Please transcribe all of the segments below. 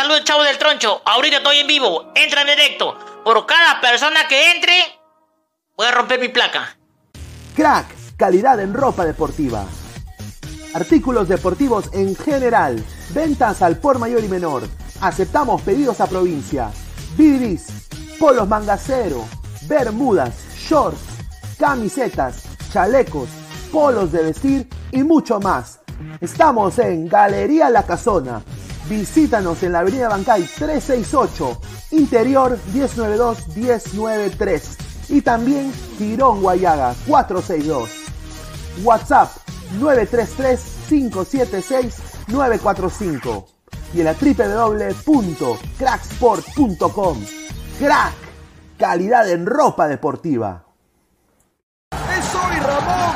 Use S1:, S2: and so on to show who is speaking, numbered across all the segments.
S1: Adelantado, te saludo el chavo del troncho. Ahorita estoy en vivo, entra en directo. Por cada persona que entre, voy a romper mi placa.
S2: Crack, calidad en ropa deportiva. Artículos deportivos en general. Ventas al por mayor y menor. Aceptamos pedidos a provincia. Bidris, polos mangacero, bermudas, shorts, camisetas, chalecos, polos de vestir y mucho más. Estamos en Galería La Casona. Visítanos en la Avenida Bancay 368, Interior 192-193 y también Tirón Guayaga 462. WhatsApp 933-576-945 y en la www.cracksport.com. Crack, calidad en ropa deportiva.
S3: ¡Es hoy Ramón!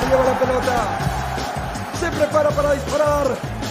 S3: Se lleva la pelota. Se prepara para disparar.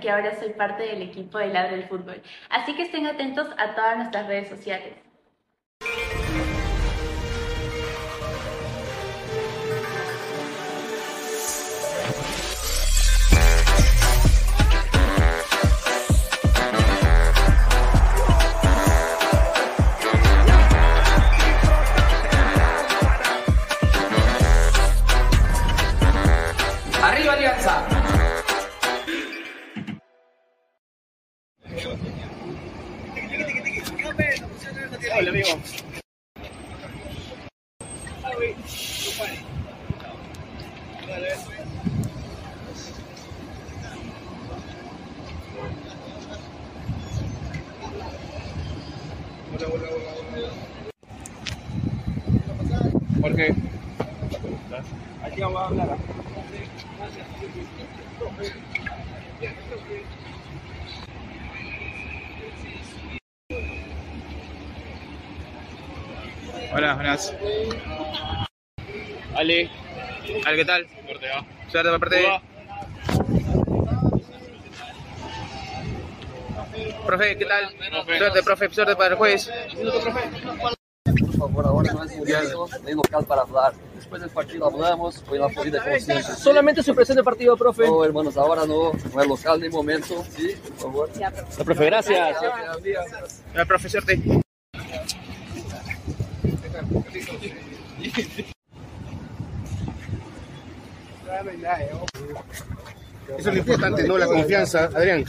S4: Que ahora soy parte del equipo de Ladre del Fútbol. Así que estén atentos a todas nuestras redes sociales.
S5: ¿Qué tal? Suerte, va. Suerte, por parte. Profe, ¿qué tal? Suerte, profe, suerte para el jueves.
S6: Por favor, ahora no es mundial, no hay local para hablar. Después del partido hablamos, hoy la como siempre.
S5: Solamente su presente partido, profe.
S6: No, hermanos, ahora no, no es local ni momento. Sí, por favor.
S5: La profe, gracias. La profe, suerte.
S7: Eso es lo importante, ¿no? La confianza, Adrián.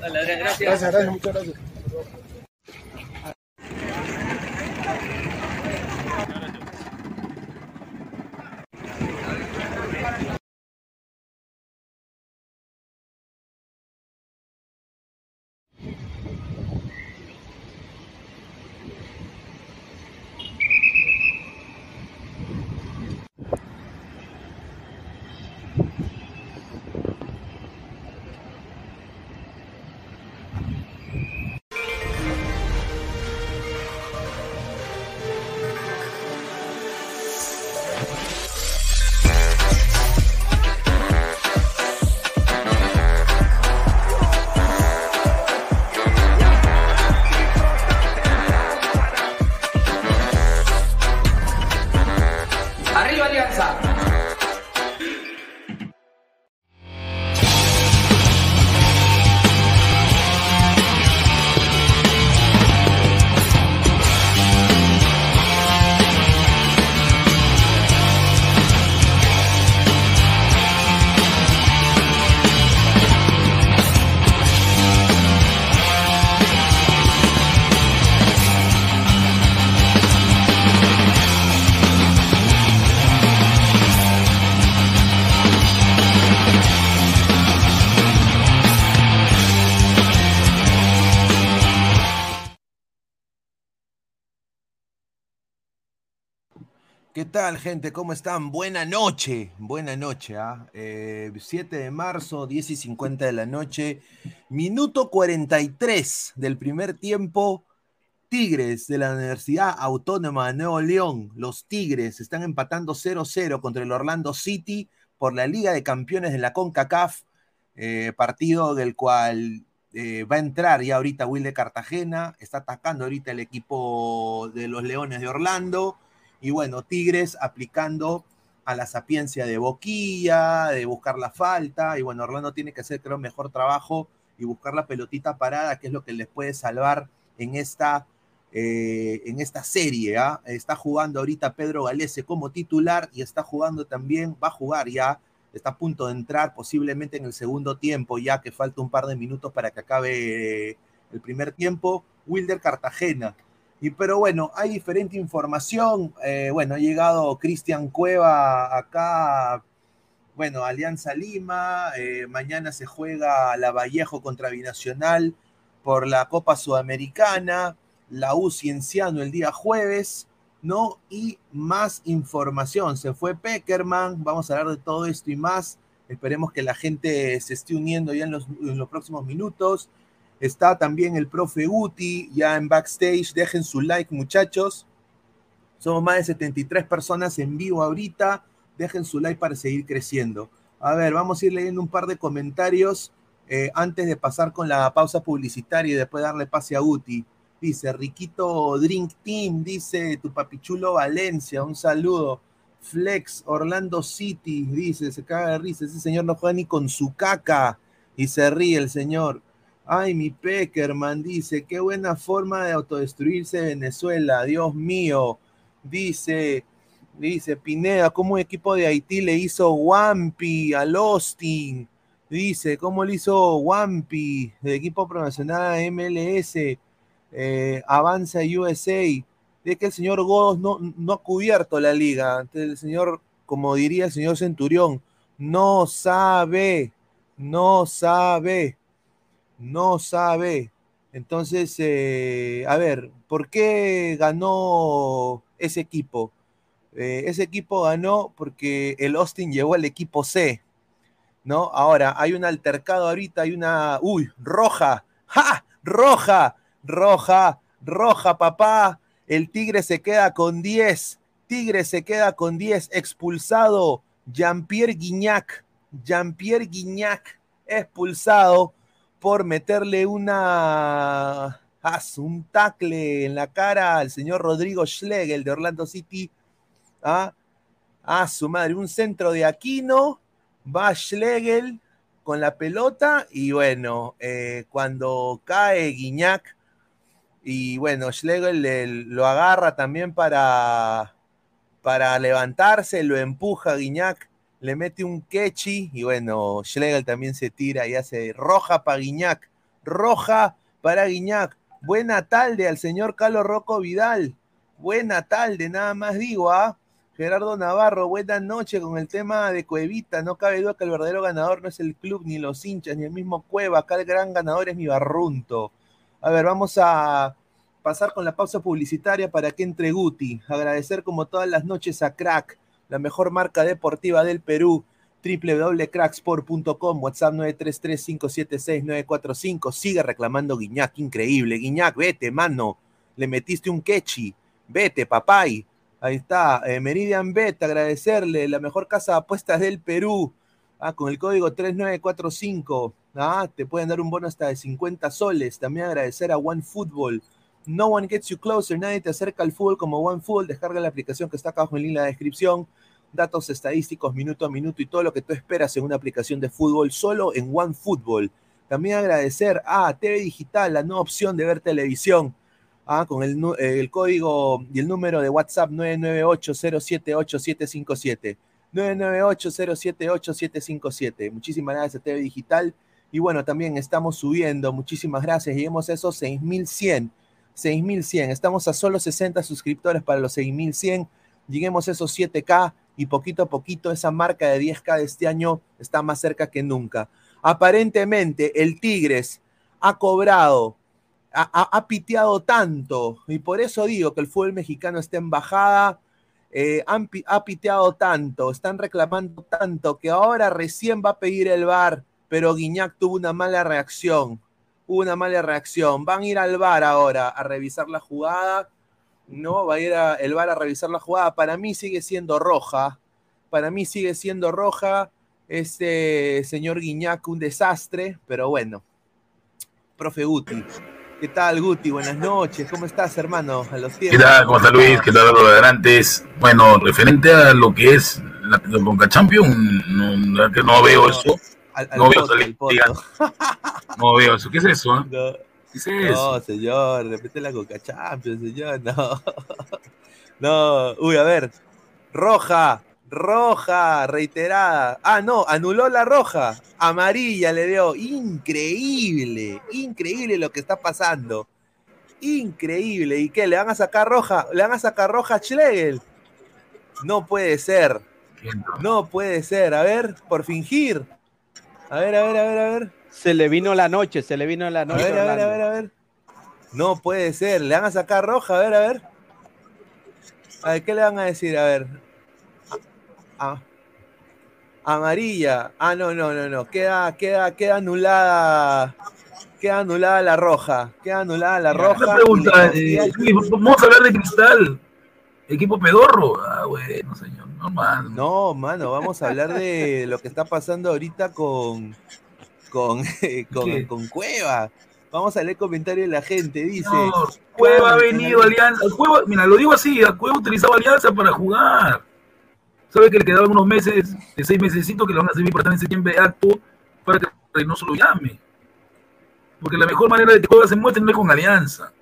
S5: Dale, Adrián, gracias.
S7: Gracias, gracias, muchas gracias.
S2: Tal, gente? ¿Cómo están? Buena noche, buena noche. ¿ah? Eh, 7 de marzo, 10 y 50 de la noche, minuto 43 del primer tiempo. Tigres de la Universidad Autónoma de Nuevo León, los Tigres están empatando 0-0 contra el Orlando City por la Liga de Campeones de la CONCACAF, eh, partido del cual eh, va a entrar ya ahorita Will de Cartagena, está atacando ahorita el equipo de los Leones de Orlando. Y bueno, Tigres aplicando a la sapiencia de Boquilla, de buscar la falta. Y bueno, Orlando tiene que hacer, creo, mejor trabajo y buscar la pelotita parada, que es lo que les puede salvar en esta, eh, en esta serie. ¿ah? Está jugando ahorita Pedro Galese como titular y está jugando también, va a jugar ya, está a punto de entrar posiblemente en el segundo tiempo, ya que falta un par de minutos para que acabe el primer tiempo. Wilder Cartagena y pero bueno, hay diferente información. Eh, bueno, ha llegado Cristian Cueva acá. Bueno, Alianza Lima. Eh, mañana se juega la Vallejo contra Binacional por la Copa Sudamericana. La U Cienciano el día jueves. ¿no? Y más información. Se fue Peckerman. Vamos a hablar de todo esto y más. Esperemos que la gente se esté uniendo ya en los, en los próximos minutos. Está también el profe Uti ya en backstage. Dejen su like, muchachos. Somos más de 73 personas en vivo ahorita. Dejen su like para seguir creciendo. A ver, vamos a ir leyendo un par de comentarios eh, antes de pasar con la pausa publicitaria y después darle pase a Uti. Dice Riquito Drink Team, dice tu papichulo Valencia, un saludo. Flex Orlando City, dice, se caga de risa, ese señor no juega ni con su caca y se ríe el señor. Ay, mi Peckerman dice, qué buena forma de autodestruirse Venezuela, Dios mío. Dice, dice Pineda, ¿cómo un equipo de Haití le hizo Wampi al Austin? Dice, ¿cómo le hizo Wampi del equipo profesional MLS? Eh, avanza USA. De que el señor Godos no, no ha cubierto la liga. el señor, como diría el señor Centurión, no sabe, no sabe no sabe. Entonces, eh, a ver, ¿por qué ganó ese equipo? Eh, ese equipo ganó porque el Austin llegó al equipo C, ¿no? Ahora, hay un altercado ahorita, hay una, uy, roja, ¡ja! Roja, roja, roja, papá. El Tigre se queda con 10, Tigre se queda con 10, expulsado Jean-Pierre Guignac, Jean-Pierre Guignac expulsado por meterle una un tackle en la cara al señor Rodrigo Schlegel de Orlando City. ¿ah? A su madre, un centro de Aquino, va Schlegel con la pelota y bueno, eh, cuando cae Guiñac y bueno, Schlegel lo agarra también para, para levantarse, lo empuja Guiñac le mete un quechi y bueno, Schlegel también se tira y hace roja para Guiñac, roja para Guiñac. Buena tarde al señor Carlos Rocco Vidal. Buena tarde, nada más digo, ¿ah? Gerardo Navarro, buena noche con el tema de Cuevita. No cabe duda que el verdadero ganador no es el club, ni los hinchas, ni el mismo Cueva. Acá el gran ganador es mi barrunto. A ver, vamos a pasar con la pausa publicitaria para que entre Guti. Agradecer como todas las noches a Crack la mejor marca deportiva del Perú, www.cracksport.com, WhatsApp 933-576-945. Sigue reclamando Guiñac, increíble. Guiñac, vete, mano. Le metiste un quechi. Vete, papay. Ahí está. Eh, Meridian Bet, agradecerle. La mejor casa de apuestas del Perú. Ah, con el código 3945. Ah, te pueden dar un bono hasta de 50 soles. También agradecer a OneFootball. No one gets you closer. Nadie te acerca al fútbol como OneFootball. Descarga la aplicación que está acá abajo en la descripción datos estadísticos minuto a minuto y todo lo que tú esperas en una aplicación de fútbol solo en OneFootball. También agradecer a TV Digital, la nueva opción de ver televisión, ah, con el, código y el número de WhatsApp 998-078-757. 998-078-757. Muchísimas gracias a TV Digital. Y bueno, también estamos subiendo. Muchísimas gracias. Lleguemos a esos 6100. 6100. Estamos a solo 60 suscriptores para los 6100. Lleguemos a esos 7K y poquito a poquito esa marca de 10K de este año está más cerca que nunca. Aparentemente el Tigres ha cobrado, ha, piteado tanto y por eso digo que el fútbol mexicano está en bajada. eh, ha piteado tanto, están reclamando tanto que ahora recién va a pedir el VAR, pero Guiñac tuvo una mala reacción. Una mala reacción. Van a ir al VAR ahora a revisar la jugada. No, va a ir a- el VAR a revisar la jugada. Para mí sigue siendo roja. Para mí sigue siendo roja. Este señor Guiñac, un desastre, pero bueno. Profe Guti. ¿Qué tal, Guti? Buenas noches. ¿Cómo estás, hermano? A los
S8: ¿Qué
S2: tiempos.
S8: tal? ¿Cómo está Luis? ¿Qué tal los adelante? Bueno, referente a lo que es la, Conca Champions, no, que no veo eso.
S2: Al- al
S8: no veo
S2: poto,
S8: esa
S2: al poto.
S8: liga. No veo eso. ¿Qué es eso?
S2: No.
S8: ¿Qué es eso?
S2: No, señor, repite la Coca Champions, señor, no. No, uy, a ver. Roja, roja, reiterada. Ah, no, anuló la roja. Amarilla le dio. Increíble, increíble lo que está pasando. Increíble. ¿Y qué? ¿Le van a sacar roja? ¿Le van a sacar roja a Schlegel? No puede ser. No puede ser. A ver, por fingir. A ver, a ver, a ver, a ver.
S9: Se le vino la noche, se le vino la
S2: A
S9: noche.
S2: ver, a ver, a ver, a ver. No puede ser. Le van a sacar roja, a ver, a ver. A ver, ¿qué le van a decir? A ver. Ah, amarilla. Ah, no, no, no, no. Queda, queda, queda anulada. Queda anulada la roja. Queda anulada la roja.
S8: Una pregunta,
S2: y-
S8: eh, Luis, vamos a hablar de Cristal. Equipo pedorro. Ah, bueno, señor,
S2: No, mano, vamos a hablar de lo que está pasando ahorita con, con, con, Cueva. Vamos a leer comentarios de la gente. Dice.
S8: Cueva ha
S2: "Claro,
S8: venido
S2: en
S8: Alianza. Cueva, mira, lo digo así, a Cueva utilizaba Alianza para jugar. Sabe que le quedaban unos meses, de seis mesecitos que le van a servir para estar en septiembre acto para que Reynoso lo llame. Porque la mejor manera de que Cueva se muestre no es con Alianza.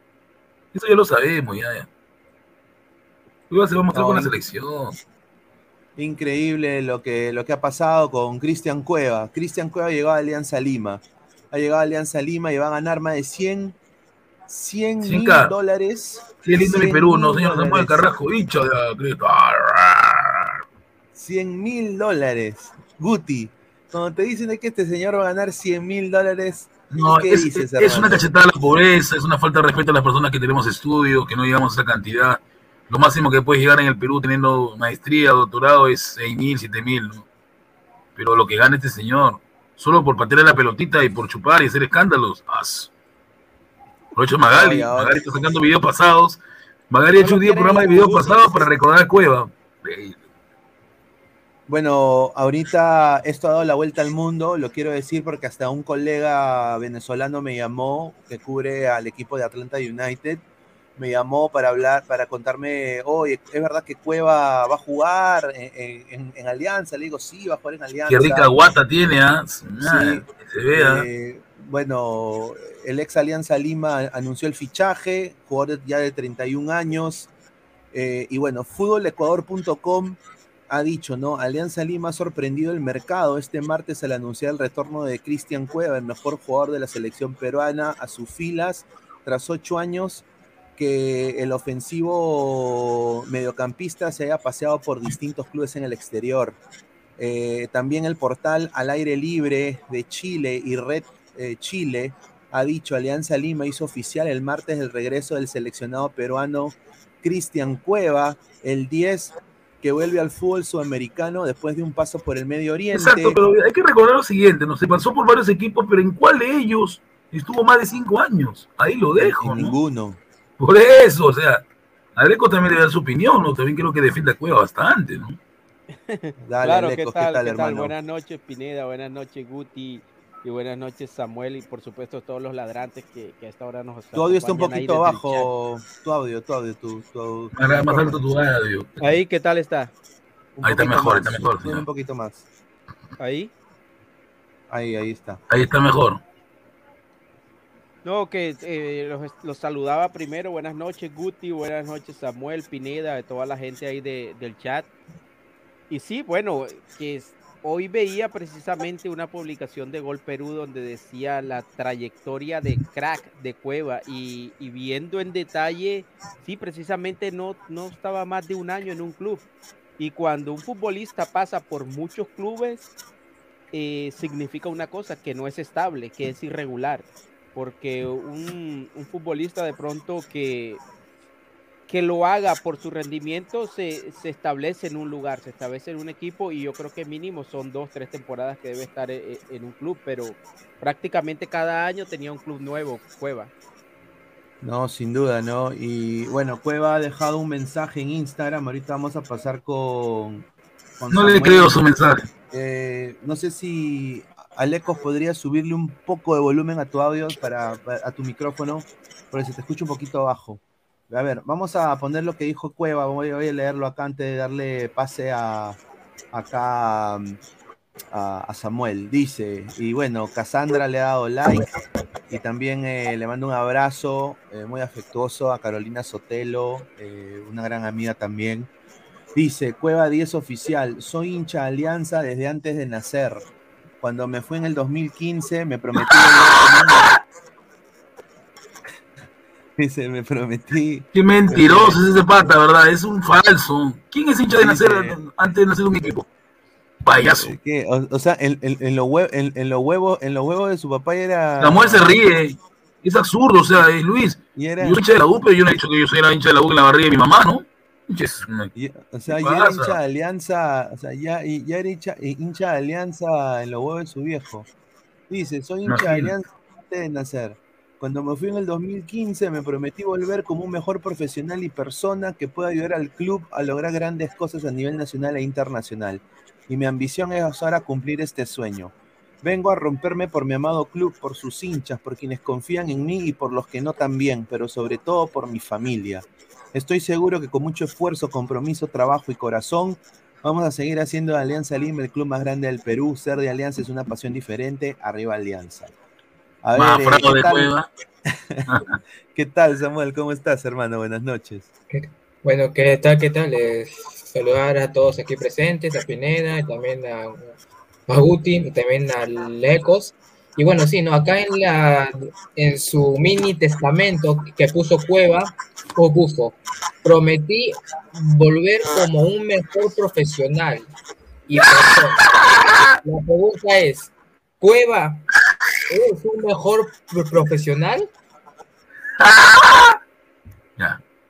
S8: Eso ya lo sabemos, ya. ya. Cueva se va a mostrar
S2: No,
S8: con la selección.
S2: Increíble lo que, lo que ha pasado con Cristian Cueva. Cristian Cueva llegó a Alianza Lima. Ha llegado a Alianza Lima y va a ganar más de 100, 100 mil
S8: 100K.
S2: dólares.
S8: Qué lindo mi
S2: 100
S8: Perú, ¿no,
S2: mil
S8: señor
S2: dólares.
S8: Hincha de la Cristo.
S2: 100 mil dólares. Guti, cuando te dicen de que este señor va a ganar 100 mil dólares,
S8: No,
S2: ¿qué
S8: es,
S2: dices,
S8: es una cachetada a la pobreza, es una falta de respeto a las personas que tenemos estudios, que no llegamos a esa cantidad. Lo máximo que puedes llegar en el Perú teniendo maestría, doctorado, es 6 mil, 7 mil. ¿no? Pero lo que gana este señor, solo por patear la pelotita y por chupar y hacer escándalos, ¡as! Lo ha hecho Magali. Magali está sacando videos pasados. Magali ha hecho un día programa de videos pasados para recordar a Cueva.
S2: Bueno, ahorita esto ha dado la vuelta al mundo, lo quiero decir porque hasta un colega venezolano me llamó que cubre al equipo de Atlanta United, me llamó para hablar, para contarme, oye, ¿es verdad que Cueva va a jugar en, en- en Alianza? Le digo, sí, va a jugar en Alianza.
S8: Qué rica guata tiene, ¿ah?
S2: Sí.
S8: Se vea.
S2: Eh, bueno, el ex Alianza Lima anunció el fichaje, jugador ya de 31 años. eh, y bueno, futbolecuador.com ha dicho, ¿no? Alianza Lima ha sorprendido el mercado este martes al anunciar el retorno de Cristian Cueva, el mejor jugador de la selección peruana, a sus filas tras ocho años que el ofensivo mediocampista se haya paseado por distintos clubes en el exterior. Eh, también el portal Al Aire Libre de Chile y Red eh, Chile ha dicho Alianza Lima hizo oficial el martes el regreso del seleccionado peruano Cristian Cueva, el 10 que vuelve al fútbol sudamericano después de un paso por el Medio Oriente.
S8: Exacto, pero hay que recordar lo siguiente, ¿no? Se pasó por varios equipos, pero ¿en cuál de ellos estuvo más de cinco años? Ahí lo dejo,
S2: En
S8: ¿no?
S2: ninguno.
S8: Por eso, o sea, Areco también le da su opinión, ¿no? También creo que defiende a Cueva bastante, ¿no?
S2: Dale,
S9: claro, ¿qué
S2: ¿qué
S9: tal, qué tal?
S2: hermano?
S9: Buenas noches, Pineda, buenas noches, Guti, y buenas noches, Samuel, y por supuesto todos los ladrantes que, que a esta hora nos
S2: Tu audio está un poquito abajo, tu audio, tu audio, tu, tu-
S8: Más, más alto tu audio.
S9: Ahí, ¿qué tal está?
S2: un
S8: Ahí está mejor,
S2: más,
S8: está mejor.
S2: Un poquito más.
S9: Ahí.
S2: Ahí, ahí está.
S8: Ahí está mejor.
S9: No, que eh, los, saludaba primero. Buenas noches, Guti. Buenas noches, Samuel, Pineda, de toda la gente ahí de- del chat. Y sí, bueno, que hoy veía precisamente una publicación de Gol Perú donde decía la trayectoria de crack de Cueva y, y viendo en detalle, sí, precisamente no, no estaba más de un año en un club. Y cuando un futbolista pasa por muchos clubes, eh, significa una cosa, que no es estable, que es irregular. Porque un, un futbolista de pronto que que lo haga por su rendimiento se, se, establece en un lugar, se establece en un equipo y yo creo que mínimo son dos, tres temporadas que debe estar en, en un club, pero prácticamente cada año tenía un club nuevo, Cueva.
S2: No, sin duda, ¿no? Y bueno, Cueva ha dejado un mensaje en Instagram, ahorita vamos a pasar con...
S10: con no Samuel. le creo su mensaje.
S2: Eh, no sé si Alecos podría subirle un poco de volumen a tu audio, para, a tu micrófono, porque se te escucha un poquito bajo. A ver, vamos a poner lo que dijo Cueva, voy, a leerlo acá antes de darle pase a a, Samuel. Dice, y bueno, Cassandra le ha dado like y también eh, le mando un abrazo eh, muy afectuoso a Carolina Sotelo, eh, una gran amiga también. Dice, Cueva 10 oficial, soy hincha Alianza desde antes de nacer. Cuando me fui en el 2015 me prometí... Dice, me prometí.
S10: Qué mentiroso es ese pata, ¿verdad? Es un falso. ¿Quién es hincha de nacer antes de nacer un equipo? Payaso.
S2: ¿Qué? O, o, sea, en, en, en, los hue en, en, los huevos, en los huevos de su papá era.
S10: La mujer se ríe. Es absurdo, o sea, es Luis. Y era... Yo hincha de la U, pero yo no he dicho que yo soy la hincha de la U en la barriga de mi mamá, ¿no?
S2: O sea, ya era hincha de alianza, o sea, ya, ya era hincha, hincha de alianza en los huevos de su viejo. Dice, soy hincha de alianza antes de nacer. Cuando me fui en el 2015 me prometí volver como un mejor profesional y persona que pueda ayudar al club a lograr grandes cosas a nivel nacional e internacional. Y mi ambición es ahora cumplir este sueño. Vengo a romperme por mi amado club, por sus hinchas, por quienes confían en mí y por los que no también, pero sobre todo por mi familia. Estoy seguro que con mucho esfuerzo, compromiso, trabajo y corazón vamos a seguir haciendo de Alianza Lima el club más grande del Perú. Ser de Alianza es una pasión diferente. Arriba Alianza. A ver, eh, ¿qué, tal? ¿qué tal, Samuel? ¿Cómo estás, hermano? Buenas noches.
S11: Bueno, ¿qué tal? ¿Qué tal? Les saludar a todos aquí presentes, a Pineda, y también a, a Guti, y también a Lecos. Y bueno, sí, ¿no? Acá en, la, en su mini testamento que puso Cueva, o puso, prometí volver como un mejor profesional y. La pregunta es, Cueva, ¿es un mejor profesional?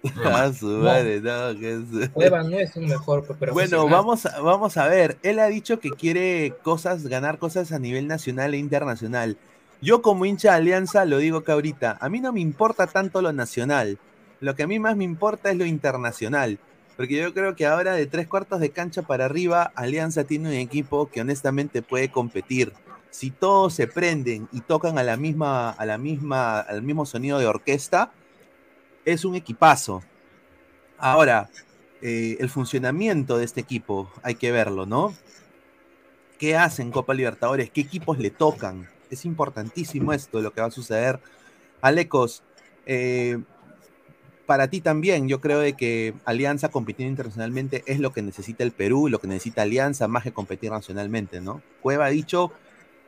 S2: Su madre, no, que es...
S11: Cueva no es un mejor.
S2: Bueno, vamos a, vamos a ver. Él ha dicho que quiere cosas, ganar cosas a nivel nacional e internacional. Yo como hincha de Alianza lo digo que ahorita, a mí no me importa tanto lo nacional. Lo que a mí más me importa es lo internacional. Porque yo creo que ahora de tres cuartos de cancha para arriba, Alianza tiene un equipo que honestamente puede competir. Si todos se prenden y tocan a la misma, a la misma, al mismo sonido de orquesta, es un equipazo. Ahora, eh, el funcionamiento de este equipo hay que verlo, ¿no? ¿Qué hacen Copa Libertadores? ¿Qué equipos le tocan? Es importantísimo esto, lo que va a suceder. Alecos, eh, para ti también, yo creo de que Alianza compitiendo internacionalmente es lo que necesita el Perú, lo que necesita Alianza, más que competir nacionalmente, ¿no? Cueva ha dicho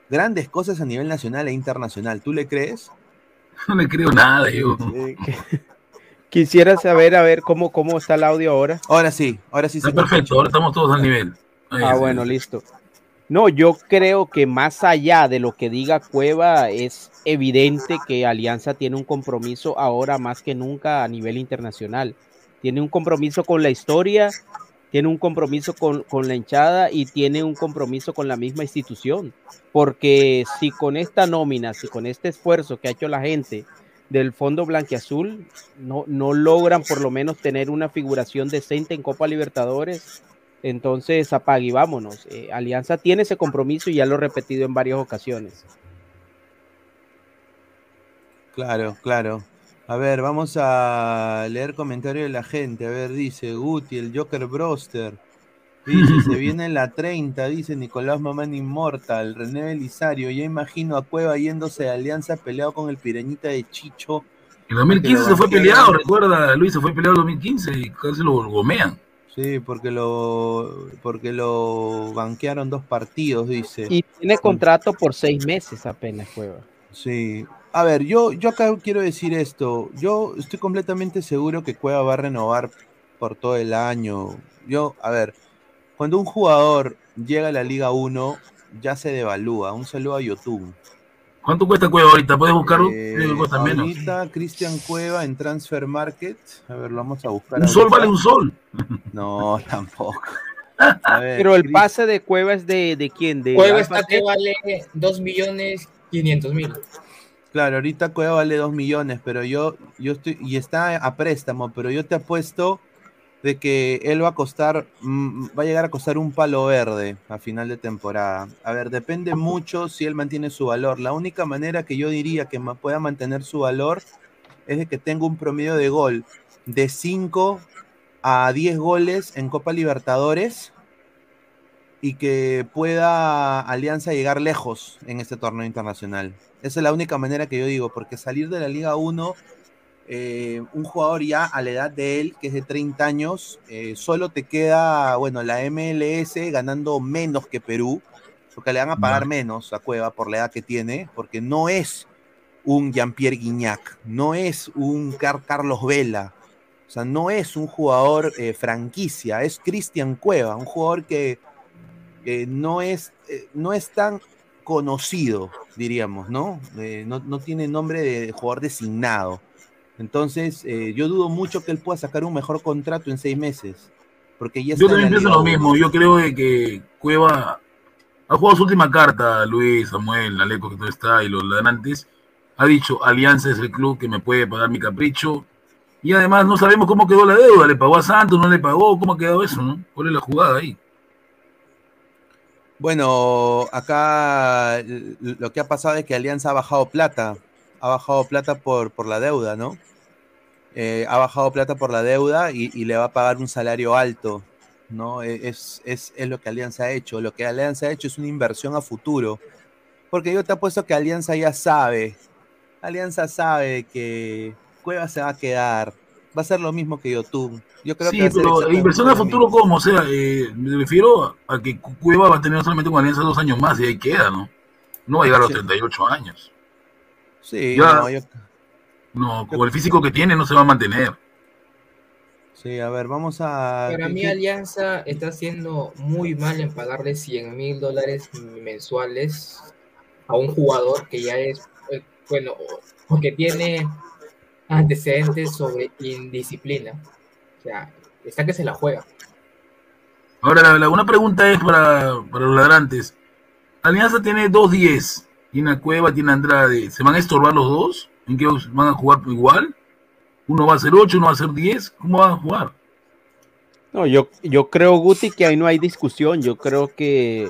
S2: grandes cosas a nivel nacional e internacional. ¿Tú le crees?
S10: No le creo nada, yo.
S9: Quisiera saber, a ver, cómo, cómo está el audio ahora.
S2: Ahora sí, ahora sí.
S10: Está perfecto, ahora estamos todos al nivel.
S9: Ahí ah, sí, bueno, listo. No, yo creo que más allá de lo que diga Cueva, es evidente que Alianza tiene un compromiso ahora más que nunca a nivel internacional. Tiene un compromiso con la historia, tiene un compromiso con, con la hinchada y tiene un compromiso con la misma institución. Porque si con esta nómina, si con este esfuerzo que ha hecho la gente, del fondo blanquiazul no, no logran por lo menos tener una figuración decente en Copa Libertadores, entonces apague y vámonos. Eh, Alianza tiene ese compromiso y ya lo he repetido en varias ocasiones.
S2: Claro, claro. A ver, vamos a leer comentarios de la gente. A ver, dice Guti, el Joker Broster. Dice, se viene la 30, dice Nicolás Mamán Inmortal, René Belisario, ya imagino a Cueva yéndose de Alianza peleado con el Pireñita de Chicho.
S10: En 2015 se fue peleado, recuerda, Luis, se fue peleado en 2015 y casi lo gomean.
S2: Sí, porque lo, porque lo banquearon dos partidos, dice.
S9: Y tiene contrato por seis meses apenas, Cueva.
S2: Sí. A ver, yo, yo acá quiero decir esto. Yo estoy completamente seguro que Cueva va a renovar por todo el año. Yo, a ver, cuando un jugador llega a la Liga 1, ya se devalúa. Un saludo a YouTube.
S8: ¿Cuánto cuesta Cueva ahorita? ¿Puedes buscarlo?
S2: Eh, ahorita Cristian Cueva en Transfer Market. A ver, lo vamos a buscar.
S8: Un sol vale un sol.
S2: No, tampoco. A ver,
S9: Pero el pase de Cueva es de, de quién? De
S11: Cueva está que vale 2 millones 500 mil.
S2: Claro, ahorita Cueva vale 2 millones, pero yo, yo estoy, y está a préstamo, pero yo te apuesto de que él va a costar, mm, va a llegar a costar un palo verde a final de temporada. A ver, depende mucho si él mantiene su valor. La única manera que yo diría que pueda mantener su valor es de que tenga un promedio de gol de 5 a 10 goles en Copa Libertadores y que pueda Alianza llegar lejos en este torneo internacional. Esa es la única manera que yo digo, porque salir de la Liga 1, eh, un jugador ya a la edad de él, que es de 30 años, eh, solo te queda, bueno, la MLS ganando menos que Perú, porque le van a pagar menos a Cueva por la edad que tiene, porque no es un Jean-Pierre Guignac, no es un Car- Carlos Vela, o sea, no es un jugador eh, franquicia, es Cristian Cueva, un jugador que no, es, no es tan conocido, diríamos, ¿no? No, no tiene nombre de jugador designado. Entonces, eh, yo dudo mucho que él pueda sacar un mejor contrato en seis meses. Porque ya está
S8: Yo también pienso lo mismo. Yo creo de que Cueva ha jugado su última carta, Luis, Samuel, Aleco, que todo está, y los ladrantes. Ha dicho, Alianza es el club que me puede pagar mi capricho. Y además no sabemos cómo quedó la deuda. ¿Le pagó a Santos? ¿No le pagó? ¿Cómo ha quedado eso? ¿no? ¿Cuál es la jugada ahí?
S2: Bueno, acá lo que ha pasado es que Alianza ha bajado plata. Ha bajado plata por, por la deuda, ¿no? Eh, ha bajado plata por la deuda y, y le va a pagar un salario alto, ¿no? E- Es, es, es lo que Alianza ha hecho. Lo que Alianza ha hecho es una inversión a futuro. Porque yo te apuesto que Alianza ya sabe. Alianza sabe que Cueva se va a quedar. Va a ser lo mismo que Yotun. Yo creo
S8: Sí,
S2: que
S8: pero inversión a
S2: lo mismo.
S8: futuro, ¿cómo? O sea, eh, me refiero a que Cueva va a tener solamente con Alianza dos años más y ahí queda, ¿no? No va a llegar a los
S2: Sí.
S8: 38 años.
S2: Sí,
S8: Ya-
S2: no, yo-
S8: No, con el físico que tiene no se va a mantener.
S2: sí, a ver, vamos a.
S11: Para
S2: ¿qué-
S11: mí Alianza está haciendo muy mal en pagarle 100 mil dólares mensuales a un jugador que ya es, eh, bueno, o- o que tiene antecedentes sobre indisciplina. O sea, está que se la juega.
S8: Ahora, la, la- una pregunta es para, para los ladrantes. Alianza tiene dos 10. Tiene Cueva, tiene Andrade. ¿Se van a estorbar los dos? ¿En qué van a jugar igual? ¿Uno va a ser 8, uno va a ser 10? ¿Cómo van a jugar?
S9: No, yo, yo creo, Guti, que ahí no hay discusión. Yo creo que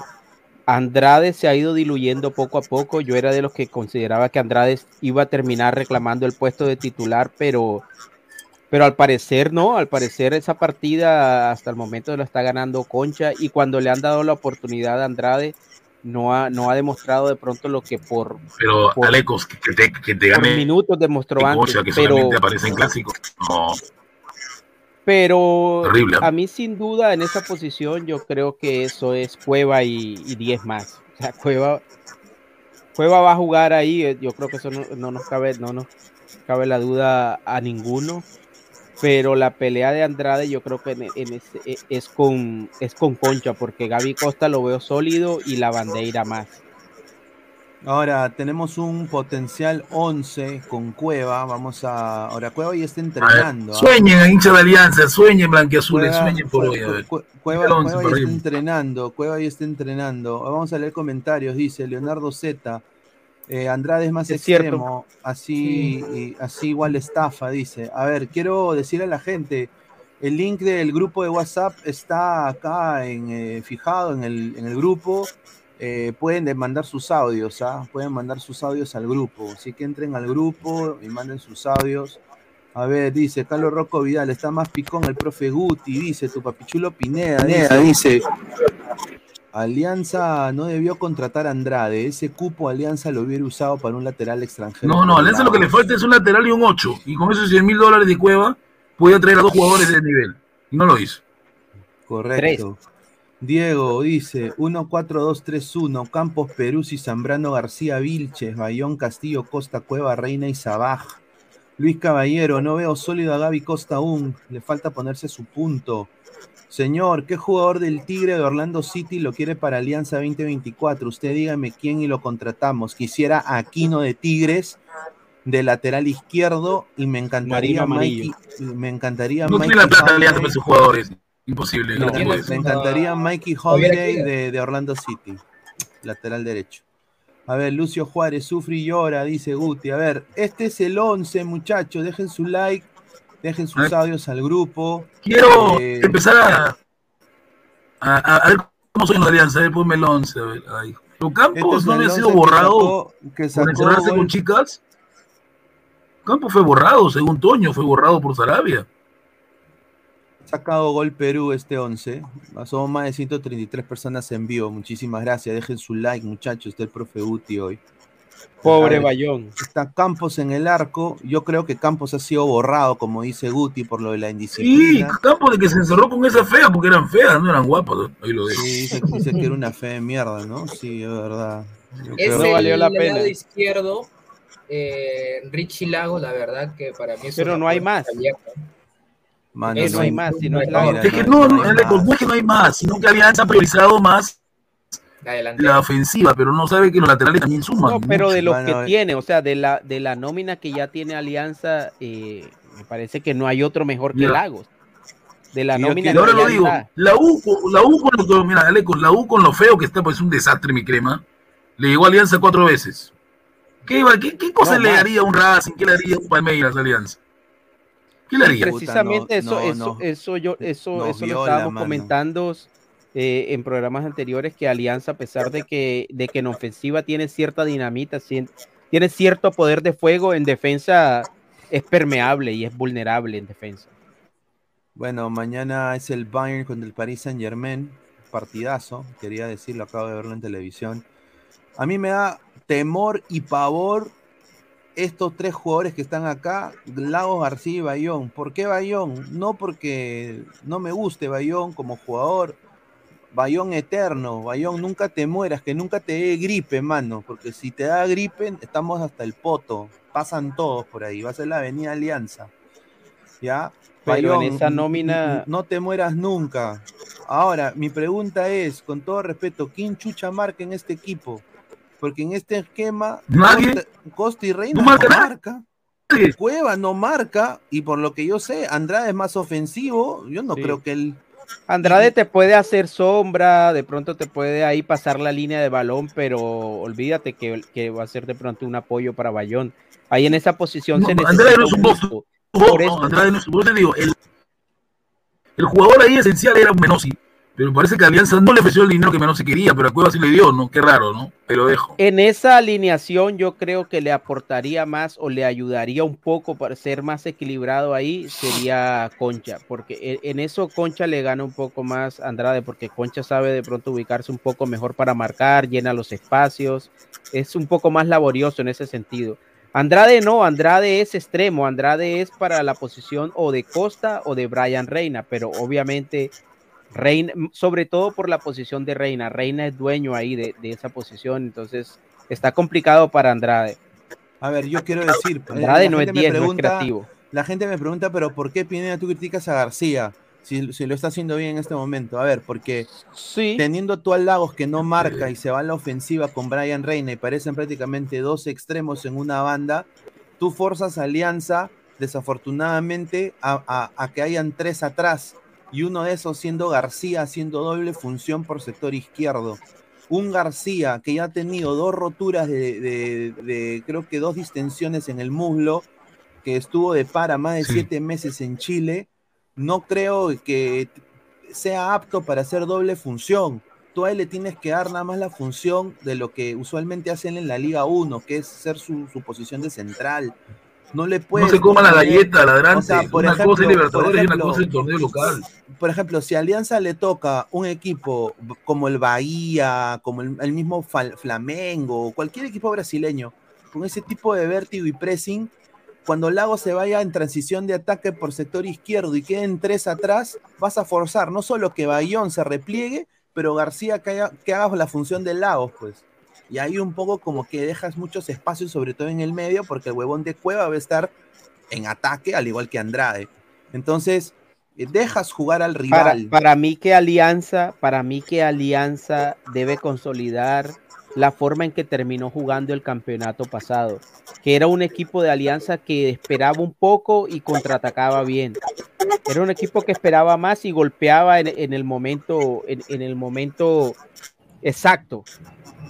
S9: Andrade se ha ido diluyendo poco a poco. Yo era de los que consideraba que Andrade iba a terminar reclamando el puesto de titular, pero, pero al parecer no. Al parecer esa partida hasta el momento la está ganando Concha y cuando le han dado la oportunidad a Andrade no ha, no ha demostrado de pronto lo que por,
S8: Pero,
S9: por-
S8: Alecos, que, te, que te gane
S9: minutos demostró antes.
S8: Que
S9: pero,
S8: solamente aparece en clásico. No,
S9: Pero
S8: Terrible,
S9: a mí sin duda en esa posición yo creo que eso es Cueva y, y 10 más. O sea, Cueva, Cueva va a jugar ahí, eh, yo creo que eso no, no nos cabe, no nos cabe la duda a ninguno. Pero la pelea de Andrade yo creo que en, en ese- e- es, con, es con Concha, porque Gaby Costa lo veo sólido y la bandera más.
S2: Ahora tenemos un potencial 11 con Cueva. Vamos a. Ahora Cueva ya está entrenando. ¿ah?
S8: Sueñen, hincha de Alianza, sueñen, blanquiazules,
S2: Cueva-
S8: sueñen por hoy.
S2: Cueva, Cueva ya está entrenando. Cueva ya está entrenando. Vamos a leer comentarios. Dice Leonardo Z. eh, Andrade es más
S9: Es cierto.
S2: extremo. Así, y- así igual estafa. Dice. A ver, quiero decirle a la gente. El link del grupo de WhatsApp está acá en, eh, fijado en el, en el grupo. Eh, pueden de- mandar sus audios, ¿ah? Pueden mandar sus audios al grupo. Así que entren al grupo y manden sus audios. A ver, dice Carlos Rocco Vidal, está más picón el profe Guti, dice tu papichulo Pineda,
S12: Pineda,
S2: dice. Alianza no debió contratar a Andrade, ese cupo Alianza lo hubiera usado para un lateral extranjero.
S8: No, no, Alianza lo que le falta es un lateral y un 8. Y con esos 100 mil dólares de cueva, podía traer a dos jugadores de nivel. Y no lo hizo.
S2: Correcto. Diego dice 1-4-2-3-1, Campos Peruzzi, Zambrano García Vilches, Bayón Castillo, Costa Cueva, Reina y Sabaj. Luis Caballero, no veo sólido a Gaby Costa aún, le falta ponerse su punto. Señor, ¿qué jugador del Tigre de Orlando City lo quiere para Alianza 2024? Usted dígame quién y lo contratamos. Quisiera a Aquino de Tigres de lateral izquierdo y me encantaría Mikey,
S9: Amarillo.
S2: me encantaría
S8: No
S2: Mikey
S8: tiene la plata de
S2: Holiday-
S8: Alianza para sus jugadores. Imposible.
S2: No,
S8: no puede
S2: me encantaría Mikey Holiday de, de Orlando City, lateral derecho. A ver, Lucio Juárez sufre y llora, dice Guti. A ver, este es el 11, muchachos. Dejen su like, dejen sus audios al grupo.
S8: Quiero
S2: Eh,
S8: empezar a, a, a- ver cómo soy en la alianza. A ver, ponme el 11. A ver, ahí.
S2: Este
S8: Campos
S2: es
S8: no había sido
S2: 11 que
S8: borrado
S2: sacó- que
S8: por
S2: sacó
S8: encerrarse con chicas. Campos fue borrado, según Toño, fue borrado por Sarabia.
S2: Sacado gol Perú este 11. Somos más de 133 personas en vivo. Muchísimas gracias. Dejen su like, muchachos. Está el profe Guti hoy.
S9: Pobre Bayón.
S2: Está Campos en el arco. Yo creo que Campos ha sido borrado, como dice Guti, por lo de la
S8: Sí,
S2: indisciplina.
S8: Campos de que se encerró con esa fea porque eran feas, no eran guapas. ¿no? Ahí lo dejo.
S2: Sí, dice, dice que era una fe de mierda, ¿no? Sí, es verdad. Yo
S11: Es
S2: creo-
S11: el lado izquierdo, eh, Richie Lago, la verdad que para mí es
S9: Pero no hay más.
S11: abierta.
S2: Mano,
S11: Eso
S2: no
S11: hay más,
S9: si no es
S8: Es que
S2: hay-
S8: no,
S2: no
S8: no, no es que no hay más, sino que Alianza ha priorizado más
S11: La
S8: ofensiva, pero no sabe que los laterales también suman.
S9: No, pero de los
S2: Bueno,
S9: que
S2: eh.
S9: tiene, o sea, de la, de la nómina que ya tiene Alianza, eh, me parece que no hay otro mejor que
S8: Mira.
S9: Lagos. De la
S2: Y
S9: nómina que
S8: ahora lo digo, la U, con- la U con lo que, mira, Ale, con la U con lo feo que está, pues es un desastre, mi crema. Le llegó a Alianza cuatro veces. ¿Qué, qué, qué cosa
S9: No,
S8: le haría a un Racing? ¿Qué le haría a un Palmeiras a Alianza? ¿Qué le haría?
S9: Precisamente
S2: no,
S9: eso,
S2: no,
S9: eso,
S2: no.
S9: eso, yo, eso, eso lo estábamos
S2: mano.
S9: comentando eh, en programas anteriores que Alianza, a pesar de que, de que en ofensiva tiene cierta dinamita, tiene cierto poder de fuego, en defensa es permeable y es vulnerable en defensa.
S2: Bueno, mañana es el Bayern contra el Paris Saint Germain. Partidazo, quería decirlo, acabo de verlo en televisión. A mí me da temor y pavor estos tres jugadores que están acá, Lagos, García y Bayón. ¿Por qué Bayón? No porque no me guste Bayón como jugador. Bayón eterno, Bayón, nunca te mueras, que nunca te dé gripe, mano, porque si te da gripe, estamos hasta el poto, pasan todos por ahí, va a ser la avenida Alianza, ¿ya?
S9: Pero en
S2: Bayón,
S9: esa nómina-
S2: No te mueras nunca. Ahora, mi pregunta es, con todo respeto, ¿quién chucha marca en este equipo? Porque en este esquema,
S8: Nadie.
S2: Costa, Costa y Reina
S8: No
S2: no
S8: marca.
S2: Cueva no marca, y por lo que yo sé, Andrade es más ofensivo. Yo no
S9: Sí.
S2: creo que él.
S9: Andrade te puede hacer sombra, de pronto te puede ahí pasar la línea de balón, pero olvídate que, que va a ser de pronto un apoyo para Bayón. Ahí en esa posición
S8: No,
S9: se
S8: Andrade
S9: necesita
S8: no es un
S9: un.
S8: No,
S9: eso-
S8: Andrade no es- por eso te digo, el, el jugador ahí esencial era Menosi, pero parece que Alianza no le ofreció el dinero que Menosi quería, pero a Cueva le dio, ¿no? Qué raro, ¿no? Te lo dejo.
S9: En esa alineación yo creo que le aportaría más o le ayudaría un poco para ser más equilibrado ahí, sería Concha, porque en, en eso Concha le gana un poco más Andrade, porque Concha sabe de pronto ubicarse un poco mejor para marcar, llena los espacios, es un poco más laborioso en ese sentido. Andrade no, Andrade es extremo, Andrade es para la posición o de Costa o de Brian Reina, pero obviamente Reina, sobre todo por la posición de Reina. Reina es dueño ahí de, de esa posición, entonces está complicado para Andrade.
S2: A ver, yo quiero decir.
S9: Andrade
S2: la
S9: no es
S2: gente me
S9: 10, no es
S2: pregunta-
S9: creativo.
S2: La gente me pregunta, pero ¿por qué Pineda tú criticas a García? Si, si lo está haciendo bien en este momento. A ver, porque teniendo tú a Lagos que no marca y se va a la ofensiva con Brian Reina y parecen prácticamente dos extremos en una banda, tú forzas a Alianza, desafortunadamente, a, a- a que hayan tres atrás y uno de esos siendo García haciendo doble función por sector izquierdo. Un García que ya ha tenido dos roturas de, de- de, creo que dos distensiones en el muslo, que estuvo de para más de
S8: Sí.
S2: siete meses en Chile, no creo que sea apto para hacer doble función. Tú a él le tienes que dar nada más la función de lo que usualmente hacen en la Liga 1, que es ser su, su posición de central. No le puedes.
S8: se coma la galleta, ladrante.
S2: O sea, por
S8: Una
S2: ejemplo,
S8: cosa es Libertadores
S2: por
S8: y una
S2: ejemplo,
S8: cosa es el torneo local.
S2: Por ejemplo, si a Alianza le toca un equipo como el Bahía, como el, el mismo Flamengo, cualquier equipo brasileño, con ese tipo de vértigo y pressing, cuando Lago se vaya en transición de ataque por sector izquierdo y queden tres atrás, vas a forzar no solo que Bayón se repliegue, pero García que que haga la función de Lagos, pues. Y ahí un poco como que dejas muchos espacios, sobre todo en el medio, porque el huevón de Cueva va a estar en ataque, al igual que Andrade. Entonces, dejas jugar al
S9: Para,
S2: rival.
S9: para mí que Alianza, para mí que Alianza debe consolidar la forma en que terminó jugando el campeonato pasado, que era un equipo de Alianza que esperaba un poco y contraatacaba bien. Era un equipo que esperaba más y golpeaba en, en el momento, en, en el momento exacto.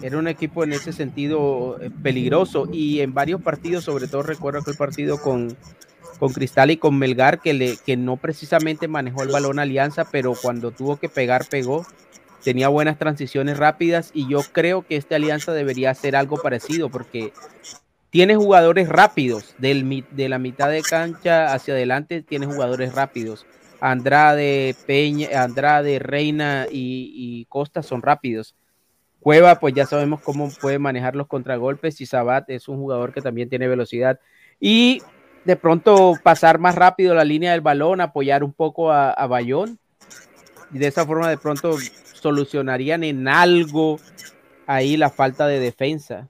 S9: Era un equipo en ese sentido eh, peligroso y en varios partidos, sobre todo recuerdo aquel partido con, con Cristal y con Melgar, que, le, que no precisamente manejó el balón Alianza, pero cuando tuvo que pegar, pegó. Tenía buenas transiciones rápidas y yo creo que esta Alianza debería hacer algo parecido porque tiene jugadores rápidos del, de la mitad de cancha hacia adelante, tiene jugadores rápidos. Andrade, Peña, Andrade, Reina y, y Costa son rápidos. Cueva, pues ya sabemos cómo puede manejar los contragolpes y Sabat es un jugador que también tiene velocidad. Y de pronto pasar más rápido la línea del balón, apoyar un poco a, a Bayón. Y de esa forma de pronto solucionarían en algo ahí la falta de defensa.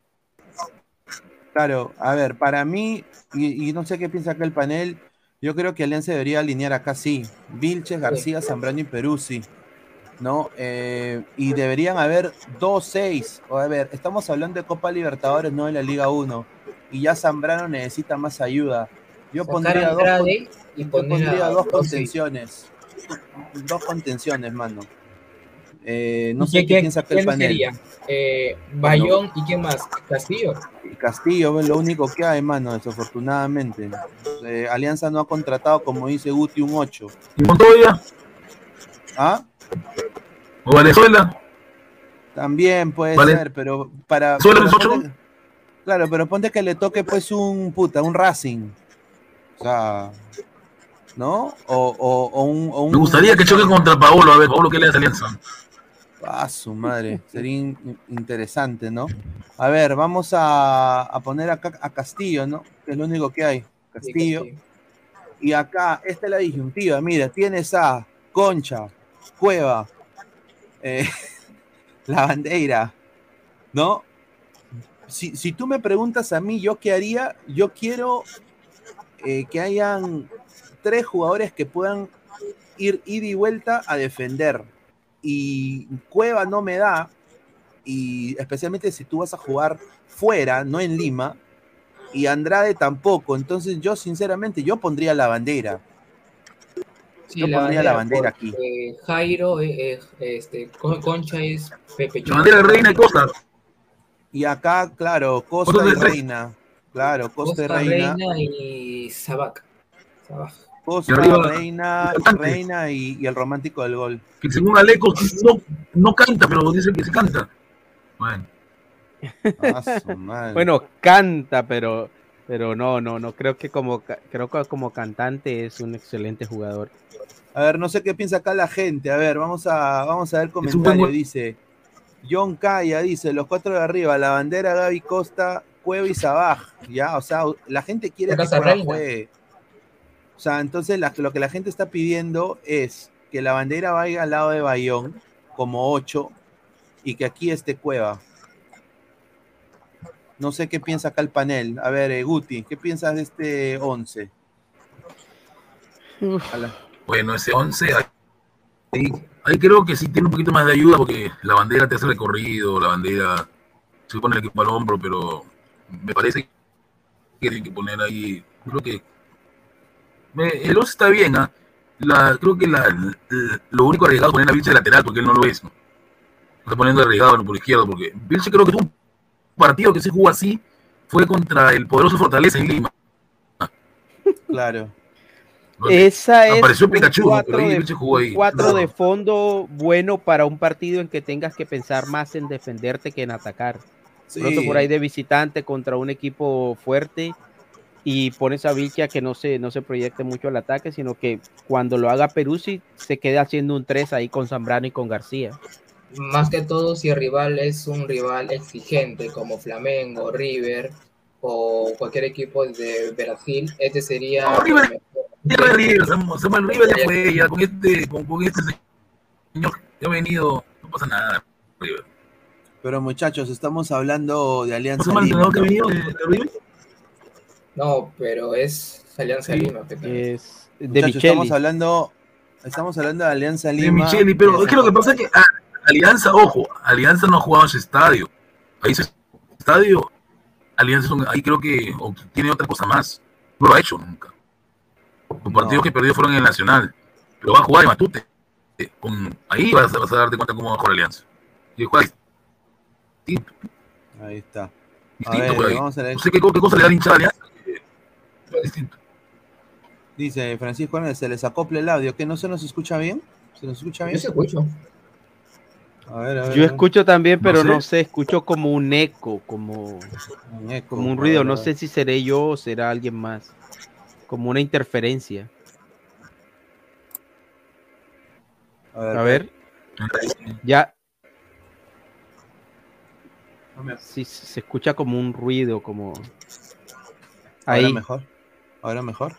S2: Claro, a ver, para mí, y, y no sé qué piensa acá el panel, yo creo que Alianza debería alinear acá sí. Vilches, García, Zambrano y Peruzzi. ¿No? Eh, y deberían haber dos seis. O a ver, estamos hablando de Copa Libertadores, no de la Liga 1. Y ya Zambrano necesita más ayuda. Yo
S11: Sacar
S2: pondría,
S11: a
S2: dos,
S11: y
S2: yo pondría
S11: a
S2: dos contenciones. Dos contenciones, mano. Eh, no
S11: ¿Y
S2: sé
S11: qué-
S2: qué,
S11: qué-
S2: piensa acá el
S11: quién
S2: panel.
S11: sería? Eh, Bayón y quién más? Castillo.
S2: Castillo es lo único que hay, mano, desafortunadamente. Eh, Alianza no ha contratado, como dice Guti, un 8.
S10: ¿Y Montoya?
S2: ¿Ah?
S10: ¿O Venezuela?
S2: También puede
S10: Vale.
S2: ser, pero para. Claro, pero ponte que le toque pues un puta, un Racing. O sea. ¿No? O, o, o un, o un-
S10: Me gustaría que choque contra Paolo, a ver, Paolo, ¿qué le hace Alianza?
S2: Ah, su madre. Sería in- interesante, ¿no? A ver, vamos a, a poner acá a Castillo, ¿no? Que es lo único que hay. Castillo. Y acá, esta es la disyuntiva. Mira, tienes a Concha, Cueva, eh, la bandera, ¿no? Si, si tú me preguntas a mí, ¿yo qué haría? Yo quiero eh, que hayan tres jugadores que puedan ir ida y vuelta a defender. Y Cueva no me da, y especialmente si tú vas a jugar fuera, no en Lima, y Andrade tampoco. Entonces yo sinceramente, yo pondría la bandera.
S11: Sí,
S2: yo pondría la bandera aquí.
S11: Jairo, eh, eh, este, Con- Concha es Pepe
S10: La bandera de Reina y Costa.
S2: Y acá, claro, Costa y
S10: de Reina.
S2: Claro, Costa, y
S11: Costa,
S2: Reina.
S11: Reina y Sabac. Sabac.
S2: Costa,
S10: arriba,
S2: Reina. Reina y, y el romántico del gol.
S10: Que según Aleco no, no canta, pero dicen que se canta. Bueno.
S2: Ah.
S9: Bueno, canta, pero, pero no, no, no creo que como creo que como cantante es un excelente jugador.
S2: A ver, no sé qué piensa acá la gente. A ver, vamos a, vamos a ver comentario.
S10: buen-
S2: Dice John Calla, dice, los cuatro de arriba, la bandera Gaby Costa, Cueva y Sabaj. Ya, o sea, la gente quiere que Cueva juegue. O sea, entonces la- lo que la gente está pidiendo es que la bandera vaya al lado de Bayón, como 8, y que aquí esté Cueva. No sé qué piensa acá el panel. A ver, eh, Guti, ¿qué piensas de este 11? A la-
S10: Bueno, ese 11, ahí, ahí creo que sí tiene un poquito más de ayuda porque la bandera te hace recorrido, la bandera se pone el equipo al hombro, pero me parece que tienen que poner ahí, creo que me- el 11 está bien, ¿ah? La, creo que la, la- lo único arriesgado es poner a Vilche lateral porque él no lo es, ¿no? Está poniendo arriesgado por izquierda porque Vilche creo que tuvo un partido que se jugó así, fue contra el poderoso Fortaleza en Lima.
S2: Claro.
S9: Esa es
S10: Apareció
S9: un
S10: Pikachu,
S9: cuatro
S10: ahí
S9: de-
S10: Vilche jugó ahí.
S9: un cuatro
S10: No.
S9: de fondo bueno para un partido en que tengas que pensar más en defenderte que en atacar.
S2: Sí.
S9: Pronto por ahí de visitante contra un equipo fuerte y pones a Vilcha que no se, no se proyecte mucho al ataque, sino que cuando lo haga Peruzzi se quede haciendo un 3 ahí con Zambrano y con García.
S11: Más que todo si el rival es un rival exigente como Flamengo, River o cualquier equipo de Brasil, este sería...
S10: No, River, River, River, Samuel, River ya fue, ya con este, con, con este señor que ha venido, no pasa nada, River.
S2: Pero muchachos, estamos hablando de Alianza
S10: ¿Cómo se llama el
S2: Lima.
S10: que ha venido de, de River?
S11: No, pero es Alianza Lima. Pepe.
S9: Es de
S2: Muchachos,
S9: Micheli.
S2: estamos hablando Estamos hablando de Alianza
S10: de
S2: Lima.
S10: Micheli, pero es que lo que pasa es que ah, Alianza, ojo, Alianza no ha jugado en ese estadio. Ahí ese estadio, Alianza ahí creo que tiene otra cosa más. No lo ha hecho nunca. Los partidos que perdió fueron en el Nacional. Pero va a jugar en Matute. Eh, Con, ahí vas, a- vas a darte cuenta cómo va a jugar Alianza. Y juega distinto.
S2: Ahí está. A
S10: distinto
S2: ver,
S10: por ahí.
S2: vamos a leer.
S10: No sé qué, co- qué cosa le da la hinchada a Alianza. juega distinto.
S2: Dice Francisco Hernández, se les acopla el audio. ¿Que no se nos escucha bien? ¿Se nos escucha bien?
S11: Yo se escucho.
S2: A ver, a ver.
S9: Yo escucho también,
S2: No
S9: pero
S2: sé.
S9: no sé, escucho como un eco, como,
S2: Un eco,
S9: como un ruido. No sé si seré yo o será alguien más. Como una interferencia.
S2: A ver,
S9: A ver. Ya. Sí, se escucha como un ruido, como.
S2: ¿Ahora
S9: Ahí.
S2: mejor? ¿Ahora mejor?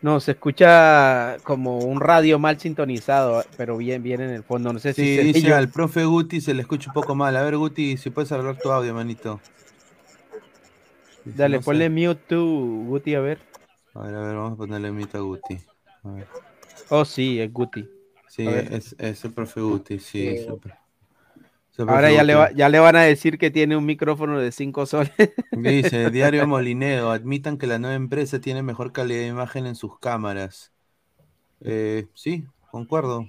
S9: No, se escucha como un radio mal sintonizado, pero bien, bien en el fondo. No sé si
S2: Sí,
S9: seré
S2: dice al profe Guti se le escucha un poco mal. A ver, Guti, si puedes hablar tu audio, manito.
S9: Dale,
S2: no sé.
S9: ponle mute tú, Guti, a ver.
S2: A ver, a ver, vamos a ponerle mito a Guti. A ver.
S9: Oh, sí, es Guti.
S2: Sí, es, es el profe Guti, sí. es el pro- es el
S9: Ahora ya le,
S2: Guti.
S9: va- ya le van a decir que tiene un micrófono de 5 soles.
S2: Dice, Diario Molineo, admitan que la nueva empresa tiene mejor calidad de imagen en sus cámaras. Eh, sí, concuerdo.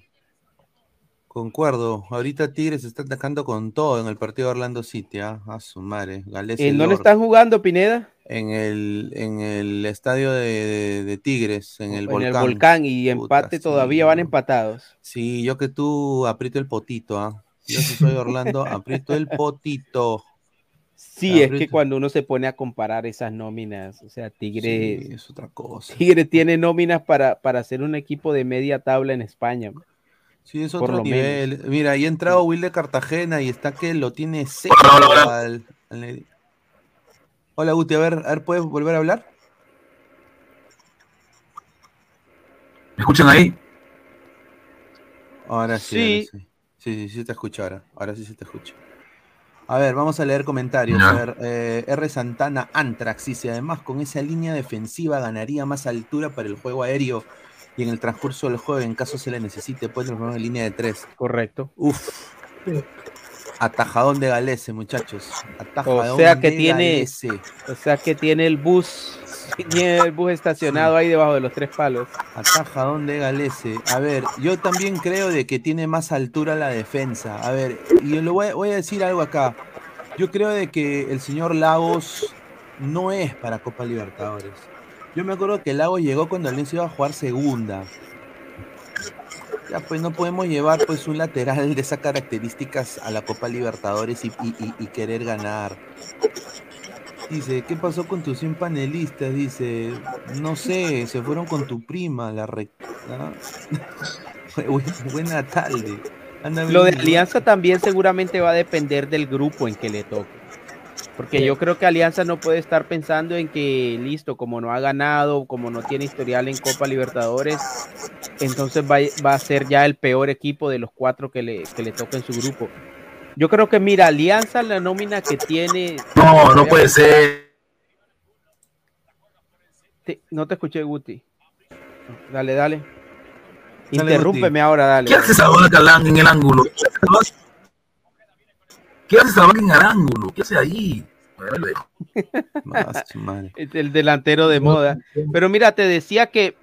S2: Concuerdo. Ahorita Tigres está atacando con todo en el partido de Orlando City, ¿ah? A su madre. Galés
S9: ¿En dónde están jugando, Pineda?
S2: En el, en el estadio de, de- de Tigres, en el
S9: en
S2: volcán.
S9: el volcán y
S2: Puta,
S9: empate
S2: sí,
S9: todavía van empatados.
S2: Sí, yo que tú aprieto el potito, ¿ah? Yo si soy Orlando, aprieto el potito.
S9: Sí, es que cuando uno se pone a comparar esas nóminas, o sea, Tigre,
S2: Sí, es otra cosa.
S9: Tigre tiene nóminas para, para ser un equipo de media tabla en España.
S2: Sí, es otro nivel.
S9: menos.
S2: Mira, ahí ha entrado Will de Cartagena y está que lo tiene seco al- al- Hola Guti, a ver, a ver, ¿puedes volver a hablar?
S10: ¿Me escuchan ahí?
S2: Ahora sí.
S9: Sí.
S2: ahora sí. Sí, sí, sí te escucho ahora. Ahora sí se te escucha. A ver, vamos a leer comentarios. A ver, eh, R. Santana Antrax dice, además con esa línea defensiva ganaría más altura para el juego aéreo y en el transcurso del juego, en caso se le necesite, puede transformar en línea de tres.
S9: Correcto.
S2: Uf. Atajadón de Galese, muchachos. Atajadón
S9: O sea que
S2: de
S9: tiene,
S2: Galese.
S9: o sea que tiene el bus, tiene el bus estacionado ahí debajo de los tres palos.
S2: Atajadón de Galese. A ver, yo también creo de que tiene más altura la defensa. A ver, y le voy, a- decir algo acá. Yo creo de que el señor Lagos no es para Copa Libertadores. Yo me acuerdo que Lagos llegó cuando Alianza iba a jugar segunda. Ya pues no podemos llevar pues un lateral de esas características a la Copa Libertadores y querer ganar. Dice, ¿qué pasó con tus 100 panelistas? Dice, no sé, se fueron con tu prima, la re... ¿ah? Bu- Buena tarde. Anda
S9: Lo de. Alianza también seguramente va a depender del grupo en que le toque. Porque yo creo que Alianza no puede estar pensando en que, listo, como no ha ganado, como no tiene historial en Copa Libertadores, entonces va, va a ser ya el peor equipo de los cuatro que le, que le toca en su grupo. Yo creo que, mira, Alianza, la nómina que tiene.
S10: No, no puede ser.
S9: Te- no te escuché, Guti. Dale, dale.
S10: Dale,
S9: Interrúmpeme ahora, dale.
S10: ¿Qué hace Salvador Calán en el ángulo? ¿Qué hace Salvador en el ángulo? ¿Qué hace ahí?
S9: El delantero de moda. Pero mira, te decía que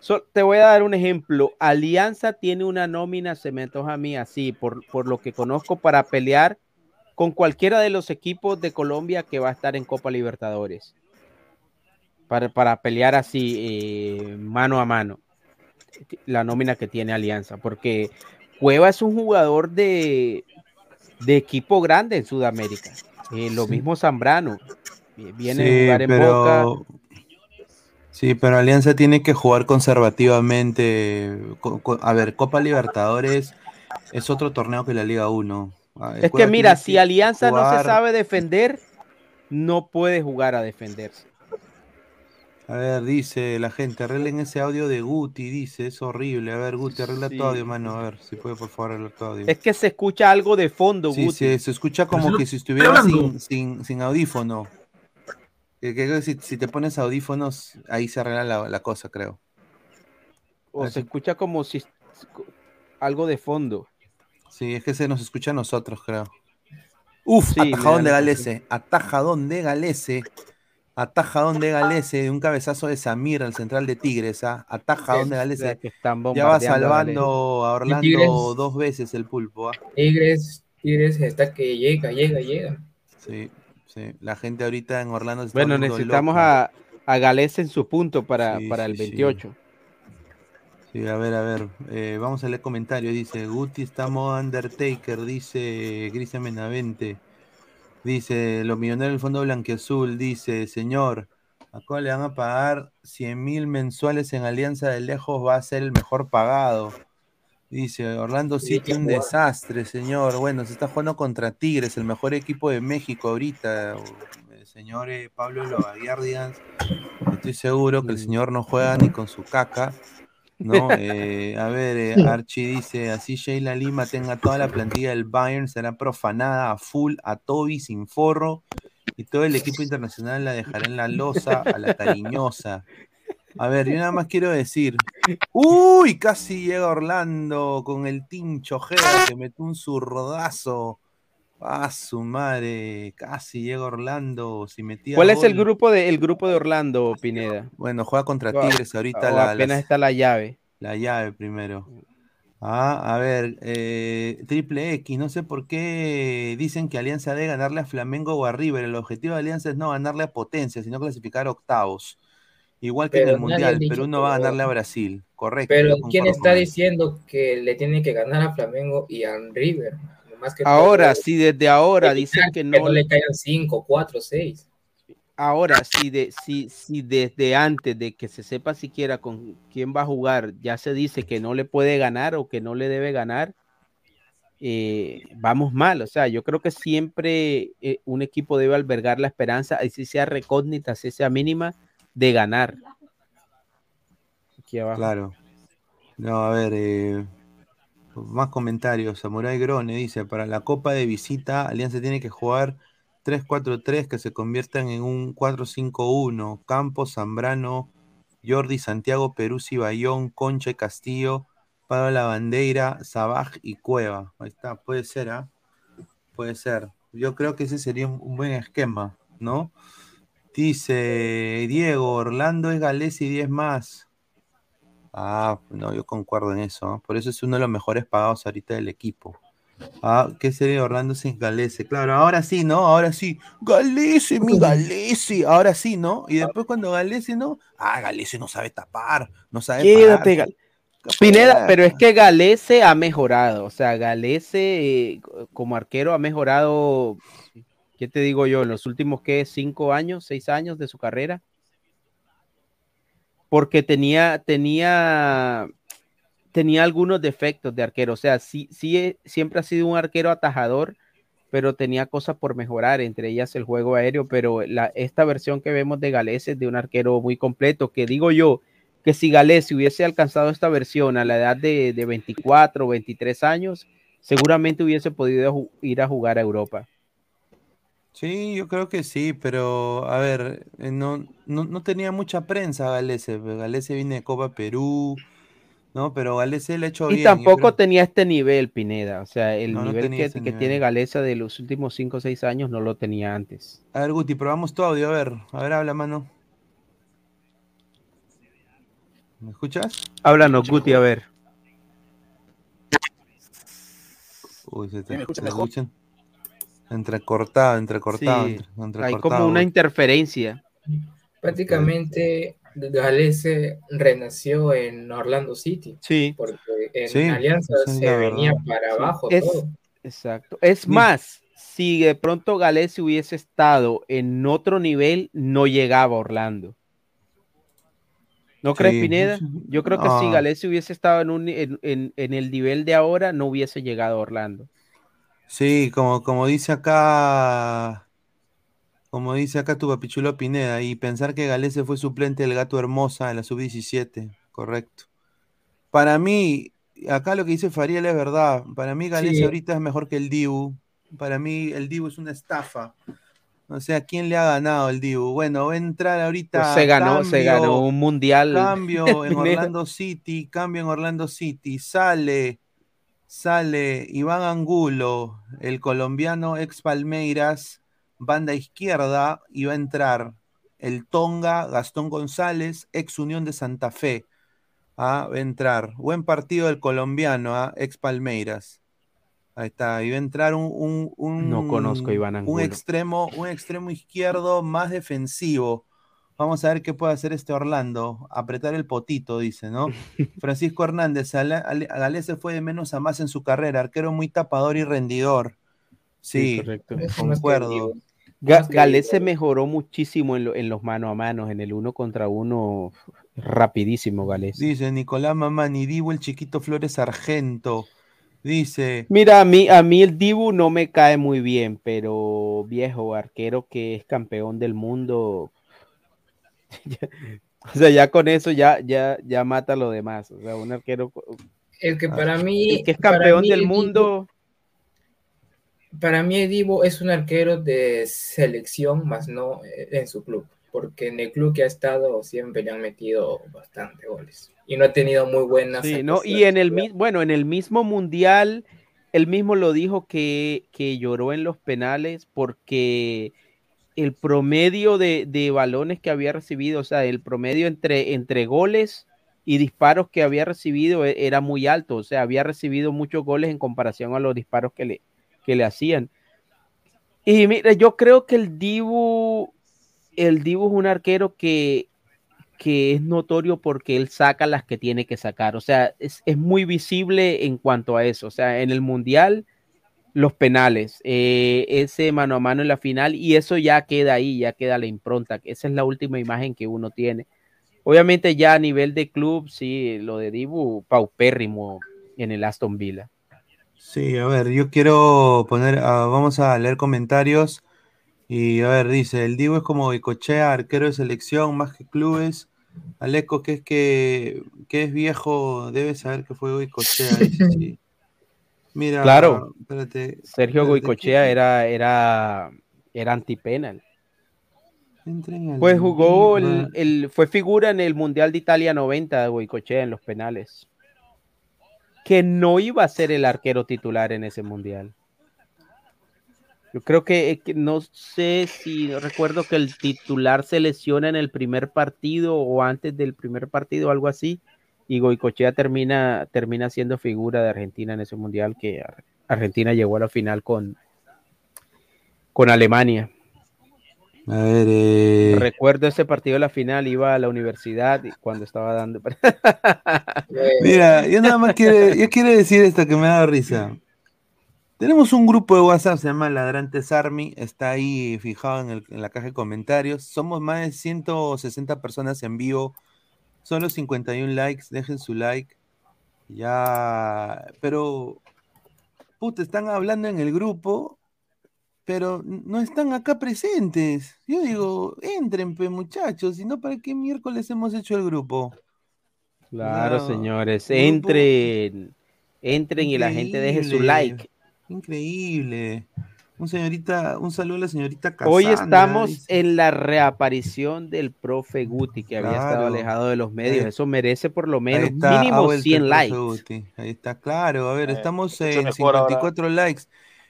S9: so- te voy a dar un ejemplo. Alianza tiene una nómina, se me antoja a mí así, por, por lo que conozco, para pelear con cualquiera de los equipos de Colombia que va a estar en Copa Libertadores. Para, para pelear así, eh, mano a mano. La nómina que tiene Alianza. Porque Cueva es un jugador de, de equipo grande en Sudamérica. Eh, lo
S2: Sí.
S9: mismo Zambrano. Viene a jugar en
S2: pero...
S9: Boca.
S2: Sí, pero Alianza tiene que jugar conservativamente. Co- co- A ver, Copa Libertadores es otro torneo que la Liga 1. Ah,
S9: Es que mira, si Alianza no se sabe defender, no puede jugar a defenderse.
S2: A ver, dice la gente, arreglen ese audio de Guti, dice, es horrible. A ver, Guti, arregla
S9: Sí.
S2: tu audio, mano. A ver, si puede, por favor, arreglar tu audio.
S9: Es que se escucha algo de fondo,
S2: Sí,
S9: Guti.
S2: sí, se escucha como que si estuviera sin, sin, sin audífono. Que, que si, si te pones audífonos, ahí se arregla la, la cosa, creo.
S9: o
S2: Así-
S9: se escucha como si algo de fondo.
S2: Sí, es que se nos escucha a nosotros, creo. Uf,
S9: Sí,
S2: atajadón de Galese, atajadón de Galese, atajadón de Galese, de un cabezazo de Samir al central de Tigres, ¿ah? atajadón de
S9: Es-
S2: Galese. Ya va salvando a Orlando
S11: Tigres.
S2: dos veces el pulpo, ¿ah?
S11: Tigres, Tigres está que llega, llega, llega.
S2: Sí, sí. La gente ahorita en Orlando está
S9: Bueno, necesitamos a, a Gales en su punto para,
S2: Sí,
S9: para el
S2: sí, sí.
S9: 28.
S2: Sí, a ver, a ver. eh, vamos a leer comentarios. Dice, Guti está modo Undertaker, dice Cristian Menavente. Dice, los millonarios del Fondo Blanquiazul, dice, señor, acá le van a pagar 100 mil mensuales en Alianza de Lejos, va a ser el mejor pagado. Dice, Orlando City, un desastre, señor. Bueno, se está jugando contra Tigres, el mejor equipo de México ahorita. El señor eh, Pablo Lovaguardians, estoy seguro que el señor no juega ni con su caca. ¿no? Eh, a ver, eh, Archie dice, así Sheila Lima tenga toda la plantilla del Bayern, será profanada a full, a Toby sin forro, y todo el equipo internacional la dejará en la losa, a la cariñosa. A ver, yo nada más quiero decir, uy, casi llega Orlando con el tincho Ojeda que metió un zurdazo. A su madre, casi llega Orlando. Si metía
S9: ¿Cuál es el grupo de el grupo de Orlando, Pineda?
S2: Bueno, juega contra
S9: O-
S2: Tigres ahorita. la-
S9: apenas
S2: las-
S9: está la llave.
S2: la llave primero. Ah, a ver, eh, Triple X, no sé por qué dicen que Alianza debe ganarle a Flamengo o a River. El objetivo de Alianza es no ganarle a Potencia, sino clasificar octavos. Igual que
S11: Pero
S2: en el Mundial,
S11: dicho
S2: Perú no
S11: que-
S2: va a ganarle a Brasil. Correcto.
S11: Pero ¿quién está diciendo que le tiene que ganar a Flamengo y a River? Más que
S9: Ahora,
S11: todo,
S9: si desde ahora dicen que
S11: que
S9: no,
S11: no le caigan 5, 4, 6.
S9: ahora si de si, si desde antes de que se sepa siquiera con quién va a jugar ya se dice que no le puede ganar o que no le debe ganar, eh, vamos mal. O sea, yo creo que siempre eh, un equipo debe albergar la esperanza, así sea recógnita, así sea mínima, de ganar. Aquí abajo.
S2: Claro. No, a ver, eh, más comentarios. Samurai Grone dice, para la Copa de Visita, Alianza tiene que jugar 3-4-3 que se conviertan en un 4-5-1. Campos, Zambrano, Jordi, Santiago, Peruzzi, Bayón, Concha y Castillo, Pablo La Bandeira, Sabaj y Cueva. Ahí está, puede ser, ¿ah? Puede ser. Yo creo que ese sería un, un buen esquema, ¿no? Dice Diego, Orlando es Gales y 10 más. Ah, no, yo concuerdo en eso. Por eso es uno de los mejores pagados ahorita del equipo. Ah, ¿qué sería Orlando sin Galese? Claro, ahora sí, ¿no? Ahora sí. Galese, mi Galese. Ahora sí, ¿no? Y después cuando Galese, ¿no? Ah, Galese no sabe tapar, no sabe
S9: Quédate,
S2: parar.
S9: Pineda, pero es que Galese ha mejorado, o sea, Galese eh, como arquero ha mejorado, ¿qué te digo yo? En los últimos, ¿qué? Cinco años, seis años de su carrera. Porque tenía, tenía, tenía algunos defectos de arquero, o sea, sí, sí, siempre ha sido un arquero atajador, pero tenía cosas por mejorar, entre ellas el juego aéreo, pero la, esta versión que vemos de Galese es de un arquero muy completo, que digo yo, que si Galés hubiese alcanzado esta versión a la edad de, de 24 o 23 años, seguramente hubiese podido ir a jugar a Europa.
S2: Sí, yo creo que sí, pero a ver, eh, no, no, no tenía mucha prensa Galese. pues, Galese viene de Copa Perú, ¿no? Pero Galese le ha hecho
S9: Y
S2: bien. yo
S9: tampoco
S2: creo-
S9: tenía este nivel, Pineda. O sea, el
S2: No, no
S9: nivel
S2: tenía
S9: que,
S2: ese
S9: que
S2: nivel.
S9: tiene Galesa de los últimos 5 o 6 años no lo tenía antes.
S2: A ver, Guti, probamos tu audio, a ver, a ver, habla, mano. ¿Me escuchas?
S9: Háblanos, Guti, a ver.
S2: Uy, se te,
S9: ¿Sí me escuchas
S2: se
S9: mejor?
S2: escuchan. Entrecortado, entrecortado,
S9: Sí,
S2: entre-
S9: hay como una interferencia.
S11: Prácticamente Galese renació en Orlando City.
S9: Sí.
S11: Porque en
S2: Sí,
S11: Alianza se venía para abajo
S9: Es-
S11: todo.
S9: Exacto. Es más, si de pronto Galés hubiese estado en otro nivel, no llegaba a Orlando. ¿No crees,
S2: Sí,
S9: Pineda? Yo creo que si
S2: Ah.
S9: Galés hubiese estado en, un, en, en- en el nivel de ahora, no hubiese llegado a Orlando.
S2: Sí, como, como dice acá, como dice acá tu papichulo Pineda, y pensar que Galese fue suplente del gato hermosa en la sub-17, correcto. Para mí, acá lo que dice Fariel es verdad. Para mí Galese
S11: Sí.
S2: ahorita es mejor que el Dibu. Para mí el Dibu es una estafa. O sea, ¿quién le ha ganado el Dibu? Bueno, va a entrar ahorita.
S9: Pues se ganó, se ganó un mundial.
S2: Cambio en. Orlando City, cambio en Orlando City. Sale, sale Iván Angulo, el colombiano ex Palmeiras, banda izquierda, y va a entrar el Tonga, Gastón González, ex Unión de Santa Fe. Ah, va a entrar. Buen partido del colombiano, ah, ex Palmeiras. Ahí está, y va a entrar un, un, un-
S9: No conozco Iván
S2: un
S9: Angulo.
S2: extremo, un extremo izquierdo más defensivo. Vamos a ver qué puede hacer este Orlando. Apretar el potito, dice, ¿no? Francisco Hernández, Galés se fue de menos a más en su carrera. Arquero muy tapador y rendidor. Sí,
S9: correcto.
S2: concuerdo.
S9: Ga- Galés se mejoró muchísimo en, lo- en los mano a mano, en el uno contra uno, rapidísimo Galés.
S2: Dice Nicolás Mamani, Divo el chiquito Flores Argento. Dice,
S9: Mira, a mí, a mí el Dibu no me cae muy bien, pero viejo arquero que es campeón del mundo. o sea, ya con eso ya, ya, ya mata lo demás. O sea, un arquero
S11: Es que para mí.
S9: el que es campeón
S11: mí
S9: del
S11: el
S9: mundo.
S11: Para mí, el Divo es un arquero de selección, más no eh, en su club. Porque en el club que ha estado siempre le han metido bastante goles. Y no ha tenido muy buenas.
S9: Sí, ¿no? Y en el mi- bueno, en el mismo mundial, él mismo lo dijo que, que lloró en los penales porque el promedio de, de balones que había recibido, o sea, el promedio entre, entre goles y disparos que había recibido e- era muy alto, o sea, había recibido muchos goles en comparación a los disparos que le, que le hacían. Y mira, yo creo que el Dibu, el Dibu es un arquero que, que es notorio porque él saca las que tiene que sacar. O sea, es, es muy visible en cuanto a eso. O sea, en el Mundial, los penales, eh, ese mano a mano en la final, y eso ya queda ahí, ya queda la impronta. Esa es la última imagen que uno tiene. Obviamente ya a nivel de club, sí, lo de Dibu, paupérrimo en el Aston Villa.
S2: Sí, a ver, yo quiero poner, ah, vamos a leer comentarios. Y a ver, dice, el Divo es como Goicochea, arquero de selección, más que clubes. Aleco, que es que, que es viejo, debe saber que fue Goicochea. dice, sí. Mira,
S9: Claro.
S2: espérate.
S9: Sergio
S2: espérate,
S9: Goicochea
S2: ¿qué-
S9: era, era, era antipenal. Pues jugó, el, el- fue figura en el Mundial de Italia 90 de Goicochea en los penales. Que no iba a ser el arquero titular en ese Mundial. Yo creo que, que no sé si recuerdo que el titular se lesiona en el primer partido o antes del primer partido, algo así, y Goicochea termina, termina siendo figura de Argentina en ese Mundial que Ar- Argentina llegó a la final con, con Alemania.
S2: A ver, eh,
S9: Recuerdo ese partido de la final, iba a la universidad cuando estaba dando.
S2: Mira, yo nada más quiero, yo quiero decir esto que me da risa. Tenemos un grupo de WhatsApp, se llama Ladrantes Army, está ahí fijado en, el- en la caja de comentarios. Somos más de 160 personas en vivo, solo 51 likes, dejen su like. Ya, pero, puta, están hablando en el grupo, pero no están acá presentes. Yo digo, entren, pe, muchachos, si no, ¿para qué miércoles hemos hecho el grupo?
S9: Claro,
S2: No,
S9: señores, entren, entren y la gente deje su like.
S2: Increíble. Un señorita, un saludo a la señorita
S9: Hoy
S2: Cassandra,
S9: estamos
S2: dice.
S9: en la reaparición del profe Guti, que había estado
S2: Claro.
S9: alejado de los medios.
S2: Ahí-
S9: Eso merece por lo menos
S2: está,
S9: mínimo
S2: vuelto el
S9: 100
S2: profe
S9: likes.
S2: Guti. Ahí está, claro. A ver,
S8: Eh,
S2: estamos en
S8: mejor ahora.
S2: 54 likes.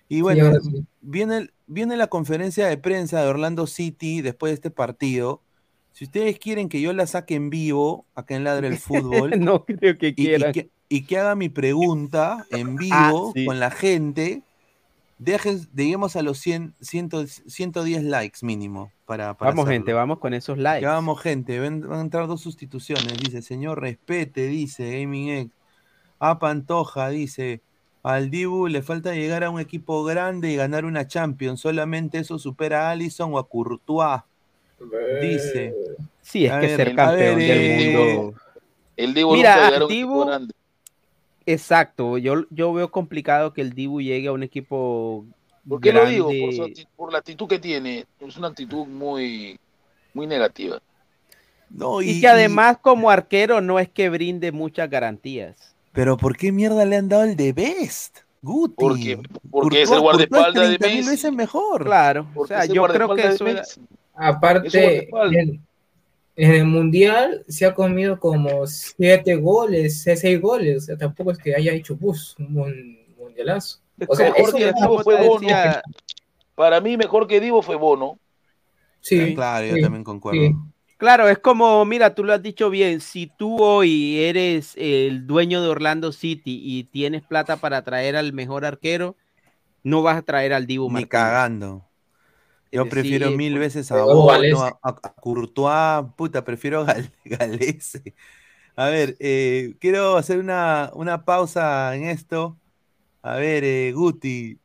S2: Y bueno,
S11: sí.
S2: viene, viene la conferencia de prensa de Orlando City después de este partido. Si ustedes quieren que yo la saque en vivo, acá en Ladre el Fútbol,
S9: no creo que
S2: y, y
S9: quieran.
S2: que, y que haga mi pregunta en vivo
S9: Ah, sí.
S2: con la gente, dejen, lleguemos a los 100, 100, 110 likes mínimo. Para, para
S9: Vamos,
S2: hacerlo.
S9: gente, vamos con esos likes.
S2: Ya vamos, gente. Van a entrar dos sustituciones. Dice, señor, respete, dice Gaming Egg. A Pantoja, dice. Al Dibu le falta llegar a un equipo grande y ganar una Champions. Solamente eso supera a Allison o a Courtois. Dice.
S9: Sí, es
S2: A
S9: que
S2: ver,
S9: ser campeón
S2: ver,
S9: del
S2: eh,
S9: mundo.
S8: El Divo
S9: Mira,
S8: nunca a un
S9: Dibu-
S8: equipo grande.
S9: Exacto, yo, yo veo complicado que el Dibu llegue a un equipo
S8: ¿Por qué lo digo? Por, su acti- por la actitud que tiene. Es una actitud muy, muy negativa.
S2: No,
S9: y,
S2: y-
S9: que además como arquero no es que brinde muchas garantías.
S2: Pero ¿por qué mierda le han dado el de Best? Guti.
S8: Porque, porque es el guardaespaldas de
S2: 30.000
S8: Messi.
S2: veces mejor.
S9: Claro, o sea,
S8: es el
S9: yo creo que eso era-.
S8: Es
S11: Aparte. En, el mundial se ha comido como siete goles, seis goles. O sea, tampoco es que haya hecho bus, un mun- mundialazo. O sea,
S8: mejor que Divo fue Bono. Para mí, mejor que Divo fue Bono.
S11: Sí,
S2: Claro, yo
S11: sí,
S2: también concuerdo.
S11: sí.
S9: Claro, es como, mira, tú lo has dicho bien, si tú hoy eres el dueño de Orlando City y tienes plata para traer al mejor arquero, no vas a traer al
S2: Ni
S9: Martínez.
S2: cagando. Yo
S9: Es
S2: prefiero mil
S9: pues,
S2: veces a Bono, a, a- Courtois, puta, prefiero a Gal- Galese. A ver, eh, quiero hacer una, una pausa en esto. A ver, eh, Guti,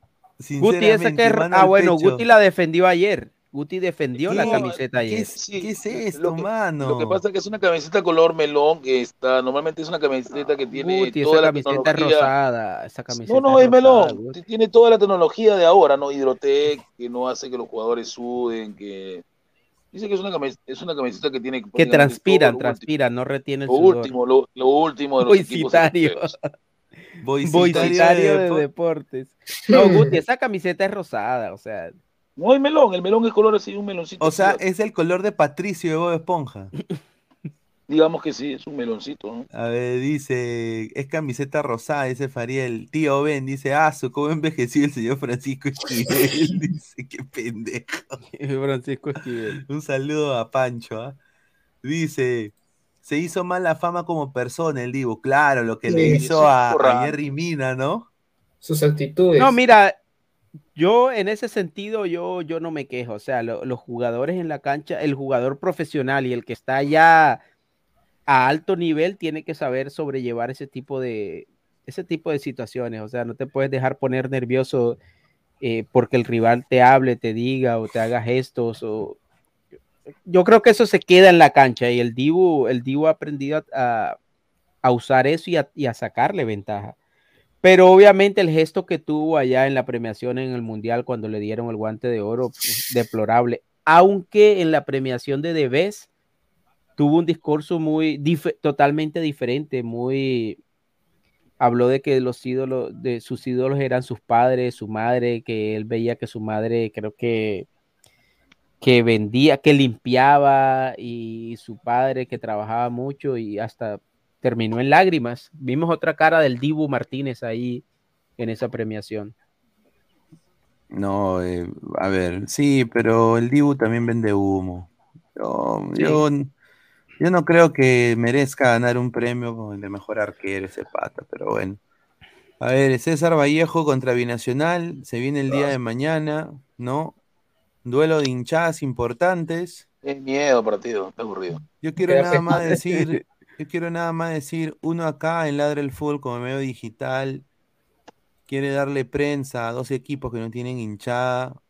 S9: Guti, ese que ah, bueno,
S2: pecho.
S9: Guti la defendió ayer. Guti defendió la camiseta
S2: ¿Qué
S9: ayer.
S2: es, qué es esto,
S8: Lo que,
S2: mano?
S8: lo que pasa es que es una camiseta color melón. Está, normalmente es una camiseta que tiene
S9: Guti,
S8: toda
S9: esa
S8: la
S9: camiseta es
S8: tecnología.
S9: rosada. Esa camiseta
S8: No, no, es
S9: rosada,
S8: melón.
S9: Guti.
S8: Tiene toda la tecnología de ahora, ¿no? Hidrotec, que no hace que los jugadores suden, que... Dice que es una camiseta, es una camiseta que tiene
S9: Que transpiran, transpiran, no retiene el
S8: Lo
S9: sudor.
S8: último, lo, lo último de los equipos
S9: Boicitario.
S8: europeos.
S9: Boicitario de deportes. No, Guti, esa camiseta es rosada, o sea.
S8: No hay melón, el melón es color así, un meloncito.
S2: O sea, es el color de Patricio de Bob Esponja.
S8: digamos que sí, es un meloncito, ¿no?
S2: A ver, dice, es camiseta rosada, dice Fariel. Tío Ben, dice, ah, su cómo envejeció el señor Francisco Esquivel. dice, qué pendejo.
S9: Francisco Esquivel.
S2: Un saludo a Pancho, ¿ah? Dice, se hizo mal la fama como persona el Divo. Claro, lo que le hizo
S11: sí,
S2: a, a Jerry Mina, ¿no?
S11: Sus actitudes.
S9: No, mira, yo en ese sentido, yo, yo no me quejo. O sea, lo- los jugadores en la cancha, el jugador profesional y el que está ya a alto nivel tiene que saber sobrellevar ese tipo de, ese tipo de situaciones. O sea, no te puedes dejar poner nervioso eh, porque el rival te hable, te diga o te haga gestos. O... Yo creo que eso se queda en la cancha y el Dibu, el Dibu ha aprendido a, a- a usar eso y a, y a sacarle ventaja. Pero obviamente el gesto que tuvo allá en la premiación en el Mundial cuando le dieron el guante de oro, deplorable. Aunque en la premiación de Debes tuvo un discurso muy totalmente diferente, muy habló de que los ídolos de sus ídolos eran sus padres, su madre, que él veía que su madre creo que que vendía, que limpiaba y su padre que trabajaba mucho y hasta terminó en lágrimas. Vimos otra cara del Dibu Martínez ahí en esa premiación.
S2: No, eh, a ver, sí, pero el Dibu también vende humo. Yo,
S9: Sí.
S2: yo, yo no creo que merezca ganar un premio como el de mejor arquero ese pata, pero bueno. A ver, César Vallejo contra Binacional, se viene el día de mañana, ¿no? Duelo de hinchadas importantes.
S8: Es miedo partido, está aburrido.
S2: Yo quiero nada más decir, yo quiero nada más decir, uno acá en Ladre el Fútbol como medio digital quiere darle prensa a dos equipos que no tienen hinchada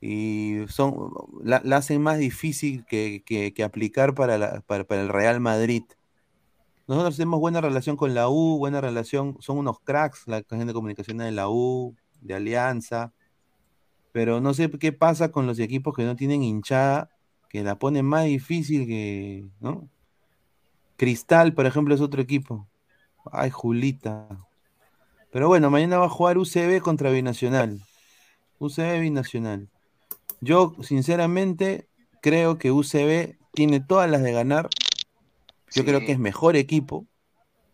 S2: y son la, hacen más difícil que, que- que aplicar para, la- para, para el Real Madrid. Nosotros tenemos buena relación con la U, buena relación, son unos cracks la gente de comunicación de la U, de Alianza, pero no sé qué pasa con los equipos que no tienen hinchada, que la ponen más difícil que, ¿no? Cristal, por ejemplo, es otro equipo. Ay, Julita. Pero bueno, mañana va a jugar UCB contra Binacional. UCB Binacional. Yo, sinceramente, creo que UCB tiene todas las de ganar. Yo creo que es mejor equipo.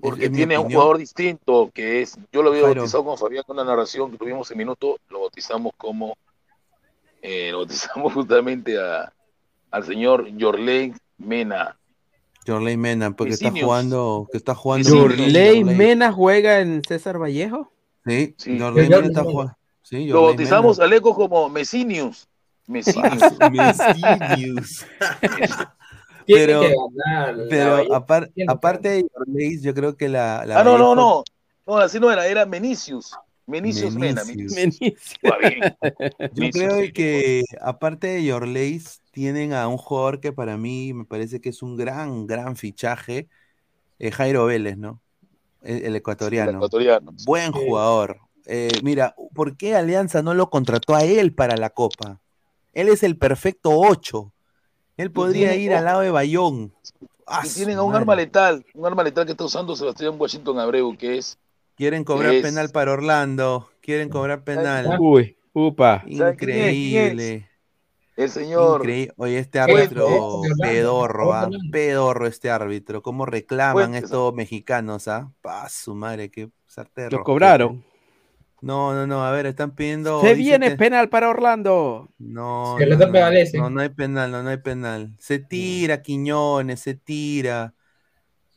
S8: Porque tiene un jugador distinto que es, yo lo había bautizado con Fabián con una narración que tuvimos en minuto, lo bautizamos como, eh, lo bautizamos justamente a, al señor Yorley Mena.
S2: Jorley Mena, porque está
S8: Vecinios.
S2: jugando, que está jugando.
S9: Jorley. Mena juega en César Vallejo.
S2: Sí,
S8: Sí.
S2: Jorley Mena está jugando. Sí,
S8: Lo bautizamos
S2: Mena.
S8: al eco como Mesinius. Mesinius.
S2: Mesinius. Pero,
S11: ganar,
S2: pero aparte de Jorley, yo creo que la, la
S8: ah, no, no, no. No, así no era, era Menicius. Menicius Mena. Ah, bien.
S2: Yo creo que aparte de Yorleis, tienen a un jugador que para mí me parece que es un gran, gran fichaje, eh, Jairo Vélez, ¿no? El, el ecuatoriano.
S8: El ecuatoriano.
S2: Buen jugador. Eh, mira, ¿por qué Alianza no lo contrató a él para la Copa? Él es el perfecto 8. Él podría ir al lado de Bayón. Ah,
S8: Y tienen a un
S2: madre.
S8: arma letal, un arma letal que está usando Sebastián Washington Abreu, que es
S2: Quieren cobrar
S8: Es-
S2: penal para Orlando. Quieren cobrar penal.
S9: Uy, upa.
S8: ¿Sabe quién es? ¿Quién es?
S2: Increíble.
S8: El señor.
S2: Increíble. Oye, este árbitro pedorro, ¿ah?
S8: Orlando.
S2: Pedorro este árbitro. ¿Cómo reclaman
S8: Fuentes.
S2: estos mexicanos, ah? Pa, su madre, qué sartén
S9: Lo cobraron.
S2: No, no, no, a ver, están pidiendo.
S9: Se viene
S2: que-
S9: penal para Orlando.
S2: No,
S11: Se
S2: no, no, no, no hay penal, no, no hay penal. Se tira, Quiñones, se tira.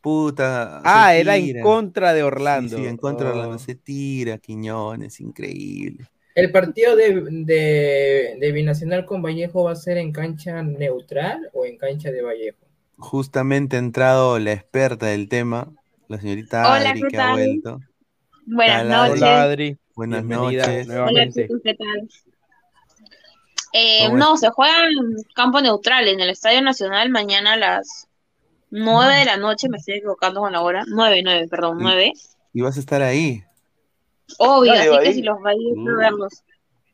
S2: Puta. se
S9: Ah, era en contra de Orlando.
S2: Sí, en contra de. Orlando. Se tira, Quiñones, increíble.
S11: ¿El partido de, de, de Binacional con Vallejo va a ser en cancha neutral o en cancha de Vallejo?
S2: Justamente ha entrado la experta del tema, la señorita
S13: Hola,
S2: Adri,
S13: ¿qué
S2: que ha vuelto.
S13: Buenas
S2: Tal,
S13: noches.
S9: Hola, Adri.
S2: Buenas
S9: Bienvenida
S2: noches.
S13: Hola
S9: nuevamente.
S13: chicos, ¿qué tal? Eh,
S2: ¿Cómo
S13: no, se juega en campo neutral, en el Estadio Nacional, mañana a las nueve de la noche, me estoy equivocando con la hora, nueve, nueve, perdón,
S2: Y-
S13: nueve.
S2: Y vas a estar ahí.
S13: Obvio,
S8: Nadie
S13: así que
S8: ir.
S13: si los va a ir a verlos.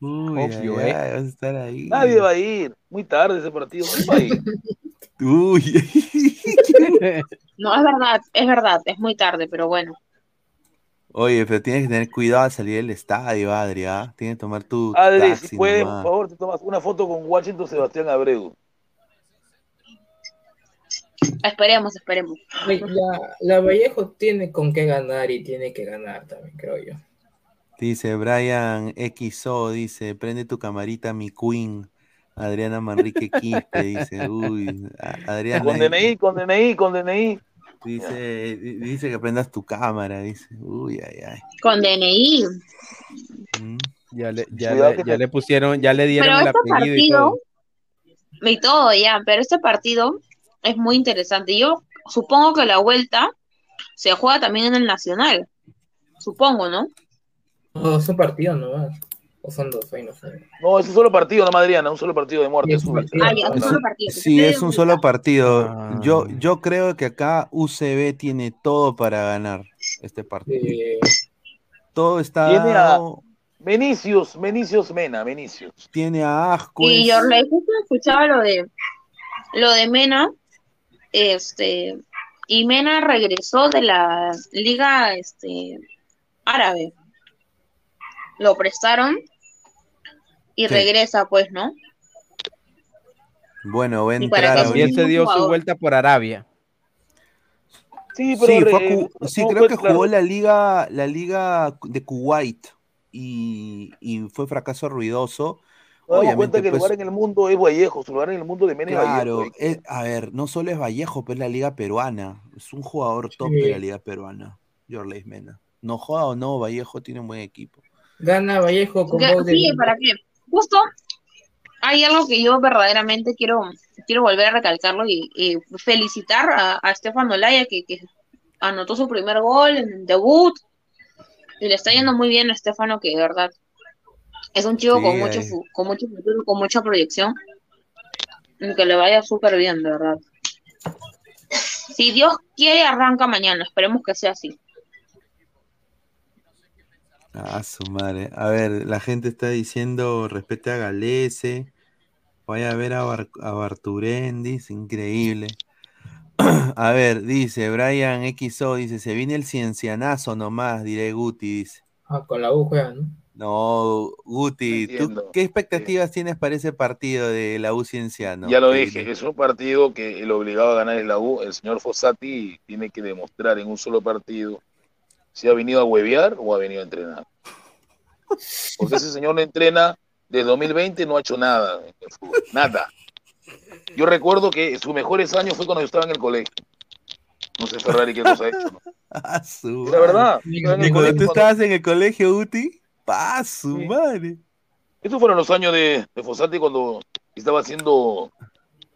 S2: Uy,
S9: Obvio, eh.
S2: vas a estar ahí.
S8: Nadie va a ir. Muy tarde ese partido. ¿Quién va a ir?
S2: Uy.
S13: No, es verdad, es verdad, es muy tarde, pero bueno.
S2: Oye, pero tienes que tener cuidado al salir del estadio, Adri, ¿ah? Tienes que tomar tu
S8: Adri,
S2: taxi
S8: si puedes, por favor, te tomas una foto con Washington Sebastián Abreu.
S13: Esperemos, esperemos.
S11: La, la Vallejo tiene con qué ganar y tiene que ganar también, creo yo.
S2: Dice Brian XO, dice, prende tu camarita, mi queen. Adriana Manrique Quispe, dice, uy, Adriana
S8: Con DNI, con DNI, con DNI.
S2: dice, di- dice que prendas tu cámara, dice, uy, ay, ay.
S13: Con DNI.
S2: Mm.
S9: Ya le, ya le, ya
S8: te-
S9: le pusieron, ya le dieron
S13: Pero
S9: el
S13: este
S9: apellido y
S13: partido,
S9: todo.
S13: y todo ya, pero este partido es muy interesante. Yo supongo que la vuelta se juega también en el Nacional. Supongo, ¿no?
S11: No, son partidos nomás. O son dos, ahí no sé.
S8: No, es un solo partido, no Adriana, un solo partido de muerte.
S11: Sí, es un partido.
S13: Ah, ya, un solo partido.
S2: Sí, es un solo partido.
S9: Ah.
S2: Yo, yo creo que acá UCB tiene todo para ganar este partido.
S11: Eh,
S2: Todo está
S8: Tiene a- Mena, Venicius.
S2: tiene a Ascuez.
S13: Y yo le escuchaba lo de lo de Mena, este, y Mena regresó de la liga este árabe. Lo prestaron y
S2: Sí.
S13: regresa, pues, ¿no?
S2: Bueno, va a entrar
S9: También se dio su vuelta por Arabia.
S8: Sí,
S2: Sí,
S8: pero
S2: a
S8: eh,
S2: sí,
S8: no
S2: creo
S8: fue
S2: que
S8: claro.
S2: jugó la liga, la liga de Kuwait y, y fue fracaso ruidoso. Obviamente,
S8: cuenta que el
S2: pues,
S8: lugar en el mundo es Vallejo, su lugar en el mundo de Mena es
S2: claro,
S8: Vallejo.
S2: es- a ver, no solo es Vallejo, pero es la liga peruana. Es un jugador top
S11: Sí.
S2: de la liga peruana, Jorleis Mena. No joda o no, Vallejo tiene un buen equipo.
S11: gana Vallejo con de
S13: sí, ¿para qué? Justo hay algo que yo verdaderamente quiero, quiero volver a recalcarlo y, y felicitar a, a Estefano Olaya que, que anotó su primer gol en debut y le está yendo muy bien a Estefano que de verdad es un chico
S2: Sí,
S13: con mucho
S2: ahí.
S13: con mucho futuro, con mucha proyección que le vaya súper bien, de verdad. Si Dios quiere, arranca mañana, esperemos que sea así.
S2: Ah, su madre. A ver, la gente está diciendo respete a Galese. Vaya a ver a, Bar a Barturendis, increíble. A ver, dice Brian XO, dice, se viene el ciencianazo nomás, diré Guti, dice.
S11: Ah, con la U juega, ¿no?
S2: No, Guti, ¿tú
S8: Entiendo.
S2: qué expectativas tienes para ese partido de la U Cienciano?
S8: Ya lo dije, es un partido que el obligado a ganar es la U. El señor Fossati tiene que demostrar en un solo partido si ha venido a huevear o ha venido a entrenar. Porque ese señor no entrena desde 2020, no ha hecho nada en el fútbol, nada. Yo recuerdo que sus mejores años fue cuando yo estaba en el colegio. No sé Ferrari qué cosa ha hecho. ¿no?
S2: Ah, su
S8: La verdad.
S2: ¿Y cuando tú estabas en el colegio, Guti? ¡Pa, su
S8: Sí.
S2: madre!
S8: Estos fueron los años de, de Fossati cuando estaba haciendo,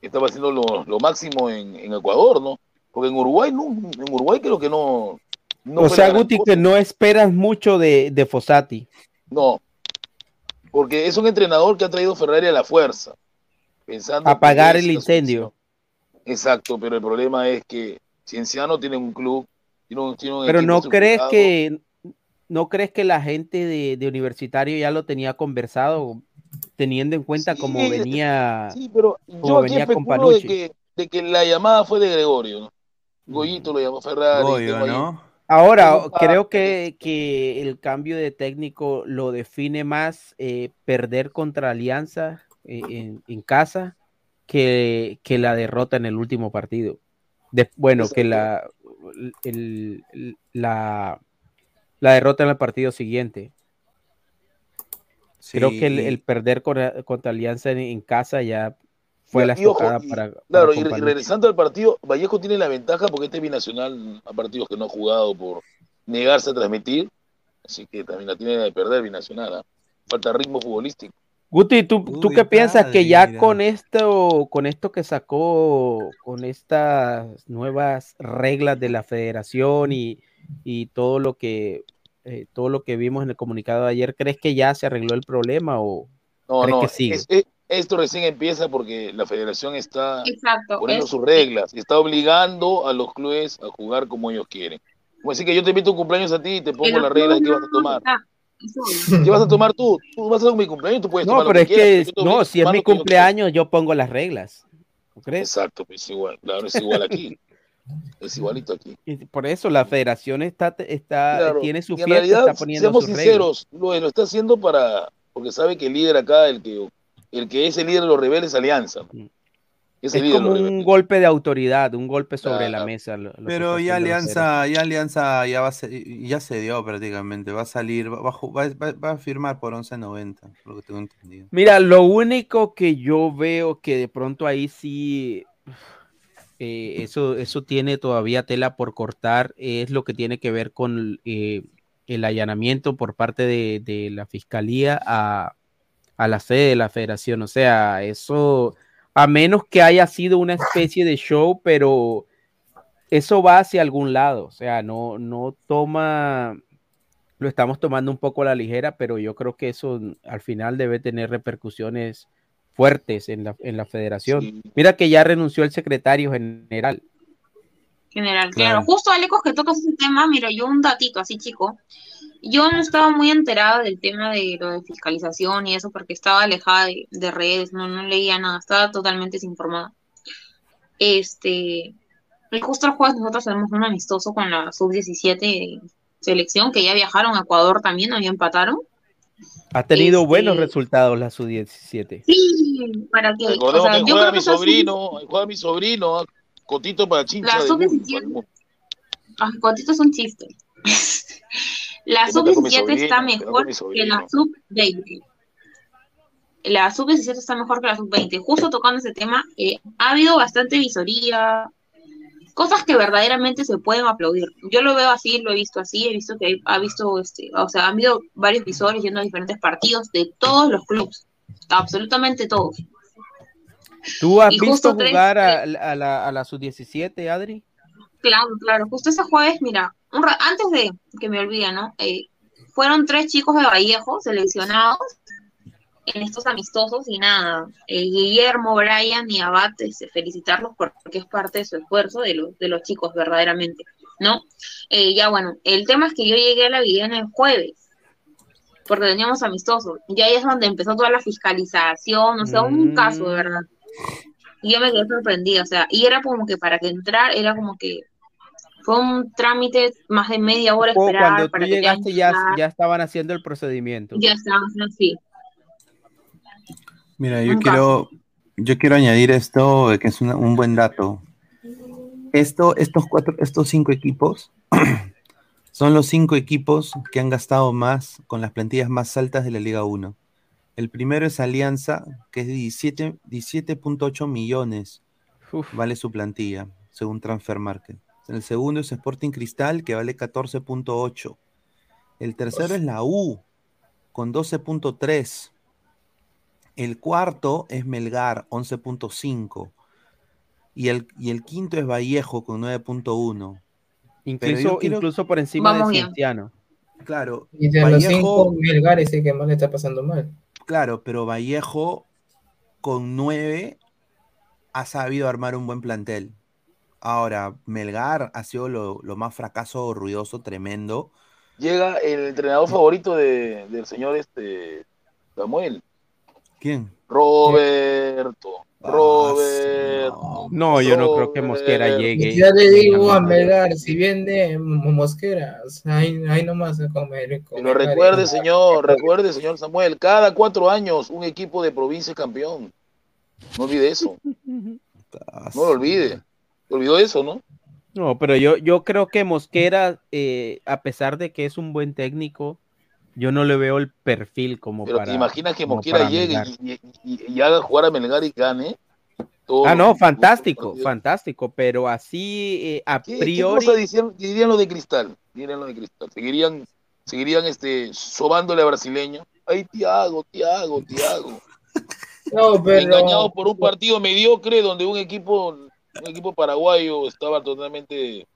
S8: estaba haciendo lo, lo máximo en, en Ecuador, ¿no? Porque en Uruguay, no, en Uruguay creo que no. no
S9: o sea, Guti,
S8: cosa.
S9: que no esperas mucho de, de Fossati.
S8: No, porque es un entrenador que ha traído Ferrari a la fuerza, pensando
S9: Apagar el incendio.
S8: solución. Exacto, pero el problema es que Cienciano tiene un club, tiene un, tiene un
S9: Pero no crees que no crees que la gente de, de universitario ya lo tenía conversado, teniendo en cuenta cómo
S8: Sí,
S9: venía,
S8: Sí, pero
S9: cómo
S8: yo
S9: venía con
S8: de que, de que la llamada fue de Gregorio, ¿no? Goyito lo llamó Ferrari.
S2: Goyo, ¿no?
S9: Ahora, creo que, que el cambio de técnico lo define más eh, perder contra Alianza eh, en, en casa que, que la derrota en el último partido. De- bueno, que la, el- el- la, la derrota en el partido siguiente. Creo que el,
S2: Sí.
S9: el perder contra, contra Alianza en, en casa ya fue la estocada para, para
S8: Claro, y, re- y regresando al partido, Vallejo tiene la ventaja porque este es binacional a partidos que no ha jugado por negarse a transmitir, así que también la tiene de perder binacional. ¿ah? Falta ritmo futbolístico.
S9: Guti, ¿tú, tú
S2: Uy,
S9: qué piensas que
S2: padre,
S9: ya
S2: mira.
S9: con esto, con esto que sacó, con estas nuevas reglas de la federación y, y todo lo que eh, todo lo que vimos en el comunicado de ayer, ¿crees que ya se arregló el problema o
S8: No,
S9: crees
S8: no,
S9: que sigue?
S8: es- es- esto recién empieza porque la federación está
S13: Exacto.
S8: poniendo
S13: es-
S8: sus reglas, y está obligando a los clubes a jugar como ellos quieren. Como decir que yo te invito a un cumpleaños a ti y te
S13: que
S8: pongo las reglas que
S13: clubes
S8: vas a
S13: no-
S8: tomar. ¿Qué vas a tomar tú? Tú vas a hacer mi cumpleaños, tú puedes
S9: No,
S8: tomar lo
S9: pero es
S8: quieras,
S9: que,
S8: te obligo
S9: no, si es mi
S8: lo que yo
S9: cumpleaños, yo pongo las reglas. ¿No crees?
S8: Exacto, pues igual, claro, es igual aquí. Es igualito aquí.
S9: Y por eso la federación está, está
S8: Claro,
S9: tiene su fiesta,
S8: realidad,
S9: está poniendo
S8: seamos sinceros, lo, lo está haciendo para, porque sabe que el líder acá, el que, el que es el líder de los rebeldes, es Alianza. Es
S9: Es como un golpe de autoridad, un golpe sobre la mesa. lo- lo
S2: Pero ya. Alianza, ya Alianza ya va a ser- ya se dio prácticamente, va a salir, va, va va- va- a firmar por 11.90, por lo que tengo entendido.
S9: Mira, lo único que yo veo que de pronto ahí sí, eh, eso, eso tiene todavía tela por cortar, es lo que tiene que ver con eh, el allanamiento por parte de, de la fiscalía a, a la sede de la federación. O sea, eso, a menos que haya sido una especie de show, pero eso va hacia algún lado. O sea, no, no toma, lo estamos tomando un poco a la ligera, pero yo creo que eso al final debe tener repercusiones fuertes en la, en la federación. Mira que ya renunció el secretario general.
S13: General,
S9: Claro.
S13: claro. Justo, Alecos, que tocas ese tema, mira, yo un datito así, chico. Yo no estaba muy enterada del tema de lo de fiscalización y eso porque estaba alejada de, de redes, no, no leía nada, estaba totalmente desinformada. Este, y justo el jueves nosotros tenemos un amistoso con la sub-17 selección que ya viajaron a Ecuador también, ahí empataron.
S9: Ha tenido
S13: Este-
S9: buenos resultados la sub-17.
S13: Sí, para que, o sea,
S8: que
S13: yo
S8: juega
S13: creo
S8: mi
S13: que
S8: sobrino, juega mi sobrino, ah, Cotito para chincha
S13: La
S8: de
S13: sub-17
S8: mundo,
S13: Ah, Cotito es un chiste. La
S8: Te metas con mi
S13: sub-17 está mejor que la
S8: sobrino.
S13: sub-20. La sub-17 está mejor que la sub-20. Justo tocando ese tema, eh, ha habido bastante visoría, cosas que verdaderamente se pueden aplaudir. Yo lo veo así, lo he visto así, he visto que hay- ha visto, este, o sea, han habido varios visores yendo a diferentes partidos de todos los clubes, absolutamente todos.
S9: ¿Tú has
S13: Y
S9: visto
S13: tres-
S9: jugar a, a la, a la sub-17, Adri?
S13: Claro, claro. Justo ese jueves, mira, un antes de que me olvide, ¿no? Eh, fueron tres chicos de Vallejo seleccionados en estos amistosos y nada, eh, Guillermo, Brian y Abad, este, felicitarlos por- porque es parte de su esfuerzo de, los de los chicos, verdaderamente, ¿no? Eh, ya bueno, el tema es que yo llegué a la Viviana el jueves, porque teníamos amistosos, y ahí es donde empezó toda la fiscalización, o sea, un caso, de verdad. Y yo me quedé sorprendida, o sea, y era como que para que entrar, era como que fue un trámite más de media hora esperar
S9: cuando tú
S13: para que
S9: llegaste ya, ya estaban haciendo el procedimiento.
S13: ya estábamos así.
S2: Mira, yo quiero, yo quiero añadir esto, que es una- un buen dato. Esto, estos cuatro, estos cinco equipos son los cinco equipos que han gastado más con las plantillas más altas de la Liga 1. El primero es Alianza, que es de 17 17.8 millones, vale su plantilla, según Transfer Market. El segundo es Sporting Cristal, que vale 14.8. El tercero es la U, con 12.3. El cuarto es Melgar, 11.5. Y el, y el quinto es Vallejo, con 9.1. Pero yo
S9: Incluso,
S2: quiero-
S9: incluso por encima
S13: Vamos
S9: de
S13: bien.
S9: Cienciano.
S2: Claro,
S11: Y de los
S2: Vallejo-
S11: cinco, Melgar es el que más le está pasando mal.
S2: Claro, pero Vallejo con 9 ha sabido armar un buen plantel. Ahora, Melgar ha sido lo, lo más fracaso ruidoso, tremendo.
S8: Llega el entrenador favorito de- del señor este Samuel.
S2: ¿Quién?
S8: Roberto. Roberto.
S9: No, yo no creo que Mosquera llegue.
S11: Ya le digo a Melgar, si viene Mosqueras, ahí, ahí nomás se come.
S8: Pero recuerde, señor, recuerde, señor Samuel, cada cuatro años un equipo de provincia es campeón. No olvide eso. No lo olvide. Olvidó eso, ¿no?
S9: No, pero yo, yo creo que Mosquera, eh, a pesar de que es un buen técnico, yo no le veo el perfil como
S8: Pero
S9: para.
S8: te imaginas que Mosquera llegue y, y- y- y haga jugar a Melgar y gane.
S9: Ah, no, fantástico, fantástico, pero así eh, a
S8: ¿Qué, qué
S9: priori.
S8: cosa dirían, dirían los de cristal? Dirían los de cristal. Seguirían, seguirían este, sobándole a brasileño. Ay, Tiago, Tiago, Tiago.
S11: No, pero.
S8: Engañados por un partido mediocre donde un equipo, un equipo paraguayo estaba totalmente,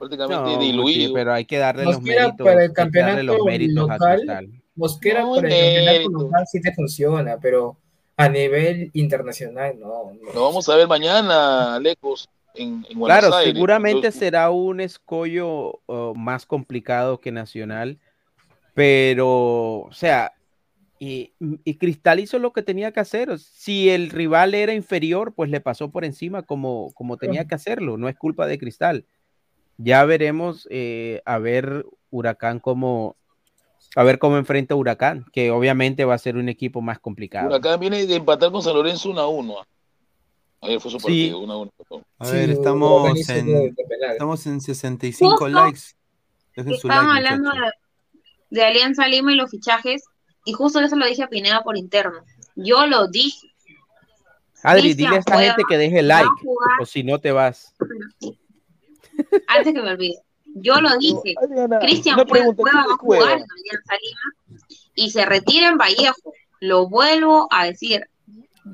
S8: prácticamente
S9: No,
S8: diluido.
S9: pero hay que darle los méritos.
S11: para el campeonato
S9: los méritos a
S11: local,
S9: Cristal.
S11: Mosquera
S8: No,
S11: para el campeonato local sí te funciona, pero a nivel internacional no. no.
S8: Lo vamos a ver mañana, Lecos, en, en Buenos
S9: Claro,
S8: Aires.
S9: seguramente
S8: Entonces,
S9: será un escollo uh, más complicado que Nacional, pero, o sea, y, y Cristal hizo lo que tenía que hacer. Si el rival era inferior, pues le pasó por encima como, como tenía que hacerlo. No es culpa de Cristal. Ya veremos eh, a ver Huracán cómo, a ver cómo enfrenta Huracán, que obviamente va a ser un equipo más complicado.
S8: Huracán viene de empatar con San Lorenzo 1 a 1. Ayer fue su
S9: Sí.
S8: partido, 1 a 1. perdón.
S2: A
S11: Sí,
S2: ver, estamos en,
S11: de-
S2: estamos en 65
S13: Justo
S2: likes. Dejen su like,
S13: hablando de, de Alianza Lima y los fichajes, y justo eso lo dije a Pineda por interno. Yo lo dije.
S9: Adri,
S13: Cristian
S9: dile a esta
S13: Cueva
S9: gente que deje like, o si no te vas.
S13: Antes que me olvide. Yo lo dije. Cristian Cueva
S8: ¿quién
S13: va a jugar en Alianza Lima y se retira en Vallejo. Lo vuelvo a decir.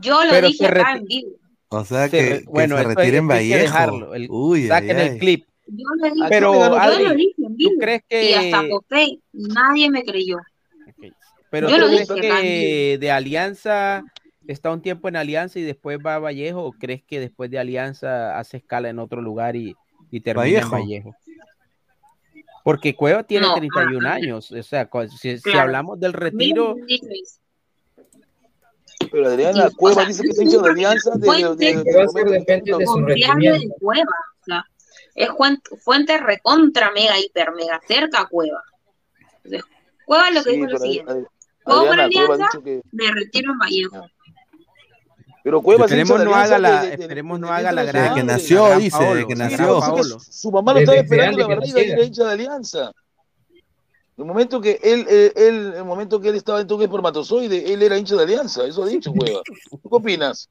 S13: Yo lo
S9: Pero
S13: dije
S9: se
S13: acá en vivo.
S2: O sea
S9: Se
S2: que,
S9: re-
S2: que
S9: bueno,
S2: se retire en
S9: que
S2: Vallejo.
S9: dejarlo, el-
S2: Uy,
S9: Saquen
S2: ay,
S9: el
S2: ay.
S9: clip.
S13: Yo lo dije,
S9: Pero,
S13: yo lo dije en vivo.
S9: crees
S13: Y hasta
S9: que-
S13: posté. Nadie me creyó.
S9: Pero
S13: Yo
S9: ¿tú
S13: lo
S9: crees
S13: dije
S9: que de Alianza está un tiempo en Alianza y después va a Vallejo o crees que después de Alianza hace escala en otro lugar y, y termina
S2: Vallejo.
S9: en Vallejo? Porque Cueva tiene
S13: No,
S9: 31
S13: ah,
S9: años, o sea, si, hablamos del retiro.
S8: Pero Adriana
S13: Sí, o
S8: Cueva
S13: sea,
S8: dice que es hincha de Alianza
S13: fuente
S8: desde
S11: ser
S8: el momento
S11: depende de su
S13: de
S11: rendimiento.
S13: Cueva. O sea, es fuente, fuente recontra mega hiper mega cerca a Cueva. Entonces, Cueva lo que
S8: Sí,
S13: dijo es lo siguiente. Juego por Alianza,
S8: que
S13: me retiro en Vallejo.
S8: Pero Cueva es hincha
S9: esperemos
S8: de
S9: no haga la,
S8: desde- desde-
S9: esperemos no
S8: desde
S9: haga la
S8: de
S9: gran,
S8: su
S2: que nació, dice,
S9: Paolo,
S2: que nació.
S8: su, mamá lo
S11: Desde
S8: estaba esperando la barriga y era hincha de Alianza. El momento que él, él, él- el momento que él estaba en toque espermatozoide, él era hincha de Alianza, eso ha dicho Cueva. ¿Tú qué opinas?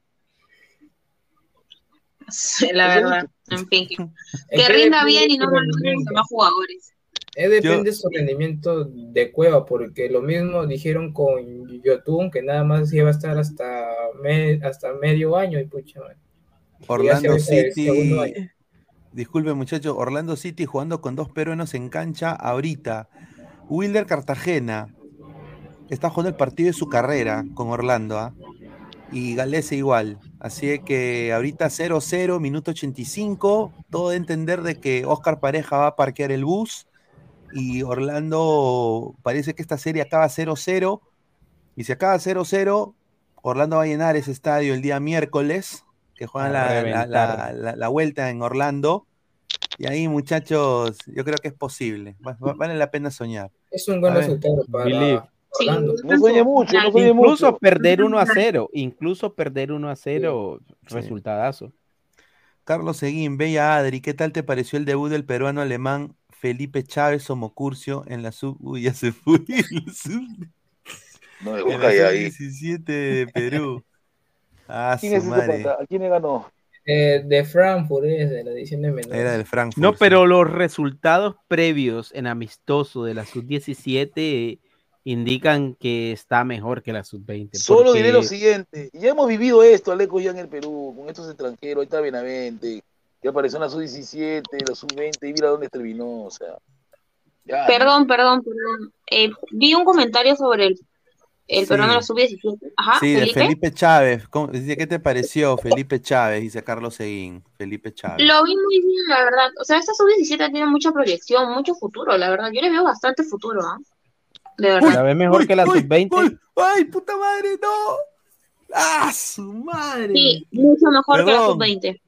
S13: Sí, La verdad. En fin, que, rinda bien y
S11: de
S13: no malogren los demás jugadores.
S11: Eh, depende de su rendimiento de Cueva, porque lo mismo dijeron con Yotun, que nada más iba a estar hasta, me- hasta medio año y pucha. man.
S2: Orlando City. Disculpe, muchachos. Orlando City jugando con dos peruanos en cancha ahorita. Wilder Cartagena está jugando el partido de su carrera con Orlando. ¿ah? Y Galese igual. Así que ahorita 0-0, minuto 85. Todo de entender de que Oscar Pareja va a parquear el bus. Y Orlando parece que esta serie acaba 0-0. Y si acaba 0-0, Orlando va a llenar ese estadio el día miércoles que juegan la, la-
S9: reventar.
S2: la- la- la vuelta en Orlando. Y ahí, muchachos, yo creo que es posible. Va- va- vale la pena soñar.
S11: Es un buen resultado para. Orlando.
S8: No sueñe mucho, no sueñe
S9: incluso
S8: mucho.
S9: perder 1 a 0, incluso perder 1 a 0,
S2: Sí.
S9: resultadazo.
S2: Carlos Seguín, Bella Adri, ¿qué tal te pareció el debut del peruano alemán Felipe Chávez Somocurcio en la sub. Uy, ya se fue. en la sub-
S8: No,
S2: en la
S8: ahí.
S2: 17 de Perú. Ah,
S8: ¿Quién
S2: su
S8: es ese
S2: madre.
S8: ¿A quién le ganó?
S11: Eh, de Frankfurt es de la edición de menores.
S2: Era del Frankfurt.
S9: No,
S2: sí.
S9: pero los resultados previos en amistoso de la sub-17 indican que está mejor que la sub-20.
S8: Solo diré lo siguiente, ya hemos vivido esto, Aleco, ya en el Perú, con estos extranjeros, ahí está Benavente, que apareció en la sub-17, la sub-20, y mira dónde terminó, o sea. ya,
S13: Perdón, perdón, perdón. Eh, vi un comentario sobre el, el
S2: Sí.
S13: peruano de la sub-17. Ajá,
S2: Sí, de
S13: Felipe.
S2: Felipe Chávez. ¿Cómo- dice, ¿Qué te pareció Felipe Chávez? Dice Carlos Seguín. Felipe Chávez.
S13: Lo vi muy bien, la verdad. O sea, esta sub-17 tiene mucha proyección, mucho futuro, la verdad. Yo le veo bastante futuro, ¿ah? De verdad.
S9: ¿La ves mejor que la sub-20?
S2: ¡Ay, puta madre, no! ¡Ah, su madre!
S13: Sí, mucho mejor que la
S2: Perdón.
S13: sub-20.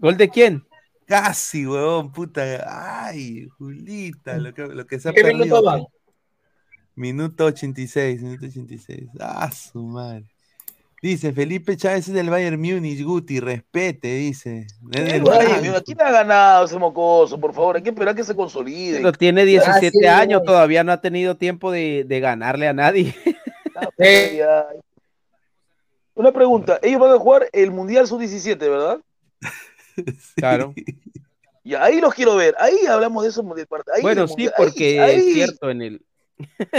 S9: ¿Gol de quién?
S2: Casi, huevón, puta. Ay, Julita, lo que, lo que se ha
S11: ¿Qué minuto
S2: perdido.
S11: va?
S2: Minuto 86, minuto 86. Ah, su madre. Dice, Felipe Chávez es del Bayern Múnich, Guti, respete, dice. Es del
S8: Ay,
S2: Bayern.
S8: mira, ¿Quién ha ganado ese mocoso? Por favor, hay que esperar que se consolide.
S9: Pero tiene 17
S8: sí.
S9: años, todavía no ha tenido tiempo de, de ganarle a nadie.
S8: Ay. Una pregunta, ellos van a jugar el Mundial Sub-17, ¿verdad?
S9: Claro.
S8: Y ahí los quiero ver, ahí hablamos de eso ahí
S9: Bueno, sí,
S8: Mundial,
S9: porque
S8: ahí,
S9: es
S8: ahí,
S9: cierto en el,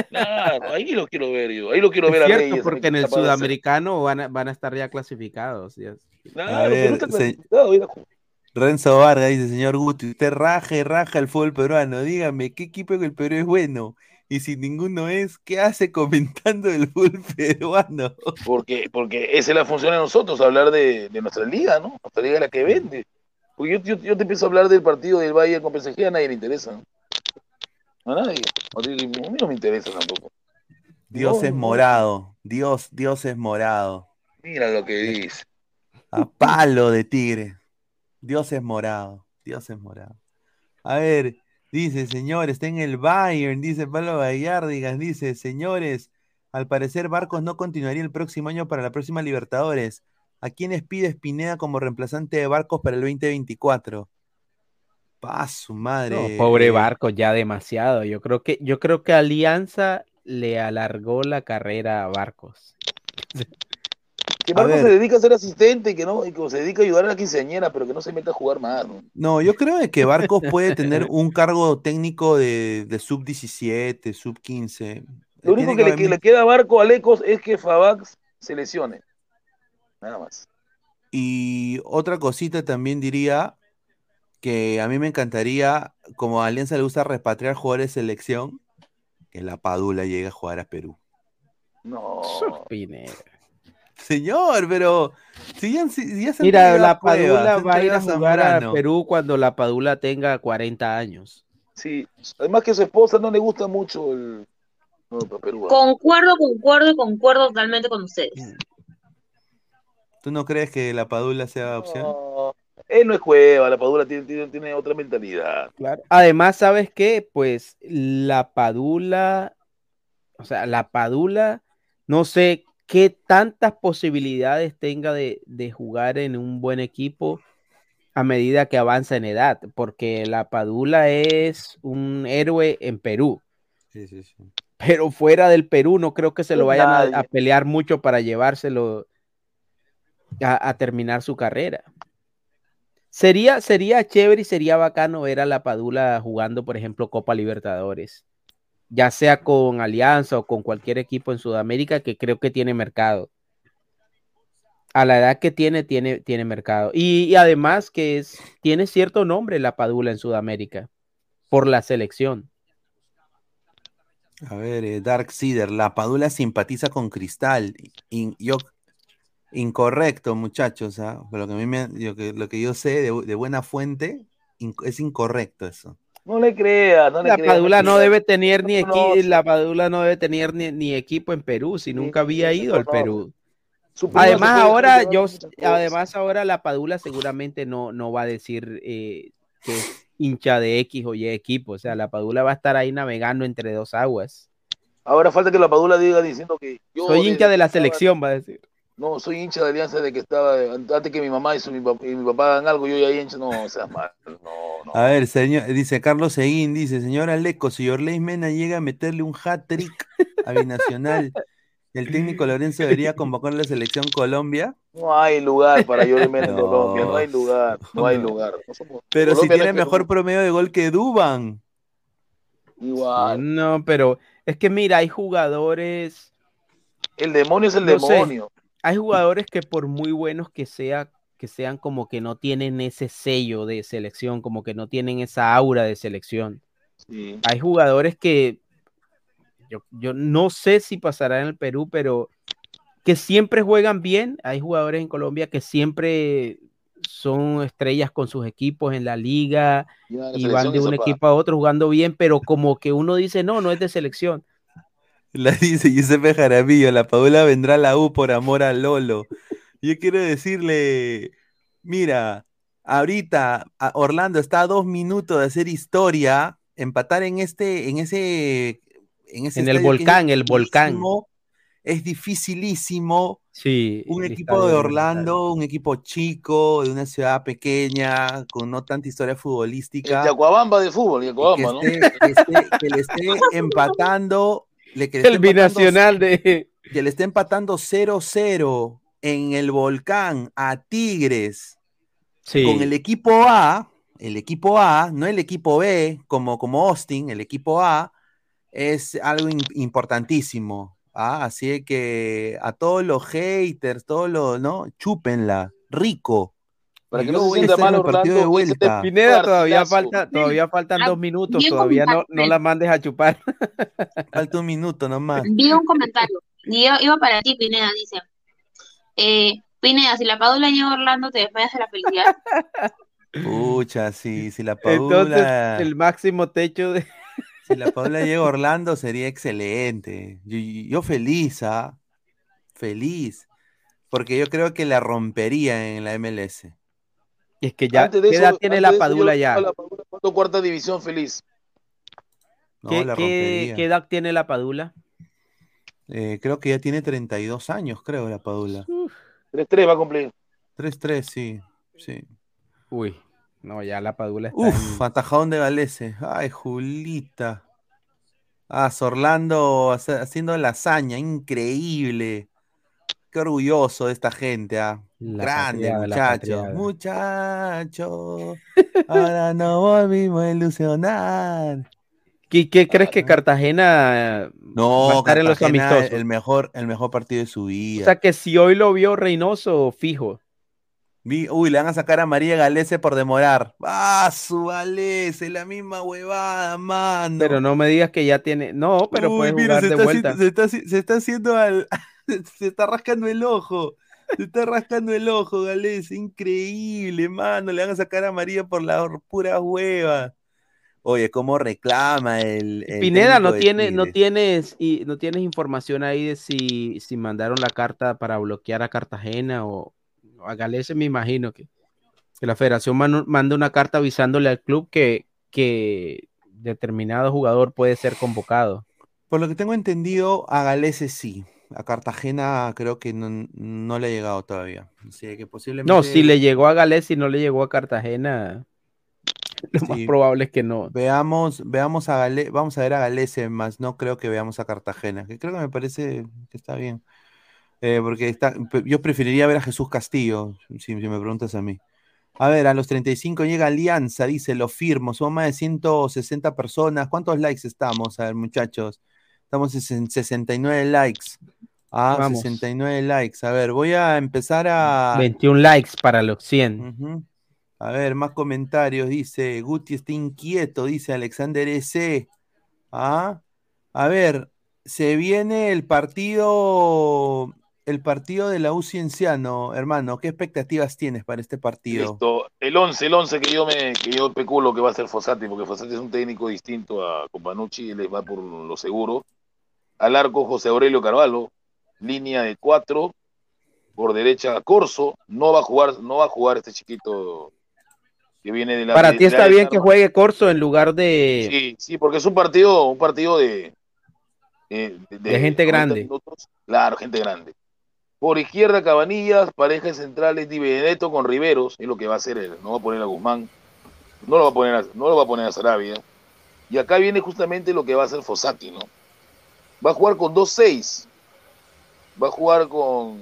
S8: Claro, ahí los quiero ver yo, ahí lo quiero
S9: es
S8: ver a
S9: cierto
S8: Reyes.
S9: porque en el sudamericano van a, van a estar ya clasificados. ya.
S8: Claro,
S2: A ver,
S8: no
S2: se-. Renzo Vargas dice, señor Guti, usted raja y raja el fútbol peruano. Dígame, ¿qué equipo en el Perú es bueno? Y si ninguno es, ¿qué hace comentando el fútbol peruano?
S8: Porque, porque esa es la función de nosotros, hablar de, de nuestra liga, ¿no? Nuestra liga es la que vende. Porque yo, yo, yo te empiezo a hablar del partido del Bayern con PSG, a nadie le interesa. ¿no? A nadie. A mí no me interesa tampoco.
S2: Dios
S8: No,
S2: es morado. Dios, Dios es morado.
S8: Mira lo que dice.
S2: A palo de tigre. Dios es morado. Dios es morado. A ver, dice, señor, está en el Bayern, dice Pablo Gallardigas, dice, señores, al parecer Barcos no continuaría el próximo año para la próxima Libertadores. ¿A quiénes pide Spineda como reemplazante de Barcos para el 2024? Pa' su madre.
S9: No, pobre
S2: eh,
S9: Barco, ya demasiado. Yo creo que, yo creo que Alianza le alargó la carrera a Barcos.
S8: Que
S2: ver.
S8: se dedica a ser asistente y que no, y que se dedica a ayudar a la quinceañera, pero que no se meta a jugar más, ¿no?
S2: No, yo creo de que Barcos puede tener un cargo técnico de, de sub 17, sub 15.
S8: Lo único le, que le queda a Barco a Lecos es que Fabax se lesione. Nada más.
S2: Y otra cosita también diría que a mí me encantaría, como a Alianza le gusta repatriar jugadores de selección, que la Padula llegue a jugar a Perú.
S8: No.
S9: Pineda.
S2: Señor, pero si ya, si ya se
S9: Mira, la Padula va a ir a jugar a. Perú cuando la Padula tenga 40 años.
S8: Sí, además que a su esposa no le gusta mucho el no, Perú. ¿ah?
S13: Concuerdo, concuerdo y concuerdo totalmente con ustedes.
S2: ¿Tú no crees que la Padula sea opción?
S8: No, él no es cueva, la Padula tiene, tiene, tiene otra mentalidad.
S9: Claro. Además, ¿sabes qué? Pues la Padula, o sea, la Padula, no sé qué tantas posibilidades tenga de, de jugar en un buen equipo a medida que avanza en edad, porque la Padula es un héroe en Perú,
S2: Sí, sí, sí.
S9: pero fuera del Perú no creo que se lo vayan a pelear mucho para llevárselo a, a terminar su carrera. Sería, sería chévere y sería bacano ver a la Padula jugando, por ejemplo, Copa Libertadores, ya sea con Alianza o con cualquier equipo en Sudamérica que creo que tiene mercado. A la edad que tiene, tiene, tiene mercado. Y, además que es, tiene cierto nombre la Padula en Sudamérica por la selección.
S2: A ver, eh, Dark Seeder, la Padula simpatiza con Cristal. In- yo, incorrecto, muchachos. ¿ah? Lo, que a mí me- lo, que, yo sé de, buena fuente es incorrecto eso.
S8: No le creas, no le
S9: La
S8: creas.
S9: Padula no debe tener ni equipo, la Padula no debe tener ni, ni equipo en Perú, si nunca había ido al. Perú. Además ahora yo, además ahora la Padula seguramente no, no va a decir eh, que es hincha de X o Y equipo, o sea, la Padula va a estar ahí navegando entre dos aguas.
S8: Ahora falta que la Padula diga diciendo que yo
S9: Soy hincha de la selección, va a decir.
S8: No, soy hincha de Alianza de que estaba antes que mi mamá y, su, mi, pap- y mi papá hagan algo, yo ya hincha, no, seas mal, no, no.
S2: A ver, señor, dice Carlos Seguín, dice, señor Aleco, si Orley Mena llega a meterle un hat-trick a Binacional, el técnico Lorenzo debería convocar a la selección Colombia.
S8: No hay lugar para yo en
S2: No.
S8: Colombia, no hay lugar, no hay lugar. No somos-
S2: Pero si
S8: Colombia
S2: tiene mejor promedio de gol que Duban.
S8: Igual.
S9: No, pero es que mira, hay jugadores,
S8: El demonio es el
S9: No sé. Hay jugadores que por muy buenos que sea, que sean como que no tienen ese sello de selección, como que no tienen esa aura de selección.
S8: Sí.
S9: Hay jugadores que yo, yo no sé si pasará en el Perú, pero que siempre juegan bien. Hay jugadores en Colombia que siempre son estrellas con sus equipos en la liga
S8: la
S9: y van de un equipo a otro jugando bien, pero como que uno dice, no, no es de selección.
S2: La dice Giuseppe Jaramillo, la Padula vendrá a la U por amor a Lolo. Yo quiero decirle, mira, ahorita a Orlando está a dos minutos de hacer historia, empatar en este, en ese, en ese
S9: En el
S2: es
S9: volcán, el volcán.
S2: dificilísimo, Es dificilísimo.
S9: Sí.
S2: Un equipo de Orlando, un equipo chico, de una ciudad pequeña, con no tanta historia futbolística.
S8: El Yacuabamba de fútbol, Yacuabamba, ¿no?
S2: que, esté, que esté- que le esté empatando. Le- que le
S9: El binacional de.
S2: Que le esté empatando 0-0 en el volcán a Tigres
S9: Sí.
S2: con el equipo A, el equipo A, no el equipo B, como, como Austin, el equipo A, es algo im- importantísimo. ¿ah? Así que a todos los haters, todos los, ¿no? Chúpenla, rico.
S8: Para que no se sienta mal
S2: el partido de
S8: Orlando, ese
S2: vuelta.
S9: Pineda, todavía falta, todavía faltan
S13: Ah,
S9: dos minutos,
S13: bien
S9: todavía no, no la mandes a chupar.
S2: Falta un minuto nomás.
S13: Vi un comentario. Y iba, iba para ti, Pineda, dice. Eh, Pineda, si la Padula llega a Orlando, te desmayas de la felicidad.
S2: Pucha, si, si la
S9: Entonces,
S2: Paula,
S9: el máximo techo de.
S2: si la Paula llega a Orlando sería excelente. Yo, yo feliz, ¿ah? Feliz. Porque yo creo que la rompería en la MLS.
S9: Es que ya, ¿qué
S8: eso-
S9: edad tiene la Padula ya?
S8: la Padula, ¿cuánto cuarta división feliz?
S2: No,
S9: ¿Qué,
S2: la
S9: qué- qué edad tiene la Padula?
S2: Eh, creo que ya tiene 32 años, creo, la Padula.
S8: 3-3 va a cumplir.
S2: 3-3, sí. sí.
S9: Uy, no, ya la Padula está
S2: Uf,
S9: en-
S2: atajadón de Galese. Ay, Julita. Ah, Sorlando hace- haciendo la hazaña, increíble. Qué orgulloso de esta gente, ah.
S9: La
S2: Grande,
S9: patriada,
S2: muchacho. Muchacho. Ahora no volvimos a ilusionar.
S9: ¿Qué, qué crees que Cartagena eh, va a
S2: No,
S9: en los
S2: Cartagena,
S9: amistosos?
S2: el mejor, el mejor partido de su vida.
S9: O sea que si hoy lo vio Reynoso, fijo.
S2: Uy, le van a sacar a María Galese por demorar. Ah, su Galese, la misma huevada, mano.
S9: Pero no me digas que ya tiene. No, pero
S2: Uy,
S9: puede
S2: mira,
S9: jugar
S2: se
S9: de
S2: está,
S9: vuelta.
S2: haciendo, se, está, se está haciendo al. Se está rascando el ojo. Se está rascando el ojo, Galese. Increíble, mano. Le van a sacar a María por la pura hueva. Oye, cómo reclama el. el
S9: Pineda, no tiene, no tienes y no tienes información ahí de si, si mandaron la carta para bloquear a Cartagena o, a Galese, me imagino que, que la federación manda una carta avisándole al club que, que determinado jugador puede ser convocado.
S2: Por lo que tengo entendido, a Galese sí. A Cartagena creo que no, no le ha llegado todavía. Así que posiblemente.
S9: No, si le llegó a Galese y no le llegó a Cartagena, lo más probable es que no.
S2: Veamos, veamos a Gale, vamos a ver a Galese, más no creo que veamos a Cartagena, que creo que me parece que está bien. Eh, porque está, yo preferiría ver a Jesús Castillo, si, si me preguntas a mí. A ver, a los 35 llega Alianza, dice, lo firmo, somos más de 160 personas. ¿Cuántos likes estamos? A ver, muchachos. Estamos en 69 likes. Ah,
S9: Vamos.
S2: 69 likes. A ver, voy a empezar a...
S9: 21 likes para los 100.
S2: Ujú. A ver, más comentarios. Dice, Guti está inquieto, dice Alexander S. Ah, a ver, se viene el partido, el partido de la U Cienciano, hermano. ¿Qué expectativas tienes para este partido?
S8: Listo. El 11, el 11 que yo me que yo especulo que va a ser Fossati, porque Fossati es un técnico distinto a Companucci, él les va por lo seguro. Al arco José Aurelio Carvalho, línea de cuatro, por derecha Corso, no va a jugar, no va a jugar este chiquito que viene de la
S9: Para
S8: de-
S9: ti está bien que juegue Corso en lugar de,
S8: Sí, sí, porque es un partido, un partido de,
S9: de gente
S8: 90
S9: grande.
S8: minutos. Claro, gente grande. Por izquierda, Cabanillas, pareja centrales Di Benedetto con Riveros, es lo que va a hacer él. No va a poner a Guzmán, no lo va a poner a, no lo va a poner a Sarabia. Y acá viene justamente lo que va a hacer Fossati, ¿no? Va a jugar con 2-6. Va a jugar con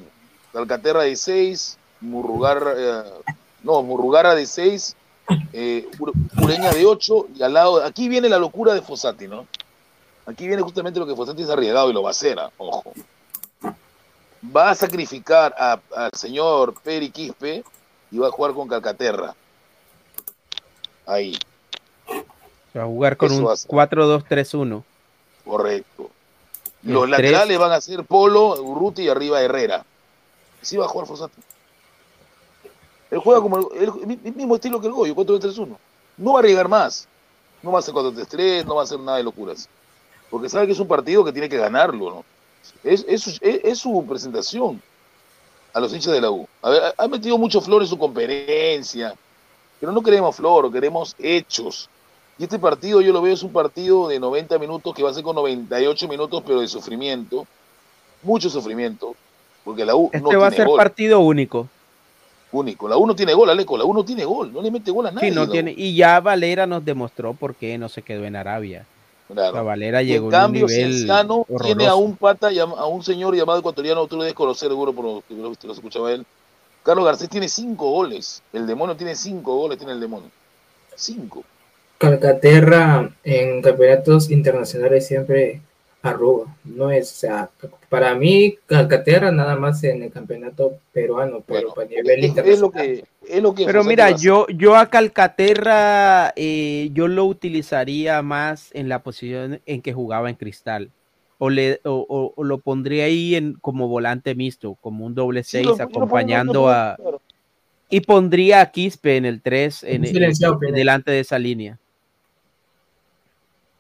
S8: Calcaterra de 6, Murrugarra, eh, no, Murrugarra de 6, eh, Ure- Ureña de 8 y al lado, aquí viene la locura de Fossati, ¿no? Aquí viene justamente lo que Fossati es arriesgado y lo va a hacer, ah, ojo. Va a sacrificar a- al señor Peri Quispe y va a jugar con Calcaterra. Ahí,
S9: Va a jugar con
S8: Eso
S9: un
S8: va a ser.
S9: 4-2-3-1.
S8: correcto.
S9: El
S8: Los
S9: tres-
S8: laterales van a ser Polo, Urruti y arriba Herrera. Así va a jugar Fossati. Él juega como el, el- el mismo estilo que el Goyo, 4-2-3-1. No va a arriesgar más. No va a hacer 4-3-3, no va a hacer nada de locuras. porque sabe que es un partido que tiene que ganarlo, ¿no? Es, es, su- es- es su presentación a los hinchas de la U. A ver, ha- ha metido mucho flor en su conferencia, pero no queremos flor, queremos hechos. Y este partido yo lo veo es un partido de 90 minutos que va a ser con 98 minutos, pero de sufrimiento, mucho sufrimiento, porque la U
S9: Este
S8: no
S9: va a ser
S8: gol.
S9: partido único.
S8: Único. La U no tiene gol, Aleco, la U no tiene gol, no le mete gol a nadie.
S9: Sí, no
S8: la
S9: tiene, y ya Valera nos demostró por qué no se quedó en Arabia.
S8: Claro.
S9: Sea, Valera llegó
S8: en
S9: en un
S8: cambio,
S9: nivel
S8: Cienciano tiene a un pata, a un señor llamado ecuatoriano, tú lo debes conocer seguro por lo que lo, lo escuchaba él. Carlos Garcés tiene cinco goles. El demonio tiene cinco goles, tiene el demonio. Cinco.
S11: Calcaterra en campeonatos internacionales siempre arruga. No es, o sea, para mí, Calcaterra nada más en el campeonato peruano, pero para nivel
S8: Es, es
S11: internacional.
S8: lo que, es lo que
S9: Pero mira, yo, yo a Calcaterra eh, yo lo utilizaría más en la posición en que jugaba en Cristal. O, le, o, o- o lo pondría ahí en, como volante mixto, como un doble seis,
S8: lo
S9: acompañando
S8: yo lo pongo,
S9: a...
S8: claro.
S9: Y pondría a Quispe en el 3, en, en-
S11: Pineda.
S9: delante de esa línea.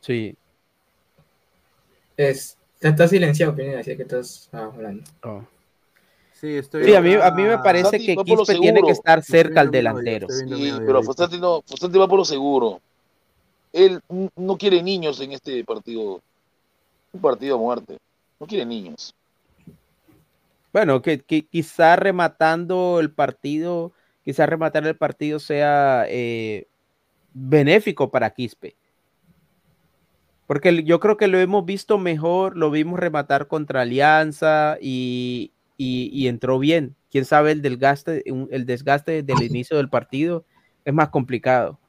S9: Sí.
S11: Es, está silenciado, Pineda, así que estás ah, hablando.
S9: Oh.
S2: Sí, estoy
S9: Sí, a mí, a mí me
S2: acá-
S9: parece que Quispe tiene que estar cerca al delantero.
S2: viendo
S8: Sí, pero. Fossati no, Fossati va por lo seguro. Él no quiere niños en este partido. Un partido a muerte. No quiere niños.
S9: Bueno, que, que quizá rematando el partido, quizá rematar el partido sea eh, benéfico para Quispe. Porque yo creo que lo hemos visto mejor, lo vimos rematar contra Alianza y, y- y entró bien. Quién sabe el desgaste, un- el desgaste del inicio del partido es más complicado.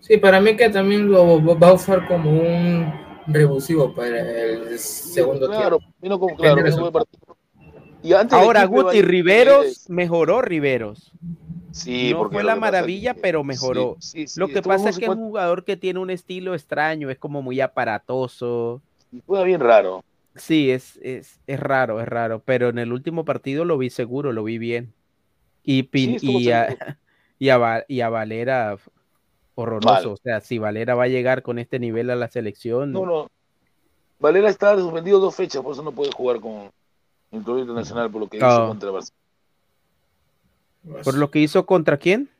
S11: Sí, para mí que también lo va a usar como un revulsivo para el segundo
S8: Claro,
S11: tiempo.
S8: vino claro. Y antes
S9: Ahora Guti Riveros mejoró Riveros.
S8: Sí,
S9: no
S8: porque
S9: fue la maravilla,
S8: que-
S9: pero mejoró.
S8: Sí, sí, sí,
S9: Lo que pasa es que es un jugador que tiene un estilo extraño, es como muy aparatoso.
S8: Juega bien raro.
S9: Sí, es, es, es raro, es raro, pero en el último partido lo vi seguro, lo vi bien. Y, Pin- y, a, y, a, y a Valera horroroso. O sea, si Valera va a llegar con este nivel a la selección,
S8: No, no. Valera está suspendido dos fechas, por eso no puede jugar con el torneo internacional por lo que hizo
S9: Ah.
S8: contra,
S9: Por lo que hizo contra quién?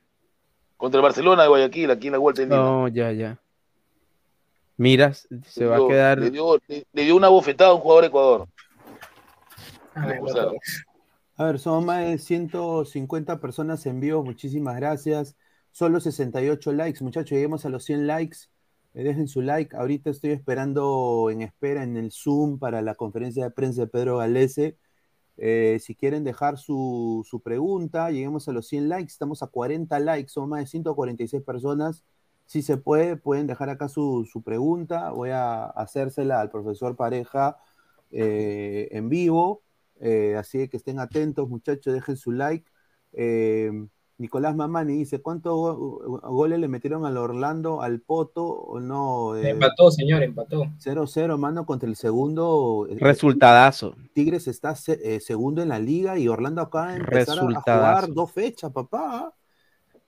S8: contra el Barcelona de Guayaquil, aquí en la vuelta Lima.
S9: No, ya, ya. Mira, se va a quedar.
S8: Le dio, le- le dio una bofetada a un jugador de Ecuador.
S2: A ver, somos más de 150 personas en vivo, muchísimas gracias. Solo 68 likes, muchachos, lleguemos a los 100 likes. Eh, dejen su like. Ahorita estoy esperando en espera en el Zoom para la conferencia de prensa de Pedro Galese. Eh, si quieren dejar su, su pregunta, lleguemos a los 100 likes. Estamos a 40 likes, somos más de 146 personas. Si se puede, pueden dejar acá su, su pregunta. Voy a hacérsela al profesor Pareja eh, en vivo. Eh, así que estén atentos, muchachos, dejen su like. Eh, Nicolás Mamani dice: ¿Cuántos go- goles le metieron al Orlando, al Poto? ¿O no? Eh,
S11: Empató, señor, empató.
S2: 0-0, mano, contra el segundo. eh,
S9: Resultadazo.
S2: Tigres está se- eh, segundo en la liga y Orlando acaba de empezar a- jugar dos fechas, papá.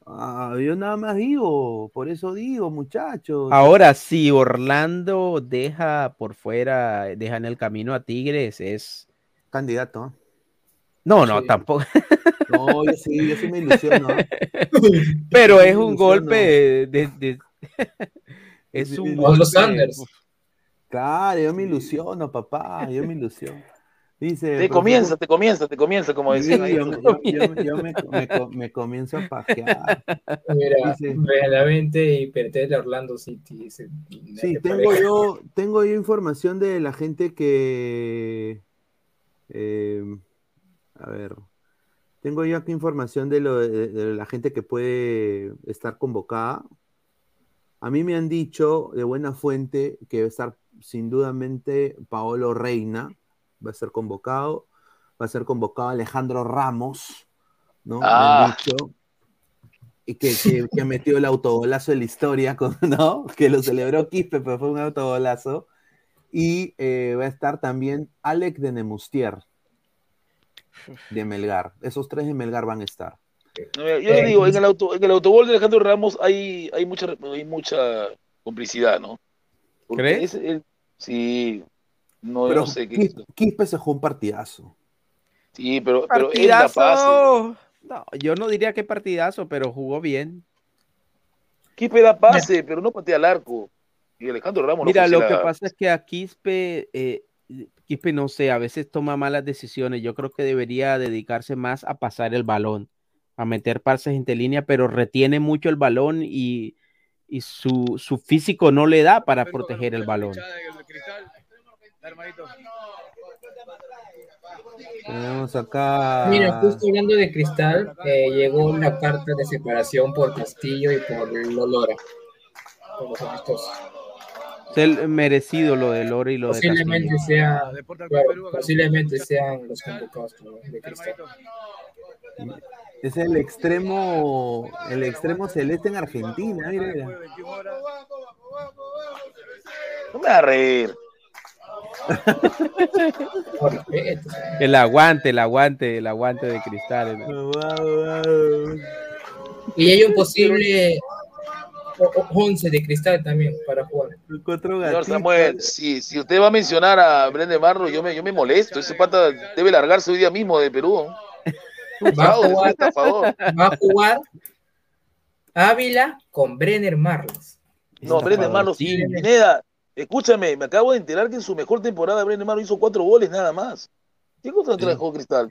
S2: Ah, yo nada más digo, por eso digo, muchachos.
S9: Ahora, si Orlando deja por fuera, deja en el camino a Tigres, es.
S2: Candidato.
S9: No, no,
S2: Sí.
S9: tampoco.
S2: No, yo sí, yo sí me ilusiono.
S9: Pero es un
S2: ilusiono.
S9: golpe de. de- de- es un
S2: Como los
S9: golpe-
S11: Sanders.
S2: Claro, yo me ilusiono, papá, yo me ilusiono. Dice,
S8: Te
S2: profesor-
S8: comienza, te comienza, te comienza, como
S2: Sí,
S8: decían ahí.
S2: yo, me- yo- yo- yo me, me co- me comienzo a pajear.
S11: Mira,
S2: Dice-
S11: verdaderamente y de Orlando City.
S2: Sí, tengo
S11: pareja.
S2: yo, tengo yo información de la gente que. eh, a ver. Tengo yo aquí información de, lo, de, de la gente que puede estar convocada. A mí me han dicho de buena fuente que va a estar sin dudamente Paolo Reina, va a ser convocado. Va a ser convocado Alejandro Ramos, ¿no? Me han
S8: Ah.
S2: dicho. Y que, que, que metió el autogolazo de la historia, con, ¿no? Que lo celebró Quispe, pero fue un autogolazo. Y eh, va a estar también Alec de Nemustier, de Melgar. Esos tres de Melgar van a estar.
S8: No, Yo le digo, en el, auto, en el autogol de Alejandro Ramos hay, hay, mucha, hay mucha complicidad, ¿no? Porque
S9: ¿Crees?
S8: el- Sí, no,
S2: Pero
S8: sé que.
S2: Quis- Quispe se jugó un partidazo.
S8: Sí, pero, pero él la pase.
S9: Partidazo. No, yo no diría que partidazo, pero jugó bien.
S8: Quispe da pase, pero no patea al arco. Y Alejandro Ramos
S9: Mira,
S8: no
S9: lo que pasa es que a Quispe, eh, Quispe no sé, a veces toma malas decisiones. Yo creo que debería dedicarse más a pasar el balón, a meter pases entre línea, pero retiene mucho el balón y, y su, su físico no le da para proteger el balón.
S2: Tenemos acá.
S11: Mira, justo hablando de Cristal, eh, llegó una carta de separación por Castillo y por Lolora. Por los amistosos.
S9: Merecido lo de Lore y lo de
S11: Posiblemente sea, claro, posiblemente sean los convocados de Cristal.
S2: Es el extremo, el extremo celeste en Argentina, mira, mira.
S8: No me va a reír.
S9: El aguante, el aguante, el aguante de Cristal.
S11: Y hay un posible 11 de Cristal también para jugar.
S8: Señor Samuel, si, si usted va a mencionar a Brendan Marlo, yo me, yo me molesto. Ese pata debe largarse hoy día mismo de Perú.
S11: Va a jugar, va a jugar Ávila con Brenner Marlos.
S8: No, Brendan Marlo, sí, Pineda, escúchame, me acabo de enterar que en su mejor temporada Brendan Marlo hizo cuatro goles nada más. ¿Qué cosa trajo Cristal?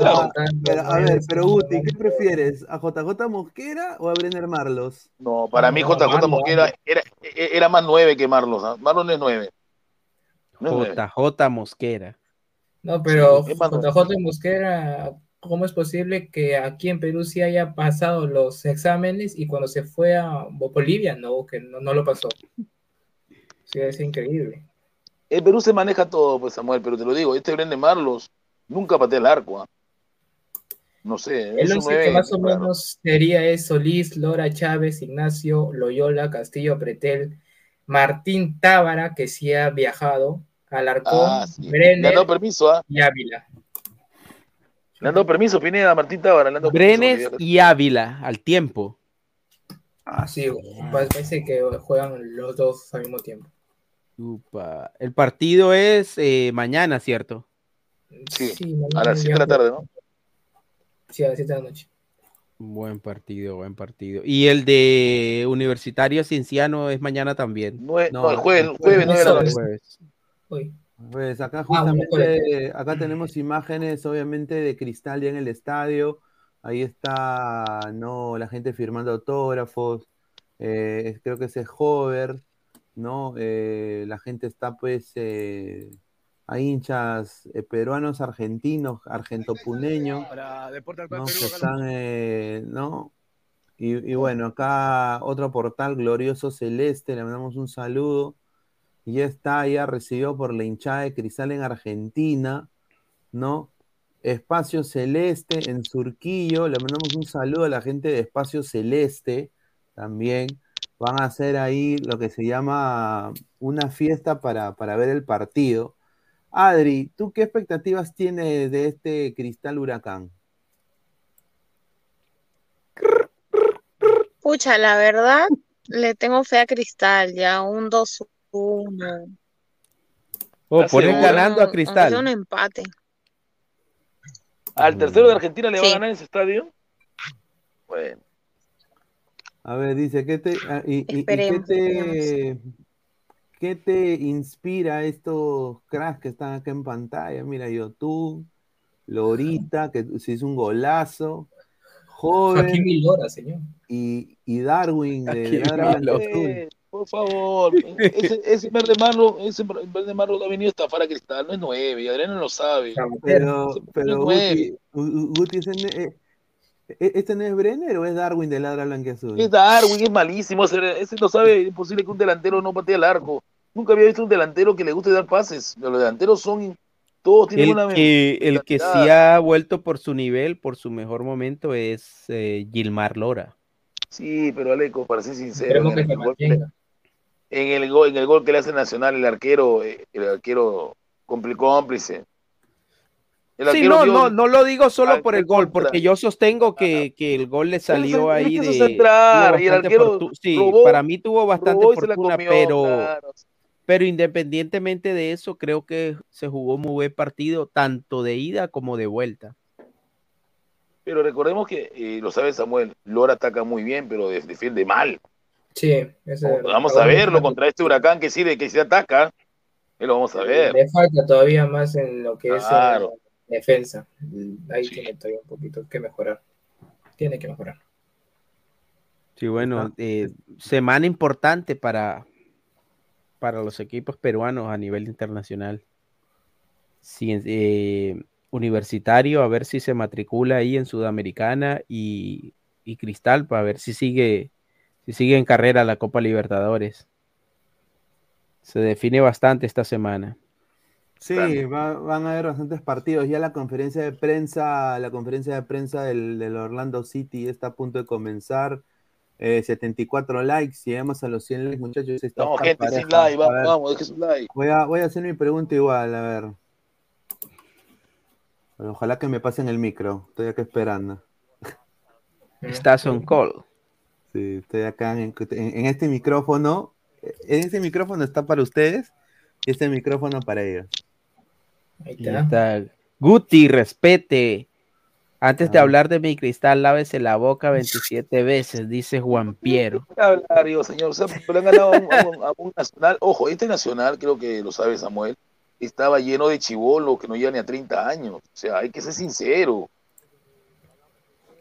S2: Ah, pero, a ver, pero Guti, ¿qué prefieres? ¿A JJ Mosquera o a Brenner Marlos?
S8: No, para mí JJ Mosquera era, era más nueve que Marlos. ¿ah? Marlos no es nueve. No es nueve.
S9: JJ Mosquera.
S11: No, pero JJ Mosquera, ¿cómo es posible que aquí en Perú sí haya pasado los exámenes y cuando se fue a Bolivia no, que no, no lo pasó? Sí, es increíble.
S8: En Perú se maneja todo, pues Samuel, pero te lo digo, este Brendan Marlos nunca patea el arco. ¿ah? No sé,
S11: once
S8: nueve
S11: que más o
S8: claro.
S11: menos sería es Solís, Lora Chávez, Ignacio, Loyola, Castillo, Pretel, Martín Tábara, que sí ha viajado, Alarcón,
S8: Ah, sí.
S11: Brenner
S8: permiso, ¿ah?
S11: y Ávila.
S8: Le han dado permiso, Pineda, Martín Tábara. Le han dado permiso,
S9: Brenes y Ávila al tiempo.
S11: Ah, sí, pa- parece que juegan los dos al mismo tiempo.
S9: Upa. El partido es eh, mañana, ¿cierto?
S8: Sí,
S11: Sí,
S8: a las 7 de la tarde, ¿no?
S11: Sí, a las 7 de la noche.
S9: Buen partido, buen partido. Y el de Universitario Cienciano es mañana también.
S8: No, el jueves, el jueves, la
S9: El jueves.
S11: Hoy.
S2: Pues acá
S11: Ah,
S2: justamente, acá tenemos imágenes obviamente de Cristal ya en el estadio. Ahí está, no, la gente firmando autógrafos. eh, creo que ese es Hover, ¿no? Eh, la gente está pues, eh, hay hinchas eh, peruanos, argentinos, argentopuneños, ¿no? Que están, eh, ¿no? Y, y bueno, acá otro portal, Glorioso Celeste, le mandamos un saludo. Y ya está, ya recibido por la hinchada de Cristal en Argentina, ¿no? Espacio Celeste en Surquillo, le mandamos un saludo a la gente de Espacio Celeste también. Van a hacer ahí lo que se llama una fiesta para, para ver el partido. Adri, ¿tú qué expectativas tienes de este Cristal Huracán?
S13: Pucha, la verdad, le tengo fe a Cristal, ya un 2-1.
S9: Oh,
S8: ¿Estás
S9: ponen ganando a
S13: Aunque sea un
S9: Cristal.
S13: empate.
S8: ¿Al tercero de Argentina le va a ganar ese estadio? Bueno,
S2: A ver, dice, ¿qué te, ah, y- qué
S13: Esperemos,
S2: te, qué te inspira estos cracks que están acá en pantalla? Mira, YouTube, Lorita, que se hizo un golazo, joven,
S11: Hakimi Lora, señor.
S2: y, y Darwin de. Blanquiazul.
S8: eh, por favor, ese, ese verde marro, ese verde marro ha venido a estafar a Cristal, no es nueve, y Adriano lo sabe.
S2: Pero, pero
S8: es
S2: Guti, Gu- Guti, ¿ese no- eh, eh, ¿este no es Brenner o es Darwin de Ladra Blanquiazul?
S8: Es Darwin, es malísimo, ese, ese no sabe, es imposible que un delantero no patee el arco. Nunca había visto un delantero que le guste dar pases, los delanteros son, todos tienen
S9: El
S8: una
S9: que, el que sí ha vuelto por su nivel, por su mejor momento, es eh, Gilmar Lora.
S8: Sí, pero Aleco, para ser sincero, en el, gol que le-
S11: mantenga.
S8: en el gol, en el gol que le hace Nacional, el arquero, eh, el arquero complicó cómplice. El
S9: Sí, no,
S8: dio-
S9: no, no lo digo solo
S8: al-
S9: por el gol, porque yo sostengo que, que el gol le salió ahí de.
S8: centrar,
S9: tuvo
S8: y el
S9: bastante
S8: arquero
S9: fortu- sí,
S8: robó-
S9: para mí tuvo bastante
S8: y
S9: fortuna,
S8: comió,
S9: pero,
S8: claro.
S9: Pero independientemente de eso, creo que se jugó muy buen partido, tanto de ida como de vuelta.
S8: Pero recordemos que, eh, lo sabe Samuel, Lora ataca muy bien, pero de- defiende mal.
S11: Sí, eso es-
S8: Vamos a verlo contra este huracán que sí, de que se ataca. Él lo vamos a ver.
S11: Le falta todavía más en lo que es eh,
S8: Claro.
S11: Defensa. Ahí tiene todavía un poquito que mejorar. Tiene que mejorar.
S9: Sí, bueno, eh, semana importante para, para los equipos peruanos a nivel internacional. Sí, eh, universitario, a ver si se matricula ahí en Sudamericana y, y Cristal para ver si sigue, si sigue en carrera la Copa Libertadores. Se define bastante esta semana.
S2: Sí, va- van a haber bastantes partidos. Ya la conferencia de prensa, la conferencia de prensa del, del Orlando City está a punto de comenzar. Eh, 74 likes, llegamos a los 100 likes, muchachos. Oscar
S8: gente, sin like,
S2: A
S8: vamos,
S2: ver,
S8: vamos, deje su like.
S2: Voy a, voy a hacer mi pregunta igual, a ver. Bueno, ojalá que me pasen el micro, estoy acá esperando.
S9: Estás on call.
S2: Sí, estoy acá en, en- en este micrófono. En este micrófono está para ustedes y este micrófono para ellos.
S11: Ahí
S9: Y está. Guti, respete. Antes de hablar de mi cristal, lávese la boca 27 veces, dice Juan Piero.
S8: ¿Qué hablar, señor? O sea, le han ganado a un, a un- a un nacional. Ojo, este nacional, creo que lo sabe Samuel, estaba lleno de chivolos que no llegan ni a 30 años. O sea, hay que ser sincero.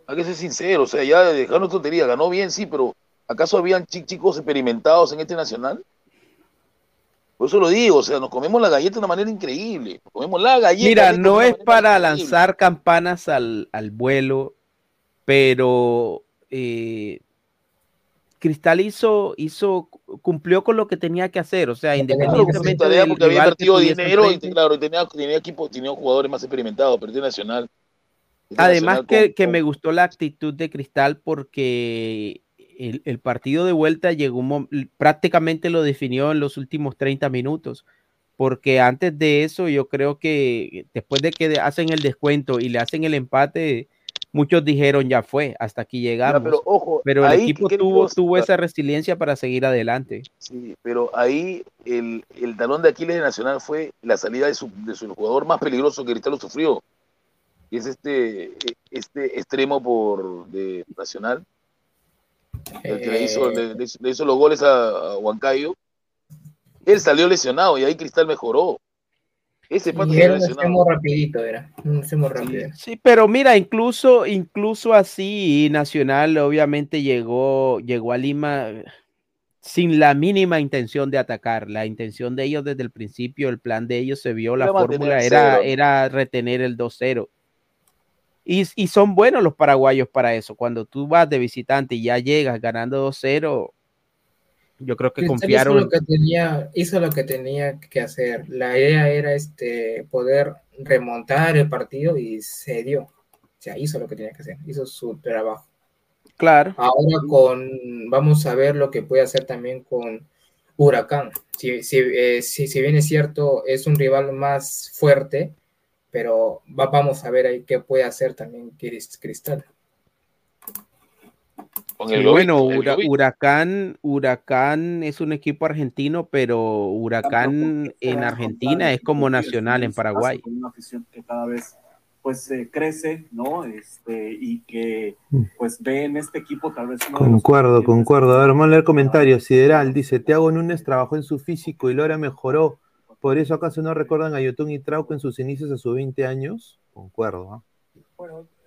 S8: Hay que ser sincero. O sea, ya dejaron tontería. Ganó bien, sí, pero ¿acaso habían chi- chicos experimentados en este nacional? Por eso lo digo, o sea, nos comemos la galleta de una manera increíble. Nos comemos la galleta.
S9: Mira,
S8: de
S9: no es para
S8: increíble.
S9: lanzar campanas al, al vuelo, pero eh, Cristal hizo, hizo, cumplió con lo que tenía que hacer, o sea,
S8: Claro,
S9: independientemente
S8: tarea,
S9: del
S8: porque había invertido dinero y claro, y tenía, tenía equipo, tenía jugadores más experimentados, este nacional.
S9: Además
S8: nacional
S9: que,
S8: con-
S9: que
S8: con-
S9: me gustó la actitud de Cristal porque el, el partido de vuelta llegó un prácticamente lo definió en los últimos 30 minutos. Porque antes de eso, yo creo que después de que hacen el descuento y le hacen el empate, muchos dijeron ya fue, hasta aquí llegamos.
S8: pero ojo,
S9: el
S8: ahí,
S9: equipo
S8: ¿qué- qué
S9: tuvo, tuvo esa resiliencia para seguir adelante.
S8: Sí, pero ahí el, el talón de Aquiles de Nacional fue la salida de su, de su jugador más peligroso que Cristal lo sufrió. Y es este, este extremo por de Nacional, el que le hizo,
S11: Eh.
S8: le, le hizo- le hizo los goles a, a Huancayo. Él salió lesionado y ahí Cristal mejoró. Ese pato
S11: Y
S8: lesionado.
S11: extremo rapidito, era. Extremo rápido.
S9: Sí, pero mira, incluso, incluso así, Nacional obviamente llegó, llegó a Lima sin la mínima intención de atacar. La intención de ellos desde el principio, el plan de ellos se vio, la
S8: mantener
S9: fórmula era, era retener el 2-0. Y, y son buenos los paraguayos para eso. Cuando tú vas de visitante y ya llegas ganando 2-0, yo creo que confiaron.
S11: Hizo lo que, tenía, hizo lo que tenía que hacer. La idea era este, poder remontar el partido y se dio. O sea, hizo lo que tenía que hacer. Hizo su trabajo.
S9: Claro.
S11: Ahora con, vamos a ver lo que puede hacer también con Huracán. Si, si, eh, si, si bien es cierto, es un rival más fuerte, pero va- vamos a ver ahí qué puede hacer también Cris- Cristal.
S8: Con el
S9: bueno. Huracán, Huracán es un equipo argentino, pero Huracán en Argentina es como Nacional en Paraguay.
S14: Una afición que cada vez pues eh, crece, ¿no? Este, y que pues ve en este equipo tal vez uno
S2: Concuerdo, concuerdo. A ver, vamos a leer comentarios. Sideral dice, Thiago Núñez trabajó en su físico y Lora mejoró. Por eso acaso no recuerdan a Yotun y Trauco en sus inicios a sus 20 años. Concuerdo. ¿ah?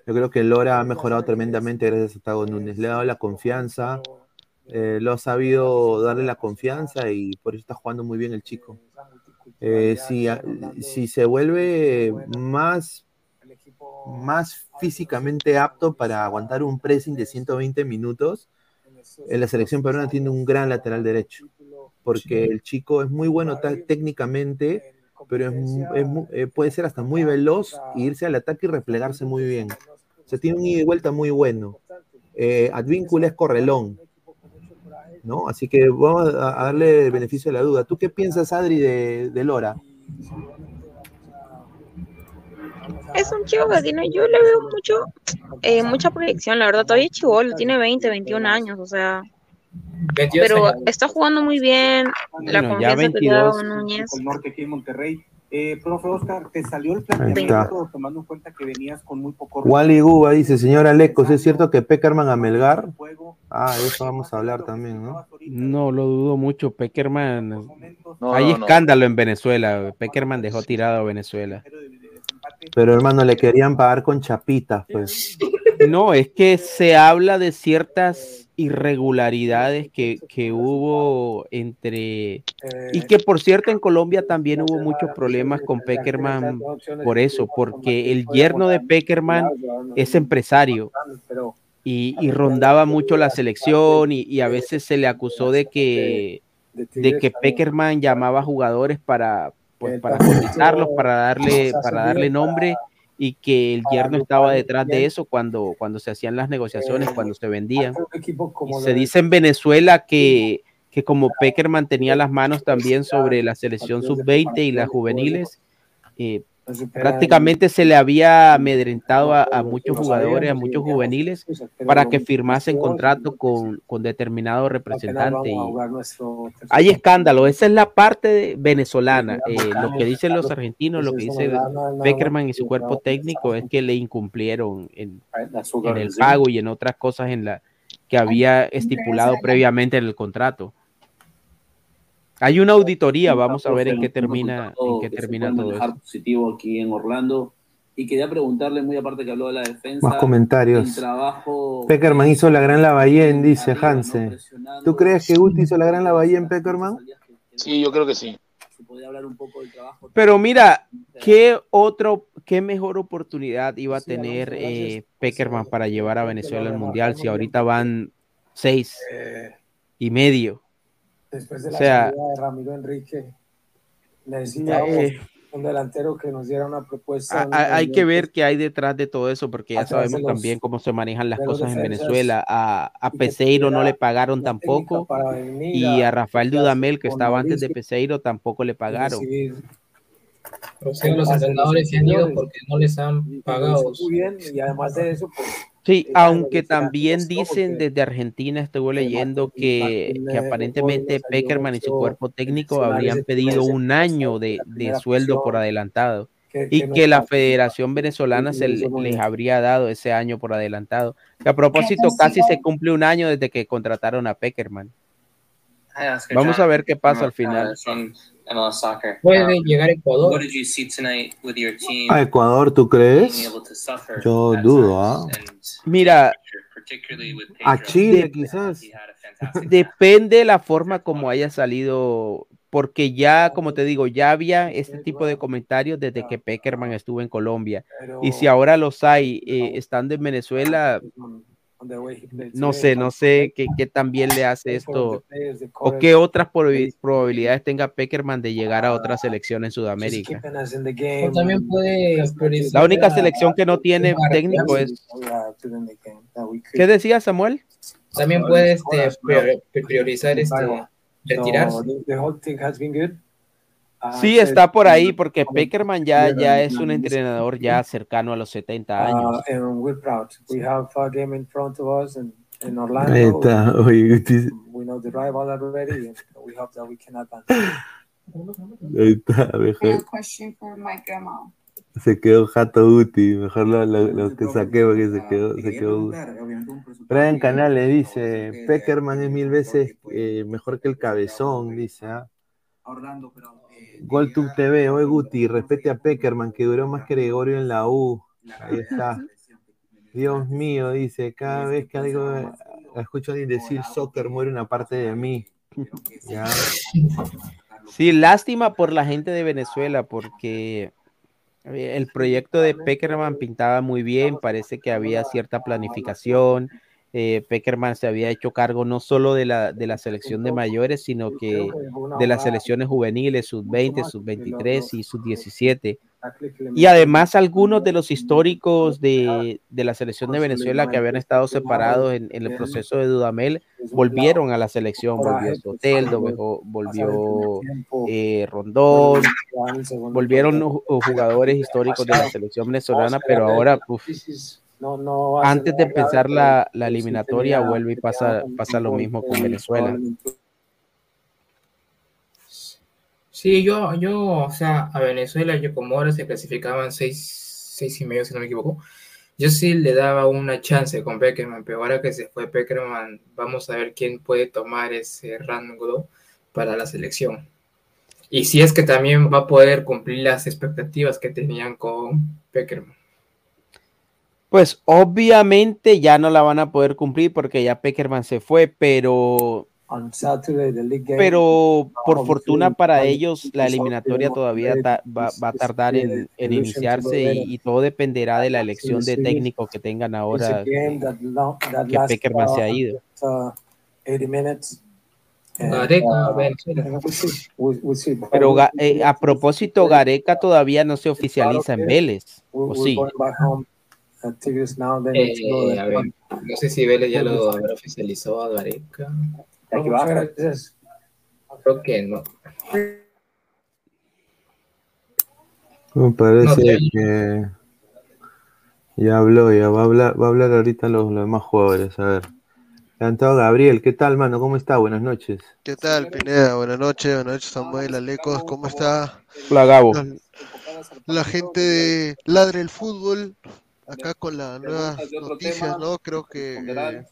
S2: Yo creo que Lora ha mejorado tremendamente gracias a Thiago Núñez. Le ha dado la confianza, eh, lo ha sabido darle la confianza y por eso está jugando muy bien el chico. Eh, si, se vuelve más, más físicamente apto para aguantar un pressing de 120 minutos, en la selección peruana tiene un gran lateral derecho, porque el chico es muy bueno técnicamente, pero es eh, puede ser hasta muy veloz, e irse al ataque y replegarse muy bien. O sea, tiene un ida y vuelta muy bueno. Eh, Advíncula es correlón, ¿no? Así que vamos a, darle el beneficio de la duda. ¿Tú qué piensas, Adri, de, de Lora?
S13: Es un chico que yo le veo mucho, eh, mucha proyección, la verdad, todavía es chivolo, tiene 20, 21 años, o sea,
S11: 22
S13: Pero
S11: años.
S13: está jugando muy bien. La
S9: Bueno, ya
S13: confianza que dado
S9: 22.
S13: Núñez.
S14: el norte aquí en Monterrey. Eh, profe Oscar, ¿te salió el planteamiento tomando en cuenta que venías con muy poco
S2: Wally Guba dice, señora Lecos, ¿es cierto que Peckerman a Melgar? Ah, de eso vamos a hablar también, ¿no?
S9: No lo dudo mucho. Peckerman.
S2: No,
S9: Hay
S2: no, no.
S9: escándalo en Venezuela. Peckerman dejó tirado a Venezuela.
S2: Pero hermano, le querían pagar con chapitas, pues.
S9: No, es que se habla de ciertas irregularidades que, que hubo entre... Y que por cierto en Colombia también hubo muchos problemas con Peckerman por eso, porque el yerno de Peckerman es empresario y, rondaba mucho la selección y, a veces se le acusó de que, de que Peckerman llamaba jugadores para, pues, para cotizarlos, para darle, para darle nombre y que el yerno estaba detrás de eso cuando, cuando se hacían las negociaciones, cuando se vendían. Y se dice en Venezuela que, que como Peckerman tenía las manos también sobre la selección sub-20 y las juveniles, eh, prácticamente se le había amedrentado a, a muchos jugadores, a muchos juveniles, para que firmasen contrato con, con determinado representante. Y hay escándalo, esa es la parte venezolana. Eh, lo que dicen los argentinos, lo que dice Peckerman y su cuerpo técnico es que le incumplieron en, en el pago y en otras cosas en la que había estipulado previamente en el contrato. Hay una auditoría, vamos a ver en qué termina, en qué termina todo eso.
S15: positivo aquí en Orlando. Y quería preguntarle, muy aparte que habló de la defensa,
S2: Más comentarios.
S15: trabajo
S2: Peckerman hizo la gran Lavallén, dice Hanse. ¿Tú crees que Guti hizo la gran Lavallén, Peckerman?
S8: Sí, yo creo que sí.
S9: Pero mira, ¿qué otro, qué mejor oportunidad iba a tener eh, Peckerman para llevar a Venezuela al Mundial si ahorita van seis y medio?
S16: Después de
S9: O
S16: la
S9: sea,
S16: salida de Ramiro Enrique, necesitábamos
S9: Eh.
S16: un delantero que nos diera una propuesta.
S9: a-
S16: un
S9: a- hay que ver qué hay detrás de todo eso, porque ya sabemos
S16: los-
S9: también cómo se manejan las cosas en Venezuela. A, a Peseiro no le pagaron tampoco,
S16: para venir
S9: y
S16: a-
S9: Rafael Dudamel, que estaba antes de Peseiro, tampoco le pagaron.
S11: O los entrenadores se han ido porque no les han pagado.
S16: Muy bien, y además de eso, pues,
S9: Sí,
S16: eh,
S9: aunque también dicen desde Argentina, estuve leyendo que, aparentemente Peckerman y su cuerpo técnico habrían pedido un año de, sueldo por adelantado y
S16: que
S9: la Federación Venezolana se les habría dado ese año por adelantado. Que a propósito, casi se cumple un año desde que contrataron a Peckerman.
S17: Oscar
S9: Vamos a ver qué pasa al final.
S17: MLS Soccer.
S11: Puede
S17: Um,
S11: llegar a Ecuador.
S17: What did you see tonight with your team?
S2: ¿A Ecuador, tú crees?
S17: able to suffer
S2: Yo dudo, ¿ah?
S17: and
S9: Mira,
S2: A. Chile, quizás.
S9: Depende la forma como haya salido, porque ya, como te digo, ya había este tipo de comentarios desde que Peckerman estuvo en Colombia. Y si ahora los hay eh, estando en Venezuela, no sé, no sé qué, qué tan bien le hace esto o qué otras probabi- probabilidades tenga Peckerman de llegar a otra selección en Sudamérica.
S11: También puede
S9: La única selección que no tiene técnico es... ¿Qué decía Samuel?
S11: También puede este, prior- priorizar este, retirarse.
S9: Sí,
S16: so-
S9: está por ahí porque Peckerman ya, ya es un entrenador ya cercano a los 70 años.
S16: Uh, and we're proud. We have a game in front of us in, in Orlando.
S2: Ahí está. Oye, Guti,
S16: We know the rival already, and we hope that we can advance.
S2: ahí está, mejor.
S18: question for my grandma.
S2: Se quedó Jato Guti. Mejor lo, lo, lo que saqué porque se quedó, se quedó. Brian Canal le dice, Peckerman es mil veces eh, mejor que el cabezón, dice. ¿ah? GolTube TV, oye Guti, respete a Peckerman que duró más que Gregorio en la U. Ahí está. Dios mío, dice, cada vez que algo escucho a alguien decir soccer muere una parte de mí.
S9: Sí, lástima por la gente de Venezuela porque eh, el proyecto de Peckerman pintaba muy bien, parece que había cierta planificación. Eh, Peckerman se había hecho cargo no solo de la, de la selección de mayores, sino que de las selecciones juveniles, sub-20, sub-23 y sub-17. Y además algunos de los históricos de, de la selección de Venezuela que habían estado separados en, en el proceso de Dudamel volvieron a la selección, volvió Soteldo, volvió, eh, Rondón, volvieron ju- jugadores históricos de la selección venezolana, pero ahora uf,
S16: no, no
S9: Antes de empezar la, la
S16: sí
S9: eliminatoria
S16: tenía-
S9: vuelve y pasa, pasa lo mismo con Venezuela.
S11: Sí, yo, yo, o sea, a Venezuela, yo como ahora se clasificaban seis, seis y medio, si no me equivoco, yo sí le daba una chance con Peckerman, pero ahora que se fue Peckerman, vamos a ver quién puede tomar ese rango para la selección. Y si es que también va a poder cumplir las expectativas que tenían con Peckerman.
S9: Pues obviamente ya no la van a poder cumplir porque ya Peckerman se fue, pero
S16: on Saturday, the league game.
S9: pero por fortuna para ellos la eliminatoria todavía ta- va, va a tardar en, en iniciarse y, y todo dependerá de la elección de técnico que tengan ahora que
S16: lasts,
S9: Peckerman se ha
S16: uh,
S9: ido.
S16: uh, 80 minutes. And,
S11: Gareca, Venezuela.
S16: and we'll see. We'll- we'll see. But
S9: Pero eh, a propósito, Gareca todavía no se oficializa en Vélez, ¿o sí?
S16: Home. Activities now, then
S11: Eh, a ver, no sé si Vélez ya lo habrá oficializado a Gareca.
S16: Aquí baja. Gracias.
S11: Creo que no.
S19: Me parece
S11: No,
S19: que ya habló, ya va a hablar, va a hablar ahorita los, los demás jugadores. A ver. Levantado Gabriel, ¿qué tal, mano? ¿Cómo está? Buenas noches.
S20: ¿Qué tal, Pineda? Buenas noches, buenas noches, Samuel, Alecos, ¿cómo está?
S9: Hola, Gabo.
S20: La, la gente de Ladre el Fútbol, acá con las nuevas noticias, ¿no? Creo que eh,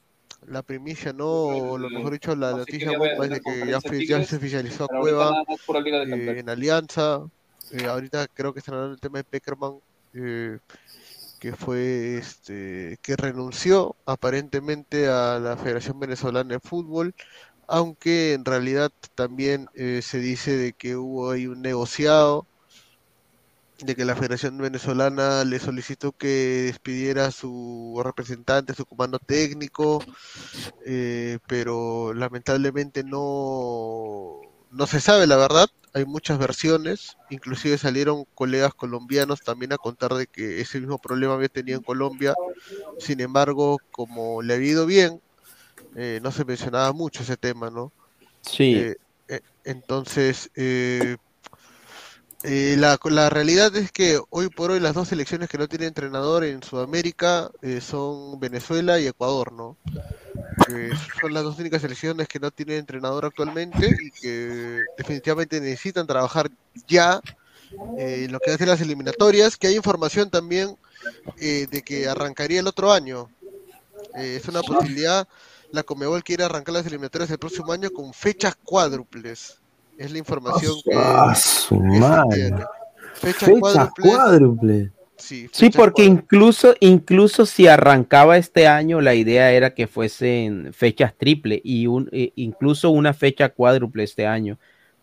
S20: la primicia, ¿no? O lo mejor dicho, la noticia bomba es de que ya, fue- ya se oficializó a Cueva eh, en Alianza. Eh, ahorita creo que están hablando del tema de Peckerman, eh, que fue este que renunció aparentemente a la Federación Venezolana de Fútbol, aunque en realidad también eh, se dice de que hubo ahí un negociado, de que la Federación Venezolana le solicitó que despidiera a su representante, su comando técnico, eh, pero lamentablemente no, no se sabe la verdad. Hay muchas versiones, inclusive salieron colegas colombianos también a contar de que ese mismo problema había tenido en Colombia. Sin embargo, como le había ido bien, eh, no se mencionaba mucho ese tema, ¿no?
S9: Sí.
S20: Eh, eh, entonces, eh, eh, la, la realidad es que hoy por hoy las dos selecciones que no tienen entrenador en Sudamérica eh, son Venezuela y Ecuador, ¿no? Son las dos únicas selecciones que no tienen entrenador actualmente y que definitivamente necesitan trabajar ya eh, en lo que hacen las eliminatorias, que hay información también eh, de que arrancaría el otro año. Eh, es una posibilidad, la Comebol quiere arrancar las eliminatorias el próximo año con fechas cuádruples. Es la información que,
S19: ¡Ah, su madre! Fecha cuádruple.
S20: Sí,
S9: Sí, porque incluso, incluso si arrancaba este año, la idea era que fuesen fechas triple y un, e- incluso una fecha cuádruple este año,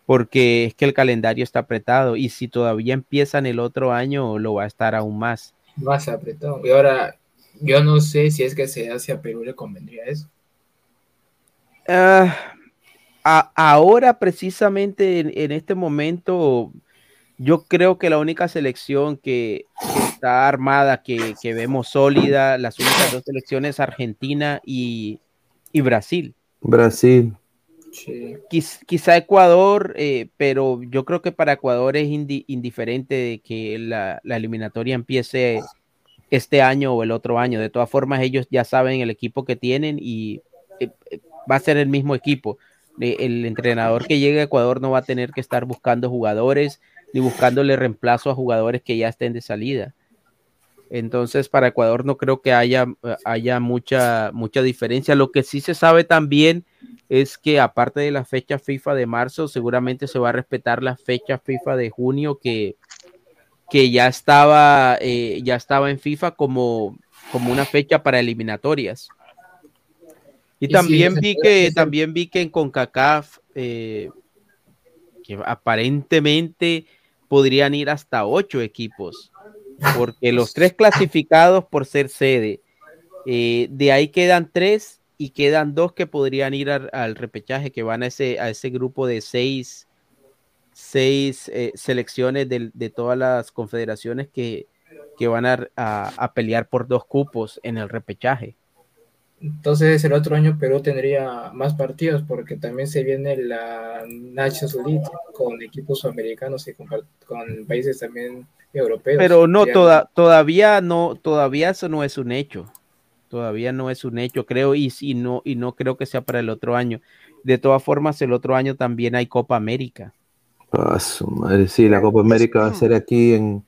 S9: porque es que el calendario está apretado y si todavía empiezan el otro año, lo va a estar aún más.
S11: Más apretado. Y ahora, yo no sé si es que se hace a Perú le convendría eso.
S9: Ah, a- ahora, precisamente en, en este momento, yo creo que la única selección que, que está armada, que, que vemos sólida, las únicas dos selecciones, Argentina y, y Brasil.
S19: Brasil.
S9: Quiz- quizá Ecuador, eh, pero yo creo que para Ecuador es indi- indiferente de que la, la eliminatoria empiece este año o el otro año. De todas formas, ellos ya saben el equipo que tienen y eh, eh, va a ser el mismo equipo. El entrenador que llegue a Ecuador no va a tener que estar buscando jugadores ni buscándole reemplazo a jugadores que ya estén de salida. Entonces, para Ecuador no creo que haya, haya mucha, mucha diferencia. Lo que sí se sabe también es que aparte de la fecha FIFA de marzo, seguramente se va a respetar la fecha FIFA de junio que, que ya estaba, eh, ya estaba en FIFA como, como una fecha para eliminatorias. Y también vi que, también vi que en CONCACAF, eh, que aparentemente podrían ir hasta ocho equipos, porque los tres clasificados por ser sede, eh, de ahí quedan tres y quedan dos que podrían ir al, al repechaje, que van a ese, a ese grupo de seis, seis eh, selecciones del- de, todas las confederaciones que, que van a, a- a pelear por dos cupos en el repechaje.
S11: Entonces el otro año Perú tendría más partidos porque también se viene la Nations League con equipos sudamericanos y con, con países también europeos.
S9: Pero no, toda, todavía no, todavía eso no es un hecho. Todavía no es un hecho, creo, y, y no, y no creo que sea para el otro año. De todas formas, el otro año también hay Copa América.
S19: Ah, su madre, sí, la Copa América va a ser aquí en,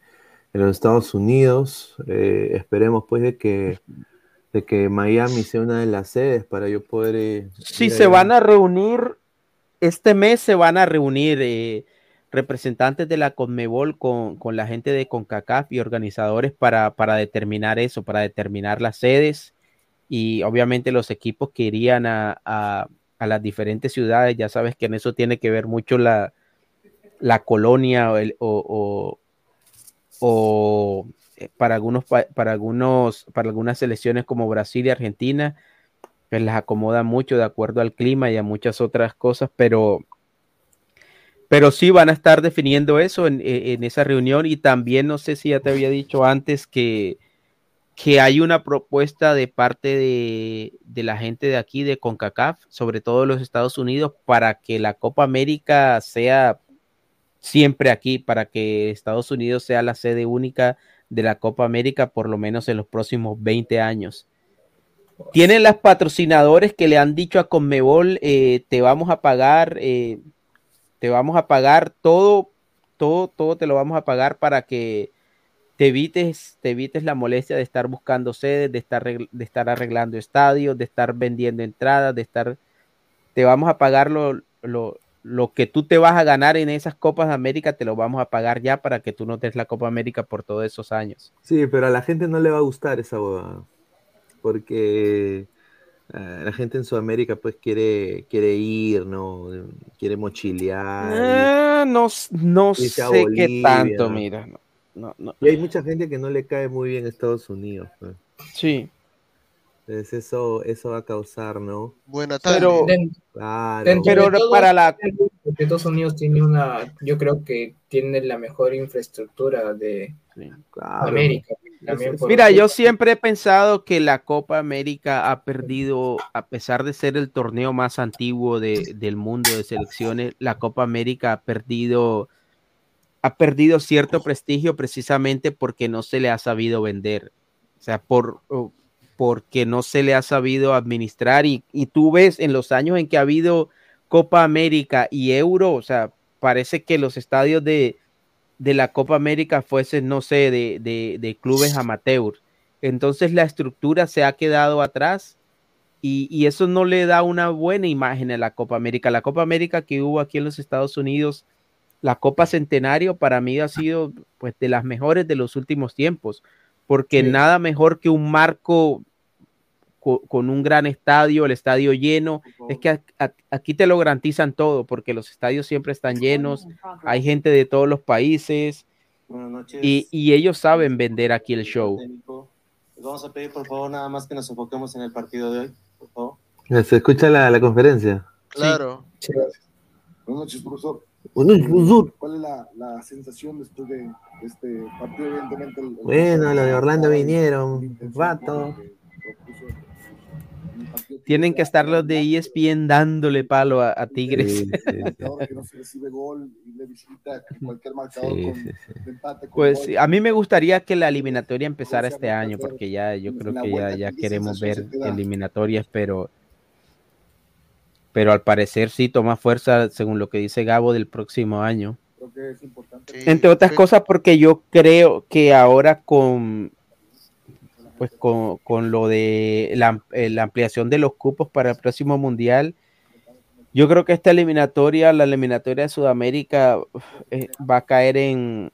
S19: en los Estados Unidos. Eh, esperemos pues de que, de que Miami sea una de las sedes para yo poder... eh,
S9: Sí, se van a reunir, este mes se van a reunir eh, representantes de la Conmebol con, con la gente de CONCACAF y organizadores para, para determinar eso, para determinar las sedes y obviamente los equipos que irían a, a- a las diferentes ciudades. Ya sabes que en eso tiene que ver mucho la, la colonia o, el- o- o- o, para algunos pa- para algunos para algunas selecciones como Brasil y Argentina pues las acomoda mucho de acuerdo al clima y a muchas otras cosas, pero pero sí van a estar definiendo eso en, e, en esa reunión. Y también no sé si ya te había dicho antes que que hay una propuesta de parte de, de la gente de aquí, de CONCACAF, sobre todo de los Estados Unidos, para que la Copa América sea siempre aquí, para que Estados Unidos sea la sede única de la Copa América, por lo menos en los próximos 20 años. Tienen las patrocinadores que le han dicho a Conmebol, eh, te vamos a pagar, eh, te vamos a pagar todo, todo, todo te lo vamos a pagar para que te evites, te evites la molestia de estar buscando sedes, de estar, de estar arreglando estadios, de estar vendiendo entradas, de estar, te vamos a pagar lo, lo, lo que tú te vas a ganar en esas Copas de América, te lo vamos a pagar ya para que tú no des la Copa América por todos esos años.
S19: Sí, pero a la gente no le va a gustar esa boda. Porque eh, la gente en Sudamérica pues quiere, quiere ir, ¿no? Quiere mochilear. y-
S9: Ah, no,
S19: a
S9: sé qué tanto, mira. no, no.
S19: Y hay mucha gente que no le cae muy bien Estados Unidos. pues.
S9: Sí.
S19: Entonces eso, eso va a causar, ¿no?
S20: Buena
S9: Pero-
S11: Den-
S19: Claro.
S11: dentro
S9: Pero
S11: todo,
S9: para la-
S11: porque Estados Unidos tiene una, yo creo que tiene la mejor infraestructura de América.
S9: Mira, yo siempre he pensado que la Copa América ha perdido, a pesar de ser el torneo más antiguo de- del mundo de selecciones, la Copa América ha perdido, ha perdido cierto prestigio precisamente porque no se le ha sabido vender. O sea, por, porque no se le ha sabido administrar. Y, y tú ves en los años en que ha habido Copa América y Euro, o sea, parece que los estadios de, de la Copa América fuesen, no sé, de, de, clubes amateur. Entonces la estructura se ha quedado atrás y, y eso no le da una buena imagen a la Copa América. La Copa América que hubo aquí en los Estados Unidos, la Copa Centenario para mí ha sido pues de las mejores de los últimos tiempos, porque
S11: Sí.
S9: nada mejor que un marco co- con un gran estadio, el estadio lleno, es que aquí te lo garantizan todo, porque los estadios siempre están llenos, hay gente de todos los países
S21: Buenas noches.
S9: y, y ellos saben vender aquí el show.
S21: Les vamos a pedir, por favor, nada más que nos enfoquemos en el partido de hoy, por favor.
S19: ¿Se escucha la, la conferencia?
S20: Claro.
S7: Profesor.
S19: Buenas noches, profesor.
S7: ¿Cuál es la, la sensación después de este partido? Evidentemente, el- el-
S19: Bueno, los de Orlando vinieron, vato.
S9: Tienen que estar los de ESPN dándole palo a, a Tigres.
S19: Sí, sí,
S7: marcador que no se recibe gol y le visita cualquier marcador
S19: Sí,
S7: con
S19: sí,
S7: de empate con
S9: Pues
S7: gol.
S9: a mí me gustaría que la eliminatoria empezara este año, porque ya yo creo que ya, ya queremos ver eliminatorias, pero pero al parecer sí toma fuerza, según lo que dice Gabo, del próximo año.
S7: Creo que es importante.
S9: Entre otras cosas, porque yo creo que ahora con pues con, con lo de la, eh, la ampliación de los cupos para el próximo mundial, yo creo que esta eliminatoria, la eliminatoria de Sudamérica, eh, va a caer en,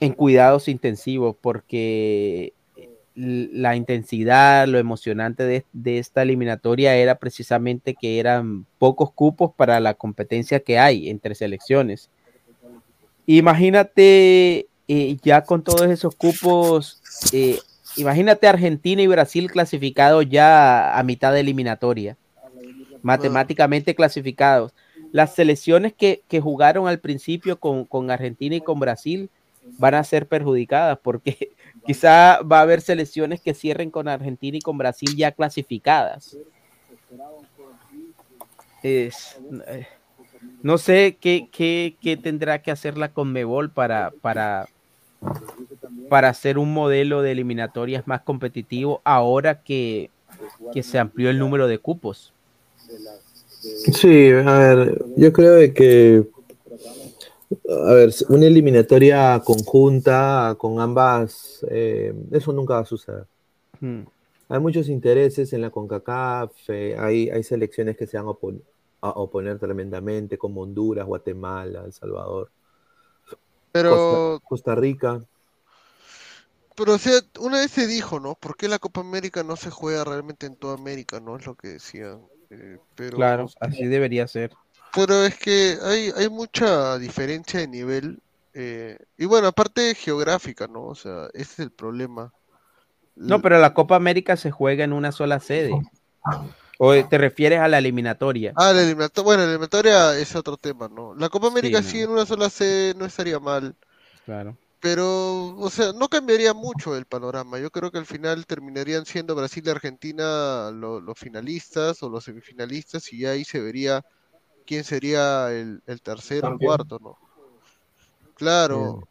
S9: en cuidados intensivos porque la intensidad, lo emocionante de, de esta eliminatoria era precisamente que eran pocos cupos para la competencia que hay entre selecciones. Imagínate eh, ya con todos esos cupos, eh, imagínate Argentina y Brasil clasificados ya a mitad de eliminatoria, matemáticamente clasificados. Las selecciones que, que jugaron al principio con, con Argentina y con Brasil van a ser perjudicadas porque quizá va a haber selecciones que cierren con Argentina y con Brasil ya clasificadas. Es, eh, no sé qué, qué, qué tendrá que hacer la Conmebol para, para, para hacer un modelo de eliminatorias más competitivo ahora que, que se amplió el número de cupos.
S2: Sí, a ver, yo creo que, a ver, una eliminatoria conjunta con ambas, eh, eso nunca va a suceder.
S9: Hmm.
S2: Hay muchos intereses en la CONCACAF, eh, hay, hay selecciones que se van a, opon- a oponer tremendamente, como Honduras, Guatemala, El Salvador,
S20: Pero,
S2: Costa, Costa Rica.
S20: pero o sea, una vez se dijo, ¿no? ¿Por qué la Copa América no se juega realmente en toda América, no? Es lo que decían. eh, pero,
S9: Claro, así debería ser.
S20: Pero es que hay, hay mucha diferencia de nivel. eh, y bueno, aparte geográfica, ¿no? O sea, ese es el problema.
S9: No, pero la Copa América se juega en una sola sede. ¿O te refieres a la eliminatoria?
S20: Ah, la eliminatoria, bueno, la eliminatoria es otro tema, ¿no? La Copa América sí en una sola sede no estaría mal.
S9: Claro.
S20: Pero, o sea, no cambiaría mucho el panorama. Yo creo que al final terminarían siendo Brasil y Argentina lo- los finalistas o los semifinalistas y ya ahí se vería quién sería el, el tercero o cuarto, ¿no? Claro,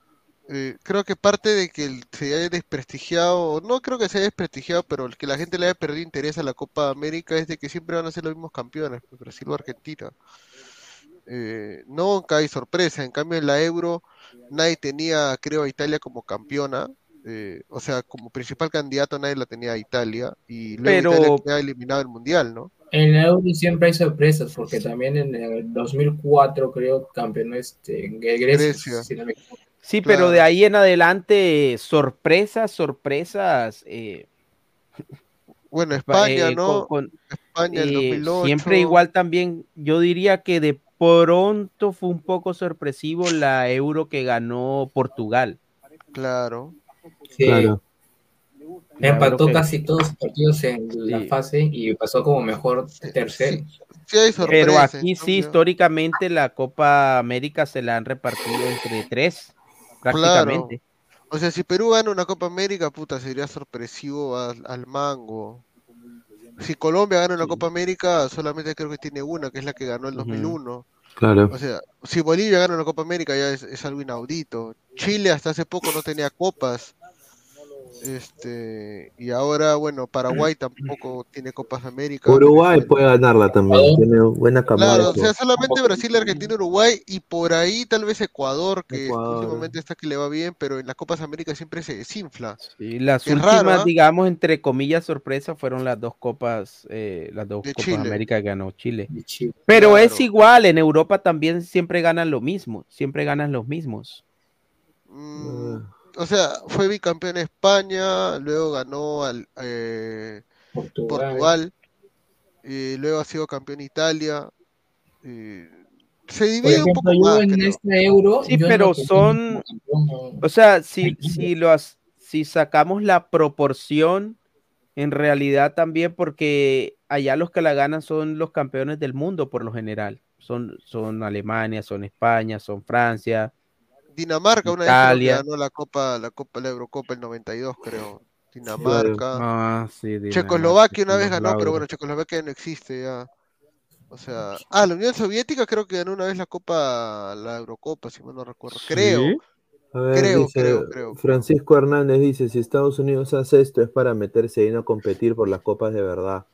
S20: eh, creo que parte de que se haya desprestigiado, no creo que se haya desprestigiado, pero el que la gente le haya perdido interés a la Copa América es de que siempre van a ser los mismos campeones, pues, Brasil o Argentina. Eh, nunca hay sorpresa, en cambio en la Euro nadie tenía, creo, a Italia como campeona, eh, o sea, como principal candidato nadie la tenía a Italia, y luego
S11: Pero-
S20: Italia queda eliminado del Mundial, ¿no?
S11: En la Euro siempre hay sorpresas, porque también en el 2004 creo campeonó este, Gre- Grecia.
S20: Grecia.
S11: si no me equivoco.
S9: Sí, pero de ahí en adelante, sorpresas, sorpresas. eh,
S20: Bueno, España,
S9: eh,
S20: ¿no?
S9: con- con-
S20: España el
S9: eh,
S20: 2008.
S9: Siempre igual también, yo diría que de pronto fue un poco sorpresivo la euro que ganó Portugal.
S20: Claro.
S11: Sí.
S2: Claro.
S11: Empató casi todos los partidos en la
S9: Sí.
S11: fase y pasó como mejor tercero.
S20: Sí hay
S9: Pero aquí sí, históricamente la Copa América se la han repartido entre tres,
S20: Claro.
S9: prácticamente.
S20: O sea, si Perú gana una Copa América, puta, sería sorpresivo al, al mango. Si Colombia gana una Copa América, solamente creo que tiene una, que es la que ganó el 2001.
S2: Claro.
S20: O sea, si Bolivia gana una Copa América ya es, es algo inaudito. Chile hasta hace poco no tenía copas. Este, y ahora, bueno, Paraguay tampoco tiene Copas América.
S2: Uruguay puede ganarla también, tiene buena camada.
S20: Claro, o sea, solamente Brasil, Argentina, Uruguay y por ahí tal vez Ecuador, que
S2: Ecuador.
S20: últimamente está que le va bien, pero en las Copas América siempre se desinfla.
S9: Y las
S20: Qué
S9: últimas,
S20: raro, ¿ah?
S9: digamos, entre comillas, sorpresas fueron las dos copas, eh, las dos
S20: De
S9: Copas
S20: Chile.
S9: América que ganó Chile. Pero es igual, en Europa también siempre ganan lo mismo, siempre ganan los mismos.
S20: Mm, o sea, fue bicampeón España, luego ganó al eh, Portugal, y luego ha sido campeón Italia. y se divide un poco
S11: yo
S20: más,
S11: en
S20: creo.
S11: esta Euro.
S9: Sí, pero
S11: no
S9: son,
S11: no.
S9: o sea, si, si, lo, has- si sacamos la proporción, en realidad también porque allá los que la ganan son los campeones del mundo por lo general. Son, son Alemania, son España, son Francia.
S20: Dinamarca una vez que ganó la Copa, la Copa, la Eurocopa el 92, creo. Dinamarca.
S9: Ah, sí, Dinamarca,
S20: Checoslovaquia una vez ganó, pero bueno, Checoslovaquia no existe ya. O sea, ah, la Unión Soviética creo que ganó una vez la Copa, la Eurocopa, si mal no recuerdo. Creo.
S2: A ver,
S20: Creo,
S2: dice,
S20: creo, creo.
S2: Francisco Hernández dice, si Estados Unidos hace esto es para meterse y no competir por las copas de verdad.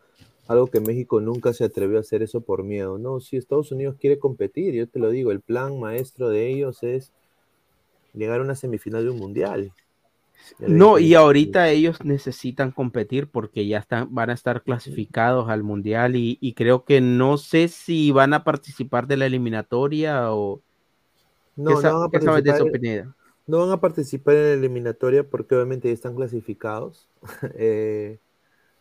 S2: Algo que México nunca se atrevió a hacer eso por miedo. No, si Estados Unidos quiere competir, yo te lo digo, el plan maestro de ellos es llegar a una semifinal de un mundial.
S9: No, y ahorita ellos necesitan competir porque ya están, van a estar clasificados al mundial y, y creo que no sé si van a participar de la eliminatoria o
S2: No,
S9: ¿qué, sa-
S2: no van a
S9: qué sabes de eso,
S2: participar-
S9: Pineda?
S2: No van a participar en la eliminatoria porque obviamente ya están clasificados. Eh,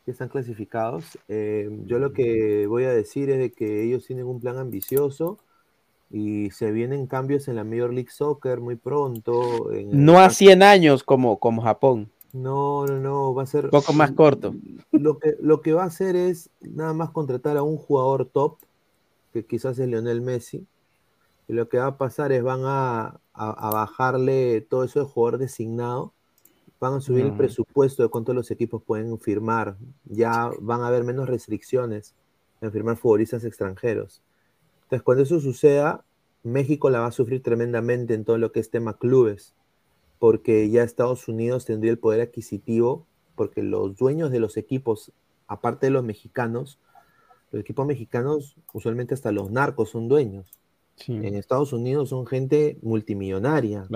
S2: ya están clasificados. Eh, yo lo que voy a decir es de que ellos tienen un plan ambicioso y se vienen cambios en la Major League Soccer muy pronto. en el-
S9: No a 100 años como, como Japón,
S2: No, no, no, va a ser
S9: un poco más corto.
S2: Lo que, lo que va a hacer es nada más contratar a un jugador top, que quizás es Lionel Messi, y lo que va a pasar es van a, a- a bajarle todo eso de jugador designado, van a subir el presupuesto de cuánto los equipos pueden firmar, ya van a haber menos restricciones en firmar futbolistas extranjeros. Entonces, cuando eso suceda, México la va a sufrir tremendamente en todo lo que es tema clubes. porque ya Estados Unidos tendría el poder adquisitivo, porque los dueños de los equipos, aparte de los mexicanos, los equipos mexicanos, usualmente hasta los narcos son dueños. En Estados Unidos son gente multimillonaria.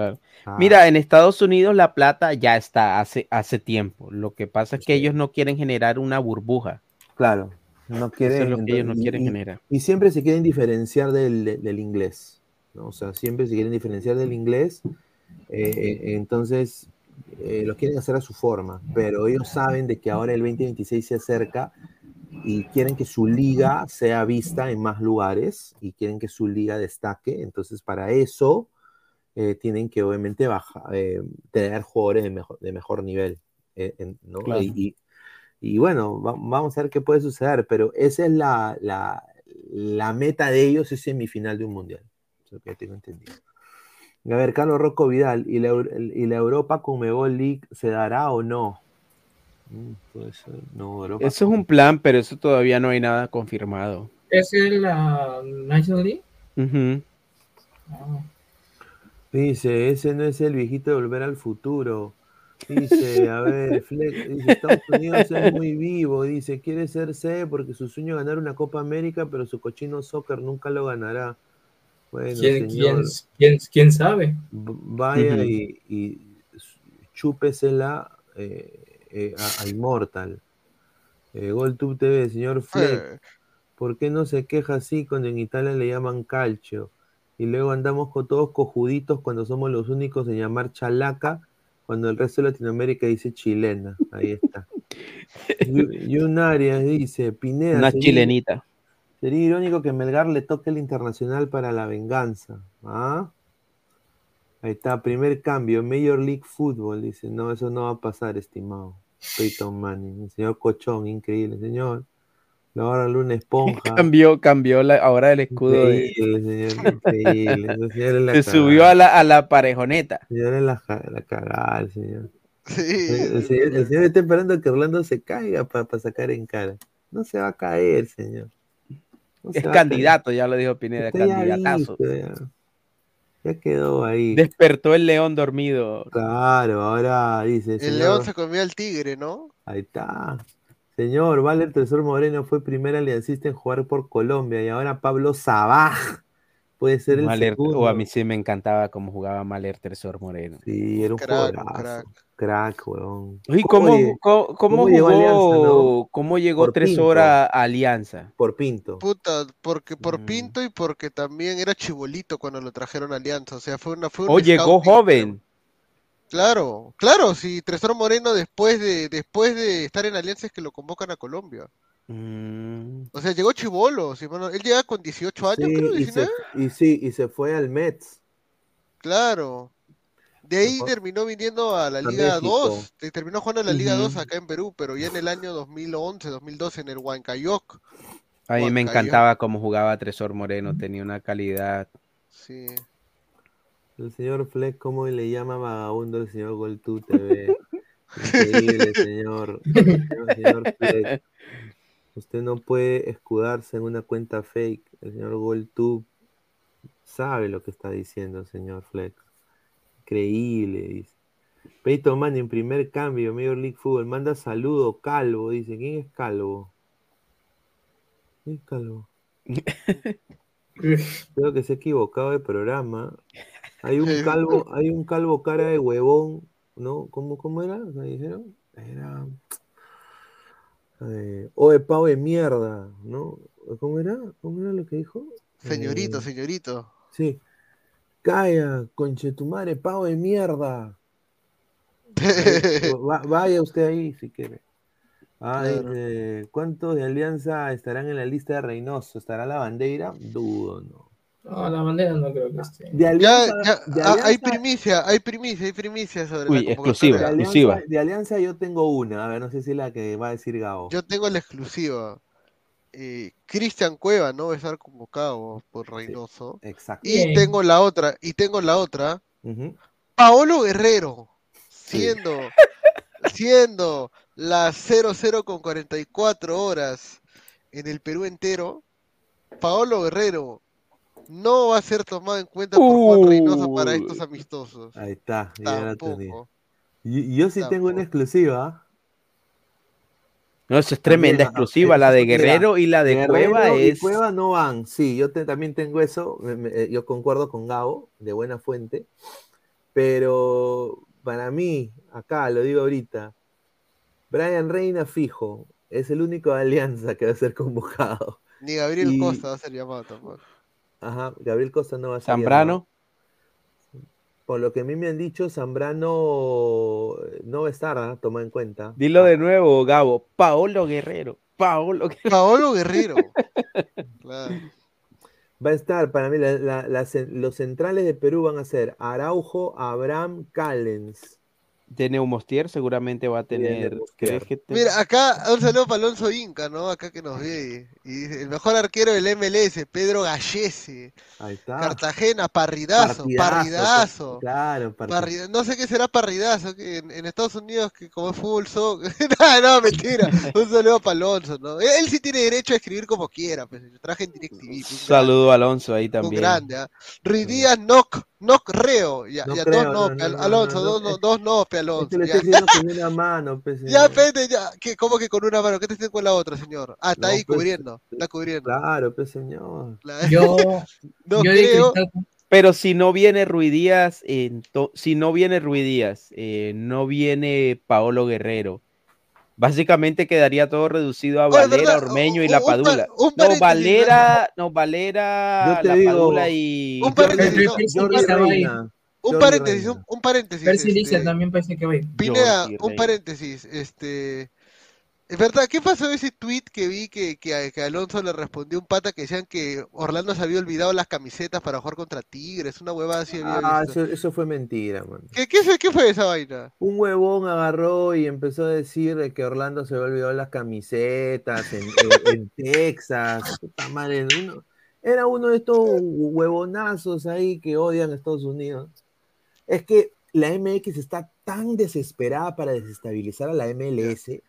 S2: Ah,
S9: Mira, en Estados Unidos la plata ya está hace, hace tiempo. Lo que pasa es que ellos no quieren generar una burbuja.
S2: Claro, no quieren.
S9: Eso es lo que ellos no
S2: y-
S9: quieren
S2: y-
S9: generar.
S2: Y siempre se quieren diferenciar del, de- del inglés. ¿no? O sea, siempre se quieren diferenciar del inglés. eh, eh, entonces, eh, lo quieren hacer a su forma. Pero ellos saben de que ahora el 2026 se acerca y quieren que su liga sea vista en más lugares y quieren que su liga destaque. Entonces, para eso eh, tienen que obviamente baja- tener jugadores de mejor, de mejor nivel. en- ¿no?
S9: Claro.
S2: Y, y- y bueno, va- vamos a ver qué puede suceder, pero esa es la, la, la meta de ellos, es semifinal de un mundial. Es lo que tengo entendido. A ver, Carlos Rocco Vidal, ¿y la, y la Europa Conmebol League se dará o no? Europa
S9: Eso es un plan, pero eso todavía no hay nada confirmado.
S11: ¿Es la National League?
S9: Ujú.
S2: Dice, ese no es el viejito de Volver al Futuro. Dice, a ver, Fleck, dice, Estados Unidos es muy vivo. Dice, quiere ser C porque su sueño es ganar una Copa América, pero su cochino soccer nunca lo ganará. Bueno,
S11: ¿Quién,
S2: señor,
S11: quién, quién, quién sabe?
S2: vaya y, y chúpesela eh, eh, a, a Immortal. Eh, GolTube TV, señor Fleck. ¿Por qué no se queja así cuando en Italia le llaman calcio? Y luego andamos con todos cojuditos cuando somos los únicos en llamar chalaca, cuando el resto de Latinoamérica dice chilena. Ahí está. Yu- Yun Arias dice, Pineda.
S9: Una
S2: sería-
S9: chilenita.
S2: Sería irónico que Melgar le toque el internacional para la venganza. ¿Ah? Ahí está, primer cambio, Major League Football. Dice, no, eso no va a pasar, estimado. Peyton Manning, el señor Cochón, increíble, señor. Ahora Luna Esponja.
S9: Cambió, cambió la, ahora el escudo de-
S2: Increíble, señor, increíble. El señor es la
S9: Se
S2: cagada.
S9: subió a la, a la parejoneta.
S2: El señor es la, la cagada, el señor. El, el señor. el señor está esperando que Orlando se caiga para sacar en cara. No se va a caer, señor. No se
S9: Es candidato, ya lo dijo Pineda,
S2: Usted ya
S9: candidatazo.
S2: visto, ya. Ya quedó ahí.
S9: Despertó el león dormido.
S2: Claro, ahora dice.
S20: El
S2: señor-
S20: león se comió al tigre, ¿no?
S2: Ahí está. Señor, Valer Tresor Moreno fue primer aliancista en jugar por Colombia y ahora Pablo Sabaj puede ser el segundo.
S9: o a mí sí me encantaba cómo jugaba Maler Tresor Moreno.
S2: Sí, era un
S20: Crack, crack.
S2: Crack, weón.
S9: Uy, ¿cómo, cómo, cómo
S2: llegó
S9: jugó,
S2: Alianza, no?
S9: cómo llegó Tresor a, a Alianza?
S2: Por Pinto.
S20: Puta, porque por
S2: Mm.
S20: Pinto y porque también era chibolito cuando lo trajeron a Alianza. O sea, fue una. Fue un
S9: O llegó
S20: scouting,
S9: joven.
S20: Claro, claro, si Tresor Moreno después de, después de estar en Alianza es que lo convocan a Colombia.
S9: Mm,
S20: O sea, llegó chivolo, si mal no- él llega con 18 años,
S2: Sí,
S20: creo,
S2: y, se,
S20: 19.
S2: y sí, y se fue al Mets.
S20: Claro. De ahí terminó viniendo a la
S2: A
S20: Liga
S2: México.
S20: 2, te- terminó jugando en la Liga 2
S9: Ujú.
S20: acá en Perú, pero ya en el año 2011, 2012 en el Huancayoc.
S9: A mí me encantaba cómo jugaba Tresor Moreno, tenía una calidad.
S20: Sí.
S2: El señor Fleck, ¿cómo le llama vagabundo el señor Goltú TV? Increíble, señor. Señor, señor Fleck. Usted no puede escudarse en una cuenta fake. El señor Goltú sabe lo que está diciendo, señor Fleck. Increíble, dice. Peyton Manning, primer cambio, Major League Football. Manda saludo, Calvo, dice. ¿Quién es Calvo? ¿Quién es Calvo? Creo que se ha equivocado de programa. Hay un calvo, hay un calvo cara de huevón, ¿no? ¿Cómo, cómo era? ¿Me dijeron? Era. Eh, o de pavo de mierda, ¿no? ¿Cómo era? ¿Cómo era lo que dijo?
S20: Señorito,
S2: Eh,
S20: señorito.
S2: Sí. Calla, conchetumare, pavo de mierda. Va- vaya usted ahí si quiere. Ah,
S20: Claro.
S2: dice, ¿cuántos de Alianza estarán en la lista de Reynoso? ¿Estará la bandera? Dudo, ¿no.
S11: No, la bandera no creo que esté.
S2: De
S20: Ya,
S2: Alianza,
S20: ya,
S2: de
S20: ah, hay primicia, hay primicia, hay primicia sobre
S9: Uy,
S20: la
S9: exclusiva,
S2: de
S9: exclusiva.
S2: Alianza, de Alianza yo tengo una, a ver, no sé si es la que va a decir Gabo.
S20: Yo tengo la exclusiva. Eh, Cristian Cueva no va a estar convocado por Reynoso.
S2: Exacto.
S20: Y
S11: Bien.
S20: tengo la otra, y tengo la otra. Paolo Guerrero, siendo, siendo las 00 con 44 horas en el Perú entero, Paolo Guerrero no va a ser tomado en cuenta por Juan Reynoso para estos amistosos.
S2: Ahí está, ya la tenía.
S20: Tampoco.
S2: Y- Yo, sí tengo una exclusiva.
S9: No, eso es tremenda
S2: También,
S9: exclusiva. La de
S2: mira,
S9: Guerrero y la de
S2: Guerrero
S9: Cueva
S2: y
S9: es.
S2: Cueva no van. Sí, yo te- también tengo eso. me- me- eh, yo concuerdo con Gabo, de buena fuente. Pero para mí, acá lo digo ahorita, Brian Reina fijo. Es el único de Alianza que va a ser convocado.
S20: Ni Gabriel
S2: Y-
S20: Costa va a ser llamado tampoco.
S2: Ajá, Gabriel Costa no va a ser
S9: Zambrano.
S2: Por lo que a mí me han dicho, Zambrano eh, no va a estar, ¿ah? toma en cuenta.
S9: Dilo de nuevo, Gabo. Paolo Guerrero. Paolo Guerrero.
S20: Paolo Guerrero. Claro.
S2: Va a estar, para mí, la- la- la cen- los centrales de Perú van a ser Araujo, Abraham, Callens.
S9: De Neumostier seguramente va a tener.
S2: Neumostier.
S9: ¿crees que te-
S20: Mira, acá un saludo para Alonso Inca, ¿no? Acá que nos ve. Y dice, el mejor arquero del MLS, Pedro Gallese.
S2: Ahí está.
S20: Cartagena, parridazo, parridazo.
S2: Claro, partidazo.
S20: Parrida- no sé qué será parridazo que en, en Estados Unidos que como es fútbol no, no, mentira. Un saludo para Alonso, ¿no? Él, él sí tiene derecho a escribir como quiera, pues. Yo traje en DirecTV. pues, un
S9: Saludo a Alonso ahí
S20: Un
S9: también.
S20: grande, ¿ah? Díaz, knock, knock reo. Ya,
S2: No
S20: ya
S2: creo,
S20: dos
S2: no,
S20: no,
S2: no, no,
S20: Alonso,
S2: no,
S20: dos
S2: no.
S20: no, dos no, pe Alonso.
S2: estoy diciendo con una mano, pues,
S20: Ya, pende, ya. ¿Qué, ¿Cómo que con una mano? ¿Qué te estoy con la otra, señor? Ah, está
S2: No,
S20: ahí
S2: pues,
S20: cubriendo. Está cubriendo.
S2: Claro, pues, señor.
S20: La-
S11: Yo,
S20: no
S11: yo
S20: creo.
S9: Pero si no viene Ruidías, ento- si no viene Ruidías, eh, no viene Paolo Guerrero. Básicamente quedaría todo reducido a Valera,
S20: ¿verdad?
S9: Ormeño y
S20: Un-
S9: La Padula.
S20: un
S9: No, Valera, no, Valera,
S2: te
S9: La
S2: digo,
S9: Padula y.
S11: Reina.
S20: Un paréntesis, un, un paréntesis.
S11: Percy
S20: este,
S11: Lisa también parece que va a ir.
S20: Pineda, un paréntesis. Este. Es verdad, ¿qué pasó ese tweet que vi que, que, Alonso le respondió un pata que decían que Orlando se había olvidado las camisetas para jugar contra Tigres? Una huevada así había
S2: Ah,
S20: visto.
S2: eso, eso fue mentira, man.
S20: ¿Qué, qué, fue- qué fue esa vaina?
S2: Un huevón agarró y empezó a decir de que Orlando se había olvidado las camisetas en, en- en Texas. Puta madre, uno- era uno de estos huevonazos ahí que odian a Estados Unidos. Es que la MX está tan desesperada para desestabilizar a la MLS.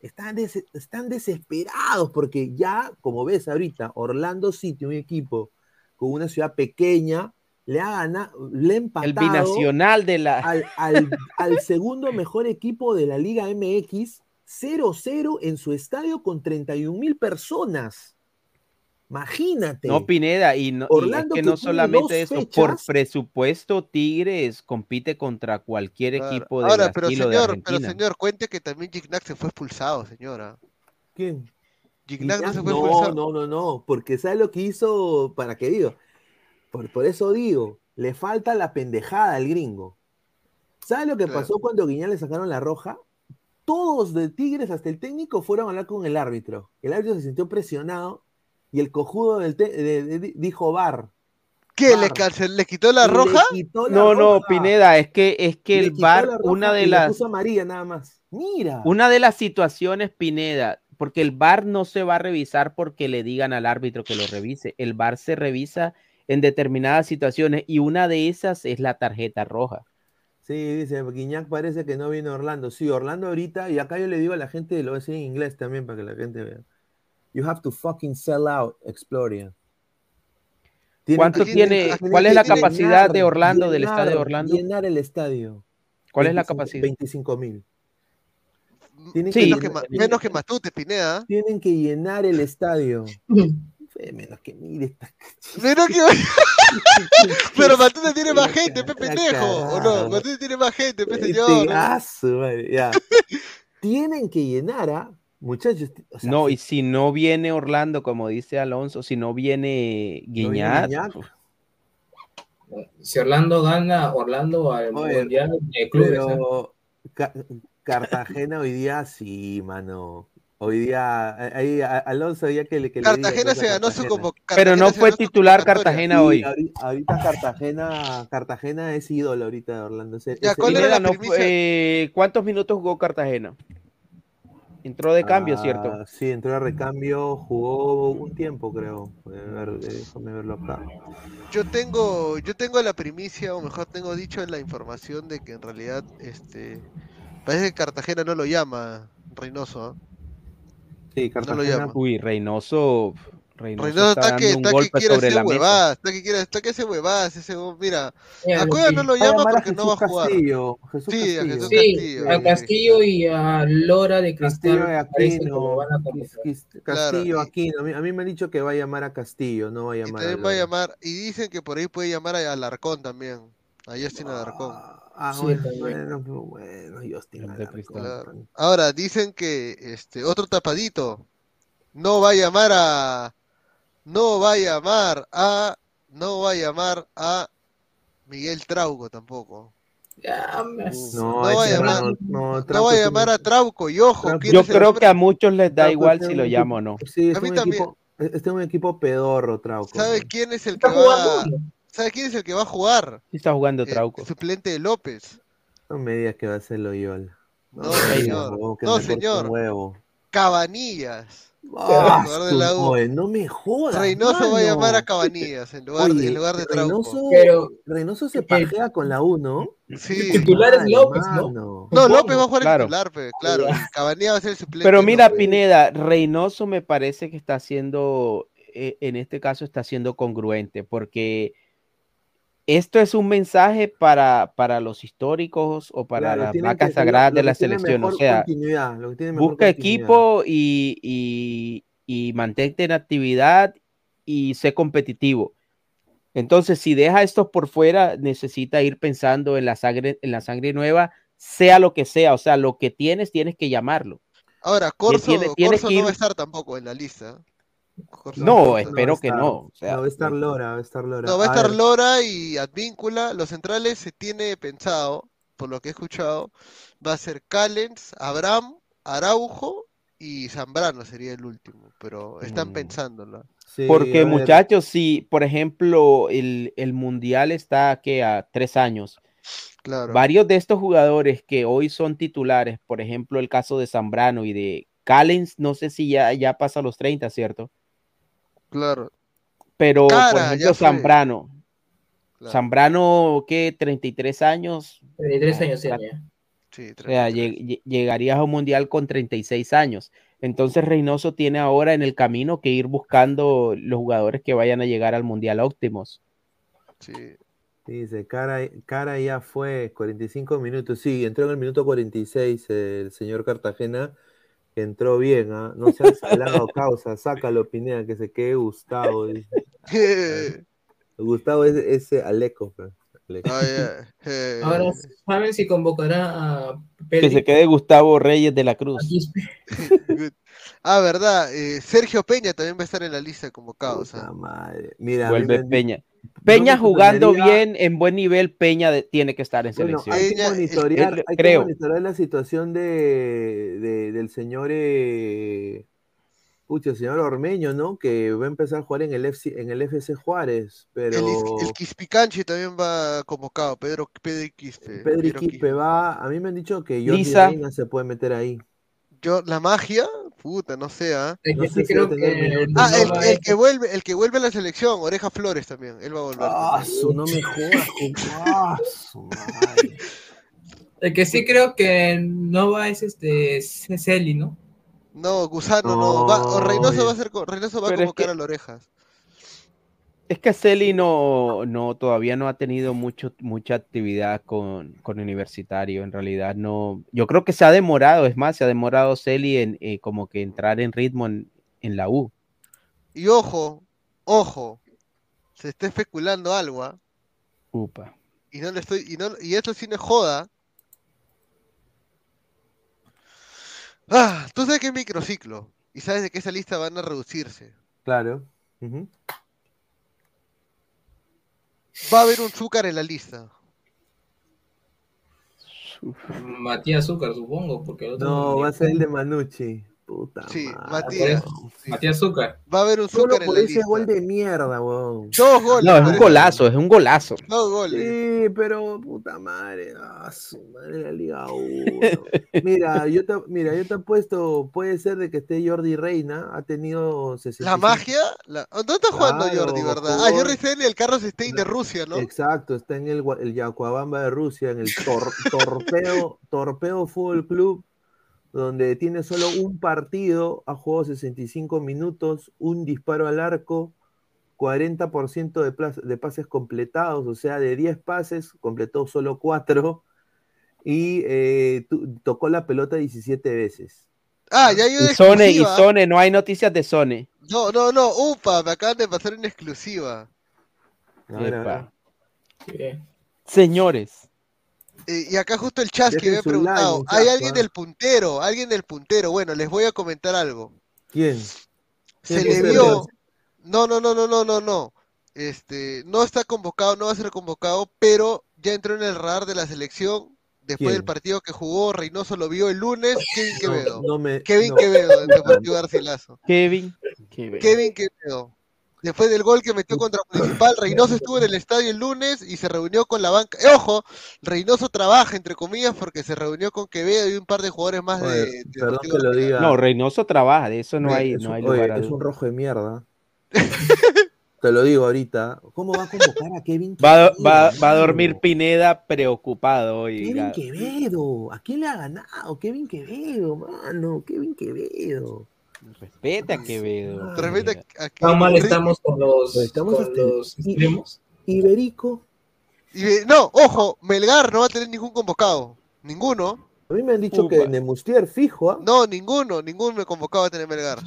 S2: Están, des- están desesperados porque ya, como ves ahorita, Orlando City, un equipo con una ciudad pequeña, le ha ganado, le ha
S9: El
S2: empatado
S9: binacional de la.
S2: al, al- al segundo mejor equipo de la Liga MX, 0-0 en su estadio con 31 mil personas. Imagínate.
S9: No, Pineda, y, no, y es
S2: Orlando
S9: que
S2: que
S9: no solamente eso, por presupuesto, Tigres compite contra cualquier
S20: Claro.
S9: equipo de
S20: Ahora, pero
S9: o de
S20: señor, pero
S9: Argentina.
S20: señor, cuente que también Gignac se fue expulsado, señora.
S2: ¿Quién?
S20: Gignac no se fue
S2: no,
S20: expulsado.
S2: no, no, no, porque ¿sabe lo que hizo? ¿Para qué digo? Por, por eso digo, le falta la pendejada al gringo. ¿Sabe lo que
S20: Claro.
S2: pasó cuando Guiñán le sacaron la roja? Todos de Tigres, hasta el técnico, fueron a hablar con el árbitro. El árbitro se sintió presionado y el cojudo del te- de- de- dijo bar.
S20: ¿Qué? ¿Le,
S2: Bar.
S20: cancel- ¿Le quitó la roja?
S2: quitó la
S9: No, no. Pineda, es que es que el
S2: roja
S9: una de las
S2: puso amarilla nada más. Mira.
S9: Una de las situaciones, Pineda, porque el VAR no se va a revisar porque le digan al árbitro que lo revise. El VAR se revisa en determinadas situaciones y una de esas es la tarjeta roja.
S2: Sí, dice, Guiñac parece que no viene Orlando. Sí, Orlando ahorita, y acá yo le digo a la gente, lo voy a decir en inglés también para que la gente vea. You have to fucking sell out Exploria. Tienen
S9: ¿Cuánto tiene- cuál es la
S2: llenar,
S9: capacidad de Orlando, del estadio de Orlando?
S2: Llenar el estadio.
S9: ¿Cuál es la
S2: 25
S9: capacidad?
S2: 25 mil. Tienen
S9: Sí.
S2: que
S20: Menos, que, menos que Matute, Pineda.
S2: Tienen que llenar el estadio. Menos que mire esta.
S20: Menos que. Pero Matute tiene más gente, pe pendejo. ¿O no? Matute tiene más gente, pe señor.
S2: Tienen que llenar, ¿ah? Muchachos. o sea,
S9: No, y si no viene Orlando, como dice Alonso, si no viene Guiñat,
S2: Guiñac.
S11: Si Orlando gana, Orlando al
S2: Oye,
S11: Mundial de Clubes. ¿eh?
S2: Pero Ca- Cartagena hoy día sí, mano. Hoy día, ahí Alonso ya que le que le diga
S20: Cartagena se ganó su
S2: Cartagena.
S20: convocatoria.
S9: pero no fue titular Cartagena hoy.
S2: Ahorita, ahorita Cartagena, Cartagena es ídolo ahorita de Orlando. Ese-
S20: Ya,
S2: ese-
S20: ¿cuál era
S9: Pineda,
S20: la
S9: no
S20: primicia?
S9: fue- eh, ¿Cuántos minutos jugó Cartagena? Entró de cambio,
S2: Ah,
S9: ¿cierto?
S2: Sí, entró a recambio, jugó un tiempo, creo. Voy a ver, eh, déjame verlo acá.
S20: Yo tengo, yo tengo la primicia, o mejor tengo dicho en la información de que en realidad, este, parece que Cartagena no lo llama Reynoso. ¿ah?
S2: Sí,
S20: lo
S2: Cartagena.
S20: llama.
S9: Uy, Reynoso, Reynoso,
S20: Reynoso está, que,
S9: dando un
S20: está que
S9: golpe
S20: quiere
S9: sobre la mesa.
S20: huevadas, está que quiere, está que hace huevadas ese. Mira, a Cueva
S11: que-
S20: no lo
S2: a
S20: llama
S2: a
S20: porque no va a
S2: Jesús
S20: jugar.
S2: Castillo. Jesús
S20: Sí, a
S2: Castillo.
S20: Jesús
S11: Sí,
S20: Castillo.
S11: a Castillo y a Lora de
S2: Castillo
S11: Cristal
S2: y
S11: que
S2: Aquino.
S11: a
S20: Claro,
S2: Castillo,
S20: y-
S2: Aquino. A mí, a mí me han dicho que va a llamar a Castillo, no va a
S20: Y
S2: llamar a
S20: también va a llamar, y dicen que por ahí puede llamar a Alarcón también, a Justin Alarcón.
S2: Ah,
S11: Sí,
S2: bueno, bueno, bueno, Justin Alarcón.
S20: Claro. Ahora, dicen que este otro tapadito no va a llamar a no va a llamar a no va a llamar a Miguel Trauco tampoco.
S11: Ya, me-
S20: No, va a
S2: ese
S20: llamar,
S2: no,
S20: no,
S2: no,
S20: va a llamar a Trauco y ojo,
S2: Trauco-
S20: ¿quién
S9: Yo creo que a muchos les da
S2: Trauco
S9: igual si lo llamo o no.
S2: Sí,
S20: A mí
S2: un
S20: también.
S2: equipo, este es un equipo pedorro, Trauco.
S20: ¿Sabe quién es el que va. ¿Sabe quién es el que va a jugar?
S9: Sí está jugando
S20: El
S9: Trauco.
S20: suplente de López.
S2: No me digas que va a ser Loyola.
S20: No, señor. No, señor.
S2: huevo.
S20: Cabanillas.
S2: Ah,
S20: de la U.
S2: no me jodas.
S20: Reynoso va a llamar a. Cabanillas en lugar,
S2: Oye,
S20: en lugar de Trauco.
S2: Reynoso,
S11: Pero-
S2: Reynoso se pajea con la U, ¿no?
S20: Sí.
S11: titular es López, ¿no?
S2: mano.
S20: No, López va a jugar
S9: Claro.
S20: el titular, pe, claro. Cabanillas va a ser el suplente.
S9: Pero mira,
S20: López.
S9: Pineda, Reynoso me parece que está haciendo, eh, en este caso está siendo congruente, porque esto es un mensaje para, para los históricos o para
S2: Claro,
S9: las vacas sagradas
S2: lo
S9: de la selección. O sea, busca equipo y, y, y mantente en actividad y sé competitivo. Entonces, si deja estos por fuera, necesita ir pensando en la sangre, en la sangre nueva, sea lo que sea. O sea, lo que tienes, tienes que llamarlo.
S20: Ahora, Corso,
S9: tiene- tiene
S20: Corso
S9: que
S20: no
S9: ir-
S20: va a estar tampoco en la lista. Corso
S9: No, espero que
S2: estar-
S9: no. O sea,
S2: no, va a estar Lora, va a estar Lora.
S20: No, va a
S2: A
S20: estar
S2: ver,
S20: Lora y Advíncula. Los centrales se tiene pensado, por lo que he escuchado, va a ser Callens, Abraham, Araujo y Zambrano sería el último. Pero están
S9: Mm.
S20: pensándolo.
S2: sí,
S9: Porque muchachos, si por ejemplo el, el mundial está que a tres años,
S20: Claro.
S9: varios de estos jugadores que hoy son titulares, por ejemplo el caso de Zambrano y de Callens, no sé si ya, ya pasa los 30, ¿cierto?
S20: Claro.
S9: Pero por
S20: Cara,
S9: ejemplo. Zambrano,
S20: Claro.
S9: Zambrano, ¿qué? 33 años,
S11: 33 años
S9: Ah,
S11: tiene.
S20: Sí,
S9: o sea,
S20: 33.
S9: lleg- lle- llegarías a un mundial con 36 años. Entonces Reynoso tiene ahora en el camino que ir buscando los jugadores que vayan a llegar al mundial óptimos.
S20: Sí.
S2: Dice, cara, cara ya fue 45 minutos. Sí, entró en el minuto 46 el señor Cartagena, que entró bien, ¿ah? No seas salado, causa, sácalo, Pineda, que se quede Gustavo. dice. Gustavo es ese Aleco. Aleco.
S20: Ah,
S11: Ahora, ¿saben si convocará a
S9: Que
S11: Pedri?
S9: se quede Gustavo Reyes de la Cruz.
S20: Ah, verdad. eh, Sergio Peña también va a estar en la lista convocado. o sea.
S2: Madre. Mira, a mí me
S9: Vuelve Peña. Peña jugando bien, en buen nivel, Peña de- tiene que estar en
S2: Bueno,
S9: selección.
S2: hay que monitorear,
S9: el-
S2: hay que
S9: creo.
S2: monitorear la situación de, de- del señor eh, pucha, el señor Ormeño, ¿no? Que va a empezar a jugar en el FC, en el FC Juárez, pero
S20: El, Is- el Quispicanchi también va convocado. Pedro, Pedro Quispe.
S2: Pedri
S20: Piero
S2: Quispe va, a mí me han dicho que Jordi
S9: Lisa.
S2: Reina se puede meter ahí.
S20: Yo, la magia, puta, no sé, ¿ah?
S2: No
S11: sí creo que
S2: minutos.
S20: Ah, el, que vuelve, el que vuelve a la selección, Oreja Flores también, él va a volver.
S2: Ah, su, no me jodas, con- ah, su madre.
S11: El que sí creo que no va es este es Celi, ¿no?
S20: No, Gusano no, va, o Reynoso
S2: No,
S20: va a ser, Reynoso va a
S9: es
S20: convocar
S9: que-
S20: a las orejas.
S9: Es que Celi no, no, todavía no ha tenido mucho, mucha actividad con, con Universitario. En realidad no. Yo creo que se ha demorado, es más, se ha demorado Celi en eh, como que entrar en ritmo en, en la U.
S20: Y ojo, ojo, se está especulando algo, ¿ah?
S9: Upa.
S20: Y no le estoy, y no, y esto sí no es joda. Ah, tú sabes que es microciclo, y sabes de que esa lista van a reducirse.
S2: Claro.
S20: Va a haber un Zúcar en la lista.
S11: Matías Zúcar, supongo, porque el otro
S2: No,
S11: no
S2: va a ser el de Manucci. Puta
S20: Sí,
S2: madre.
S20: Matías.
S11: Matías Zúcar.
S20: Va a haber un
S2: Solo
S20: Zúcar en
S2: por
S20: la
S2: ese
S20: lista.
S2: gol de mierda, weón.
S20: Dos goles.
S9: No, es un golazo, es un golazo.
S20: Dos goles.
S2: Sí, pero puta madre, ah, su madre la Liga 1. Mira, yo te, mira, yo te apuesto, puede ser de que esté Jordi Reina, ha tenido 65
S20: La magia, la... ¿dónde está jugando
S2: Claro,
S20: Jordi, verdad? Ah, Jordi está en el Carlos Stein de Rusia, ¿no?
S2: Exacto, está en el, el Yacuabamba de Rusia, en el Tor- Torpeo, Torpeo Fútbol Club donde tiene solo un partido, ha jugado 65 minutos, un disparo al arco, 40% de, pases completados, o sea, de 10 pases, completó solo 4 y eh, tocó la pelota 17 veces.
S20: Ah, ya hay una
S9: Y Sone, y. Sone, no hay noticias de Sone.
S20: No, no, no, upa, me acaban de pasar una exclusiva.
S9: Epa.
S2: ver.
S9: Señores,
S20: y acá justo el Chas que
S2: Dejen
S20: había
S2: su like,
S20: preguntado, ¿hay alguien del puntero? ¿Alguien del puntero? Bueno, les voy a comentar algo.
S2: ¿Quién?
S20: Se
S2: ¿Quién
S20: le vio. No, no, no, no, no, no, no. Este, no está convocado, no va a ser convocado, pero ya entró en el radar de la selección después
S2: ¿Quién?
S20: del partido que jugó. Reynoso lo vio el lunes. Kevin Quevedo.
S2: No me,
S20: Kevin
S2: no.
S20: Quevedo, del Deportivo Garcilaso.
S9: Kevin. Kevin.
S20: Kevin Quevedo. Después del gol que metió contra Municipal, Reynoso estuvo en el estadio el lunes y se reunió con la banca. Eh, ojo, Reynoso trabaja, entre comillas, porque se reunió con Quevedo y un par de jugadores más de,
S2: Oye,
S20: de
S2: perdón que lo diga.
S9: No, Reynoso trabaja, de eso no
S2: Oye,
S9: hay,
S2: es
S9: no
S2: un-
S9: hay
S2: oye,
S9: lugar a
S2: es un rojo de mierda. Te lo digo ahorita. ¿Cómo va a convocar a Kevin
S9: Va, a-
S2: Quevedo,
S9: va- va a
S2: mano?
S9: dormir Pineda preocupado hoy.
S2: Kevin Quevedo. ¿A quién le ha ganado? Kevin Quevedo, mano. Kevin Quevedo.
S9: Respeta a Quevedo.
S20: Respeta a
S11: Tan mal estamos con los,
S2: Estamos
S11: con
S2: hasta-
S11: los extremos.
S2: Iberico.
S20: Y, eh, no, ojo, Melgar no va a tener ningún convocado. Ninguno.
S2: A mí me han dicho que Nemustier fijo, ¿ah?
S20: No, ninguno, ninguno convocado va a tener Melgar.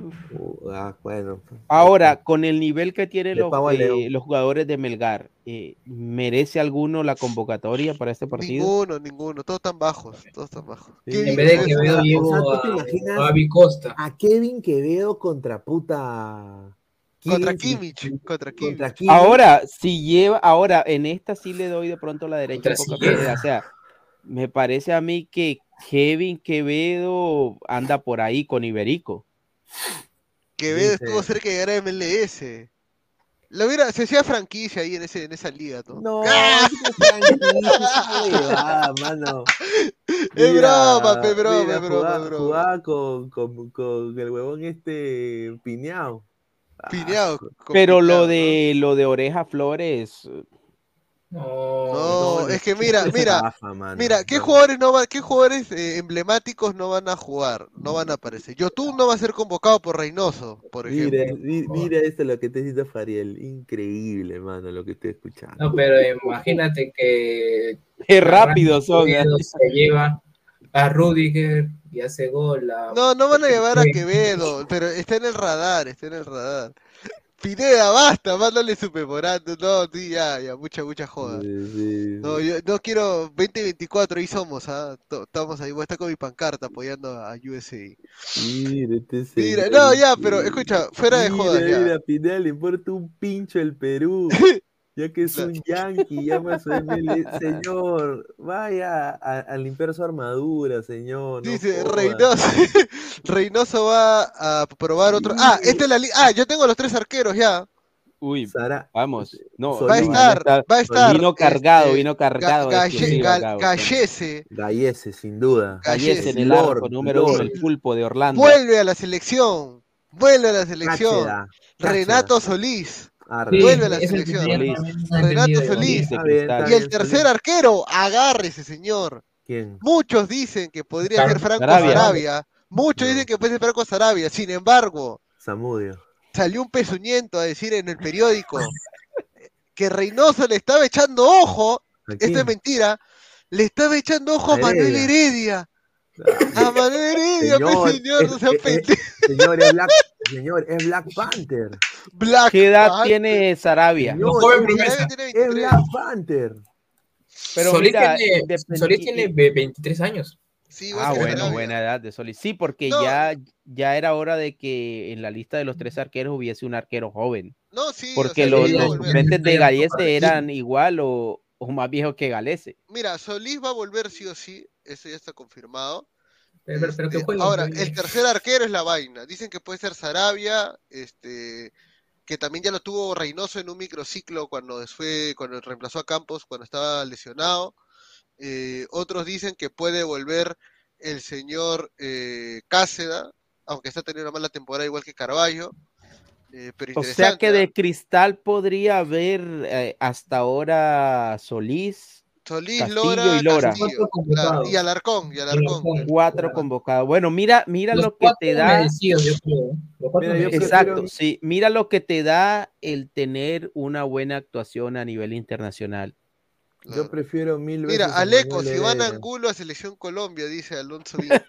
S2: Uh, ah, bueno.
S9: Ahora, con el nivel que tienen los, eh, los jugadores de Melgar, eh, ¿merece alguno la convocatoria para este partido?
S20: Ninguno, ninguno. Todos están bajos, todos están bajos.
S2: Sí.
S11: En vez de
S20: Quevedo-
S11: Quevedo
S2: O
S11: llevo
S2: sea, ¿tú te
S11: a,
S2: imaginas?
S11: a Avi Costa.
S2: A Kevin Quevedo contra puta.
S20: Contra
S2: Kimmich,
S20: contra Kimmich.
S2: Contra Kimmich.
S9: Ahora, si lleva, ahora en esta sí le doy de pronto la derecha a O sea, me parece a mí que Kevin Quevedo anda por ahí con Iberico.
S20: Quevedo
S2: Dice-
S20: estuvo cerca de llegar a MLS. Lo hubiera, se hacía franquicia ahí en, ese, en esa liga, ¿no?
S2: No,
S20: ¡Ah!
S2: huevada, mano.
S20: Es broma, pe, broma, es broma,
S2: jugaba,
S20: es broma.
S2: jugaba con, con, con el huevón este piñado.
S20: Piñado.
S9: Pero lo
S20: complicado,
S9: de lo de Oreja Flores,
S20: No,
S2: no,
S20: es que mira,
S2: es
S20: mira,
S2: mano.
S20: mira, ¿qué
S2: No.
S20: jugadores no van, qué jugadores eh, emblemáticos no van a jugar? No van a aparecer. Yotun no va a ser convocado por Reynoso, por ejemplo.
S2: Mira, mi- mira esto lo que te dice Fariel. Increíble, mano, lo que estoy escuchando.
S11: No, pero imagínate que
S9: qué rápido son. ¿eh?
S11: Se lleva a Rudiger y hace gol. a-
S20: No, no van a llevar a Quevedo, pero está en el radar, está en el radar. Pineda, basta, mándale su memorando. No, sí, ya, ya, mucha, mucha joda. No, yo no quiero 2024, ahí somos, ¿ah? Estamos ahí, voy a estar con mi pancarta apoyando a USA.
S2: Mira, este
S20: Mira, no, ya, pero escucha, fuera de
S2: Mira,
S20: ya.
S2: Mira, Pineda le importa un pincho el Perú. Ya que es un yankee, llama a su ML. Señor, vaya a, a limpiar su armadura, señor. no
S20: Dice. Reynoso, Reynoso va a probar otro. Ah, esta es la Ah, yo tengo los tres arqueros ya.
S9: Uy,
S2: Sara,
S9: vamos. No,
S20: Va a estar, va a estar.
S9: Vino cargado,
S20: este,
S9: vino cargado. de
S20: Ga- Galle-
S9: exclusiva,
S20: Ga-
S9: Gabo.
S20: Gallese
S2: Gallese, sin duda.
S9: Gallese en el
S20: Lord,
S9: arco, número uno, el pulpo de Orlando.
S20: vuelve a la selección. Vuelve a la selección.
S2: Cácheda,
S20: Renato Solís.
S2: Arre.
S20: Vuelve a la selección. Renato Solís. Y el tercer arquero, agárrese, señor.
S2: ¿Quién?
S20: Muchos dicen que podría
S11: Car-
S20: ser Franco
S9: Sarabia.
S20: Sarabia. Muchos
S2: No.
S20: dicen que puede ser Franco Sarabia. Sin embargo,
S2: Samudio.
S20: salió un pezuñento a decir en el periódico que Reynoso le estaba echando ojo.
S2: ¿A
S20: Esto es mentira. Le estaba echando ojo a
S2: A
S20: Manuel
S2: Heredia.
S20: Heredia. A Manuel Heredia,
S2: Señor,
S20: señor,
S2: es-
S20: no sea
S2: es-. Señor, es Black, señor, es Black Panther.
S20: Black
S9: ¿Qué edad
S20: Panther.
S9: tiene Sarabia?
S2: Señor,
S11: joven
S2: es-
S11: promesa.
S20: Sarabia tiene
S2: Es
S20: 23.
S2: Black Panther.
S9: Pero
S11: Solís,
S9: mira,
S11: tiene, Solís tiene ve- 23 años.
S20: Sí,
S9: Ah, bueno, buena edad de Solís. Sí, porque
S20: No.
S9: ya, ya era hora de que en la lista de los tres arqueros hubiese un arquero joven.
S20: No, sí, o
S9: Porque
S20: sea,
S9: los, suplentes de
S11: para-
S9: eran igual o, o más viejos que Galese.
S20: Mira, Solís va a volver sí o sí, eso ya está confirmado.
S11: Pero, pero, pero que
S20: Este, ahora, el tercer arquero es la vaina. Dicen que puede ser Sarabia, este, que también ya lo tuvo Reynoso en un microciclo cuando fue, cuando reemplazó a Campos cuando estaba lesionado. Eh, otros dicen que puede volver el señor eh, Cáceda, aunque está teniendo una mala temporada igual que Carballo. Eh, pero
S9: O sea que de Cristal podría haber eh, hasta ahora Solís,
S20: Solís,
S9: Castillo
S20: Lora,
S9: y Lora.
S20: Castillo, claro, y Alarcón, y Alarcón.
S9: Cuatro convocados. Bueno, mira, mira
S11: Los
S9: lo que te da.
S11: yo creo.
S2: Mira, yo.
S9: Exacto, sí. Mira lo que te da el tener una buena actuación a nivel internacional.
S2: Yo prefiero mil veces.
S20: Mira,
S2: a
S20: Aleco, Iván. Angulo a Selección Colombia, dice Alonso Villa.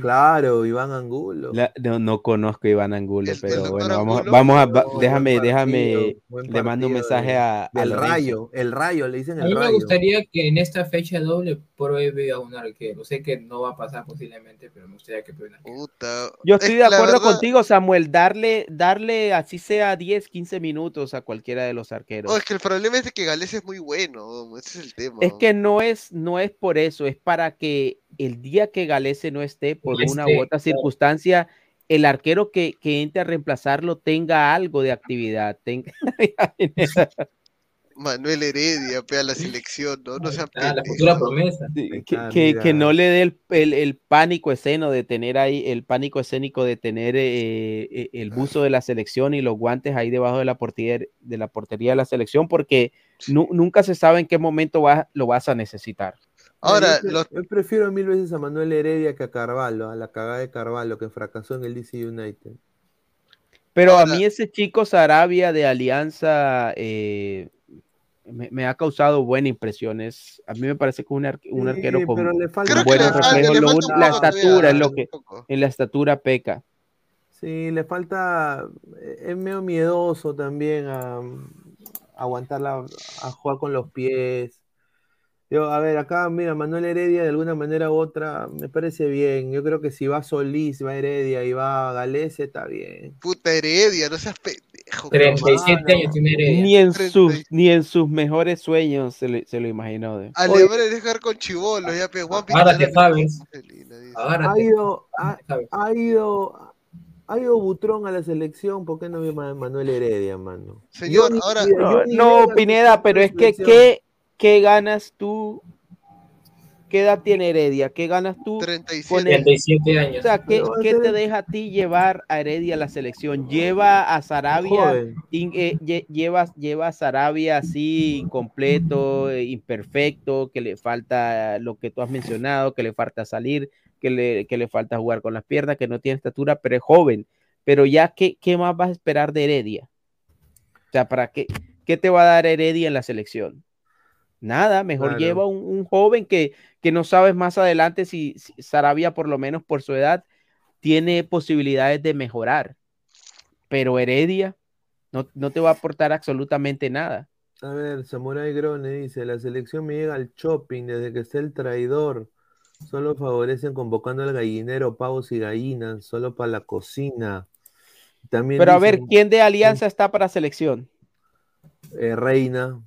S2: Claro, Iván Angulo.
S9: La- no, no conozco a Iván Angulo, pero bueno, vamos,
S20: Angulo.
S9: vamos a, va- déjame, déjame, le mando un mensaje
S2: de-
S9: a, a
S2: Del rayo, el rayo, le dicen
S11: A
S2: el
S11: mí me
S2: rayo.
S11: gustaría que en esta fecha doble pruebe a un arquero. Sé que no va a pasar posiblemente, pero me gustaría que pruebe un arquero.
S20: Puta.
S9: Yo
S20: Es
S9: estoy de acuerdo
S20: verdad-
S9: contigo, Samuel, darle, darle así sea 10, 15 minutos a cualquiera de los arqueros.
S20: Oh, es que el problema es de que Gales es muy bueno, ese es el tema.
S9: Es que no es, no es por eso, es para que el día que Galese no esté, por
S11: No
S9: una
S11: esté,
S9: u otra circunstancia, el arquero que, que entre a reemplazarlo tenga algo de actividad. tenga-
S20: Manuel Heredia, pega la selección, ¿no? No
S11: Ah, la
S20: pendejos.
S11: futura promesa.
S9: Que,
S2: Ah,
S9: que- que no le dé el, el- el pánico esceno de tener ahí, el pánico escénico de tener eh, eh, el buzo de la selección y los guantes ahí debajo de la portería de la, portería de la selección, porque nu- nunca se sabe en qué momento va- lo vas a necesitar.
S20: Ahora,
S2: yo, pre-
S20: los-
S2: yo prefiero mil veces a Manuel Heredia que a Carvalho, a la cagada de Carvalho que fracasó en el DC United.
S9: Pero
S20: Ahora-
S9: a mí ese chico Sarabia de Alianza eh, me, me ha causado buenas impresiones. A mí me parece que es un, ar- un
S2: Sí,
S9: arquero con, buenos reflejos. la estatura es lo que en la estatura peca.
S2: Sí, le falta, eh, es medio miedoso también a, a aguantar la, a jugar con los pies. Yo, a ver, acá, mira, Manuel Heredia de alguna manera u otra me parece bien. Yo creo que si va Solís, va Heredia y va Galese, está bien.
S20: Puta Heredia, no seas pendejo.
S11: 37 años tiene Heredia.
S9: Ni en,
S20: 30
S9: sus, ni en sus mejores sueños se, lo imaginó. de-
S20: Alemán es dejar con chivolos, ya pe Juan
S11: Agárrate,
S20: Pizarro-
S11: Fabes.
S2: Ha ido, ha,
S11: ¿sabes?
S2: ha ido, ha ido Butrón a la selección, ¿por qué no vio a Manuel Heredia, mano?
S20: Señor,
S2: Yo
S20: ahora-
S9: No,
S2: ni
S9: Pineda, pero es que
S2: selección.
S9: ¿qué, qué ganas tú? ¿Qué edad tiene Heredia? ¿Qué ganas tú?
S20: 37.
S9: con el-
S11: 37
S9: O
S11: años.
S9: sea, ¿qué, te deja a ti llevar a Heredia a la selección? Lleva a Sarabia, in- eh, lle- lleva, lleva a Sarabia así, incompleto, eh, imperfecto, que le falta lo que tú has mencionado, que le falta salir, que le, que le falta jugar con las piernas, que no tiene estatura, pero es joven. Pero ya, ¿qué, qué más vas a esperar de Heredia? O sea, ¿para qué, qué te va a dar Heredia en la selección? Nada, mejor
S2: Claro.
S9: lleva un, un joven que, que no sabes más adelante si, si Sarabia, por lo menos por su edad, tiene posibilidades de mejorar. Pero Heredia no, no te va a aportar absolutamente nada.
S2: A ver, Samurai Grone dice, la selección me llega al shopping desde que está el traidor. Solo favorecen convocando al gallinero, pavos y gallinas, solo para la cocina. También
S9: Pero a ver, ¿quién de Alianza está para selección?
S2: eh, Reina,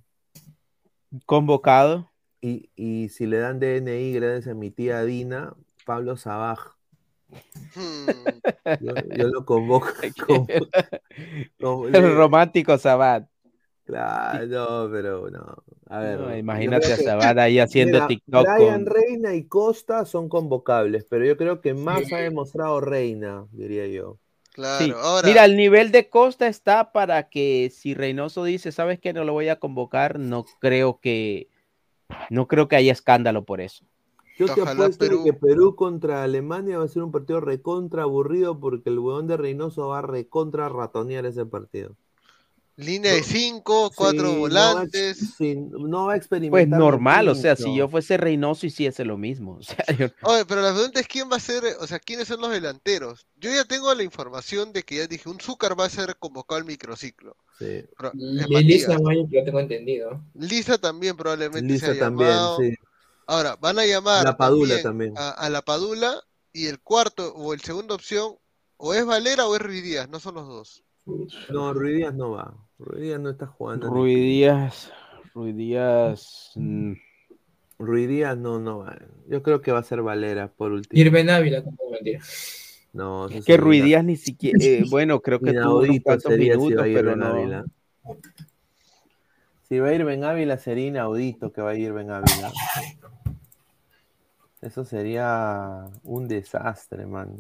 S9: Convocado.
S2: y, y si le dan DNI gracias a mi tía Dina, Pablo Sabaj.
S20: Hmm,
S2: Yo, yo lo convoco. como- como-
S9: El romántico Sabat.
S2: Claro, no, pero no. A ver,
S9: No, imagínate a Sabat ahí haciendo
S2: Mira,
S9: TikTok
S2: Brian
S9: con-
S2: Reina y Costa son convocables, pero yo creo que más ha demostrado Reina, diría yo.
S20: Claro,
S9: Sí.
S20: ahora.
S9: Mira, el nivel de Costa está para que si Reynoso dice, ¿sabes qué? No lo voy a convocar, no creo que no creo que haya escándalo por eso.
S2: Yo te
S20: Ojalá
S2: apuesto de
S20: Perú-
S2: que Perú contra Alemania va a ser un partido recontra aburrido porque el huevón de Reynoso va a recontra ratonear ese partido.
S20: Línea de 5, 4
S2: Sí,
S20: volantes.
S2: No va, a- sí, no va a
S9: Pues
S2: experimentar.
S9: normal, o sea, si yo fuese Reynoso hiciese lo mismo. O sea, yo-
S20: Oye, pero la pregunta es quién va a ser, o sea, quiénes son los delanteros. Yo ya tengo la información de que ya dije, un Zúcar va a ser convocado al microciclo.
S2: Sí.
S11: Y
S20: Matías.
S11: Lisa Mayo, que yo tengo entendido.
S20: Lisa también probablemente
S2: Lisa
S20: se ha
S2: también,
S20: llamado.
S2: sí.
S20: Ahora, van a llamar
S2: La Padula también.
S20: A, a la Padula y el cuarto o el segunda opción o es Valera o es Ruiz Díaz, no son los dos.
S2: No, Ruiz Díaz no va. Ruiz Díaz no está jugando.
S9: Ruiz Díaz, Díaz, mm,
S2: Díaz no, no va. Yo creo que va a ser Valera por último.
S11: Irben Ávila, como mentira.
S2: No, eso
S9: que Ruiz Díaz ni siquiera, eh, bueno, creo que tuvo unos cuantos
S2: si
S9: minutos,
S2: va a ir
S9: pero
S2: Ben
S9: no.
S2: Ávila. Si va a ir Ben Ávila sería inaudito que va a ir Ben Ávila. Eso sería un desastre, mano.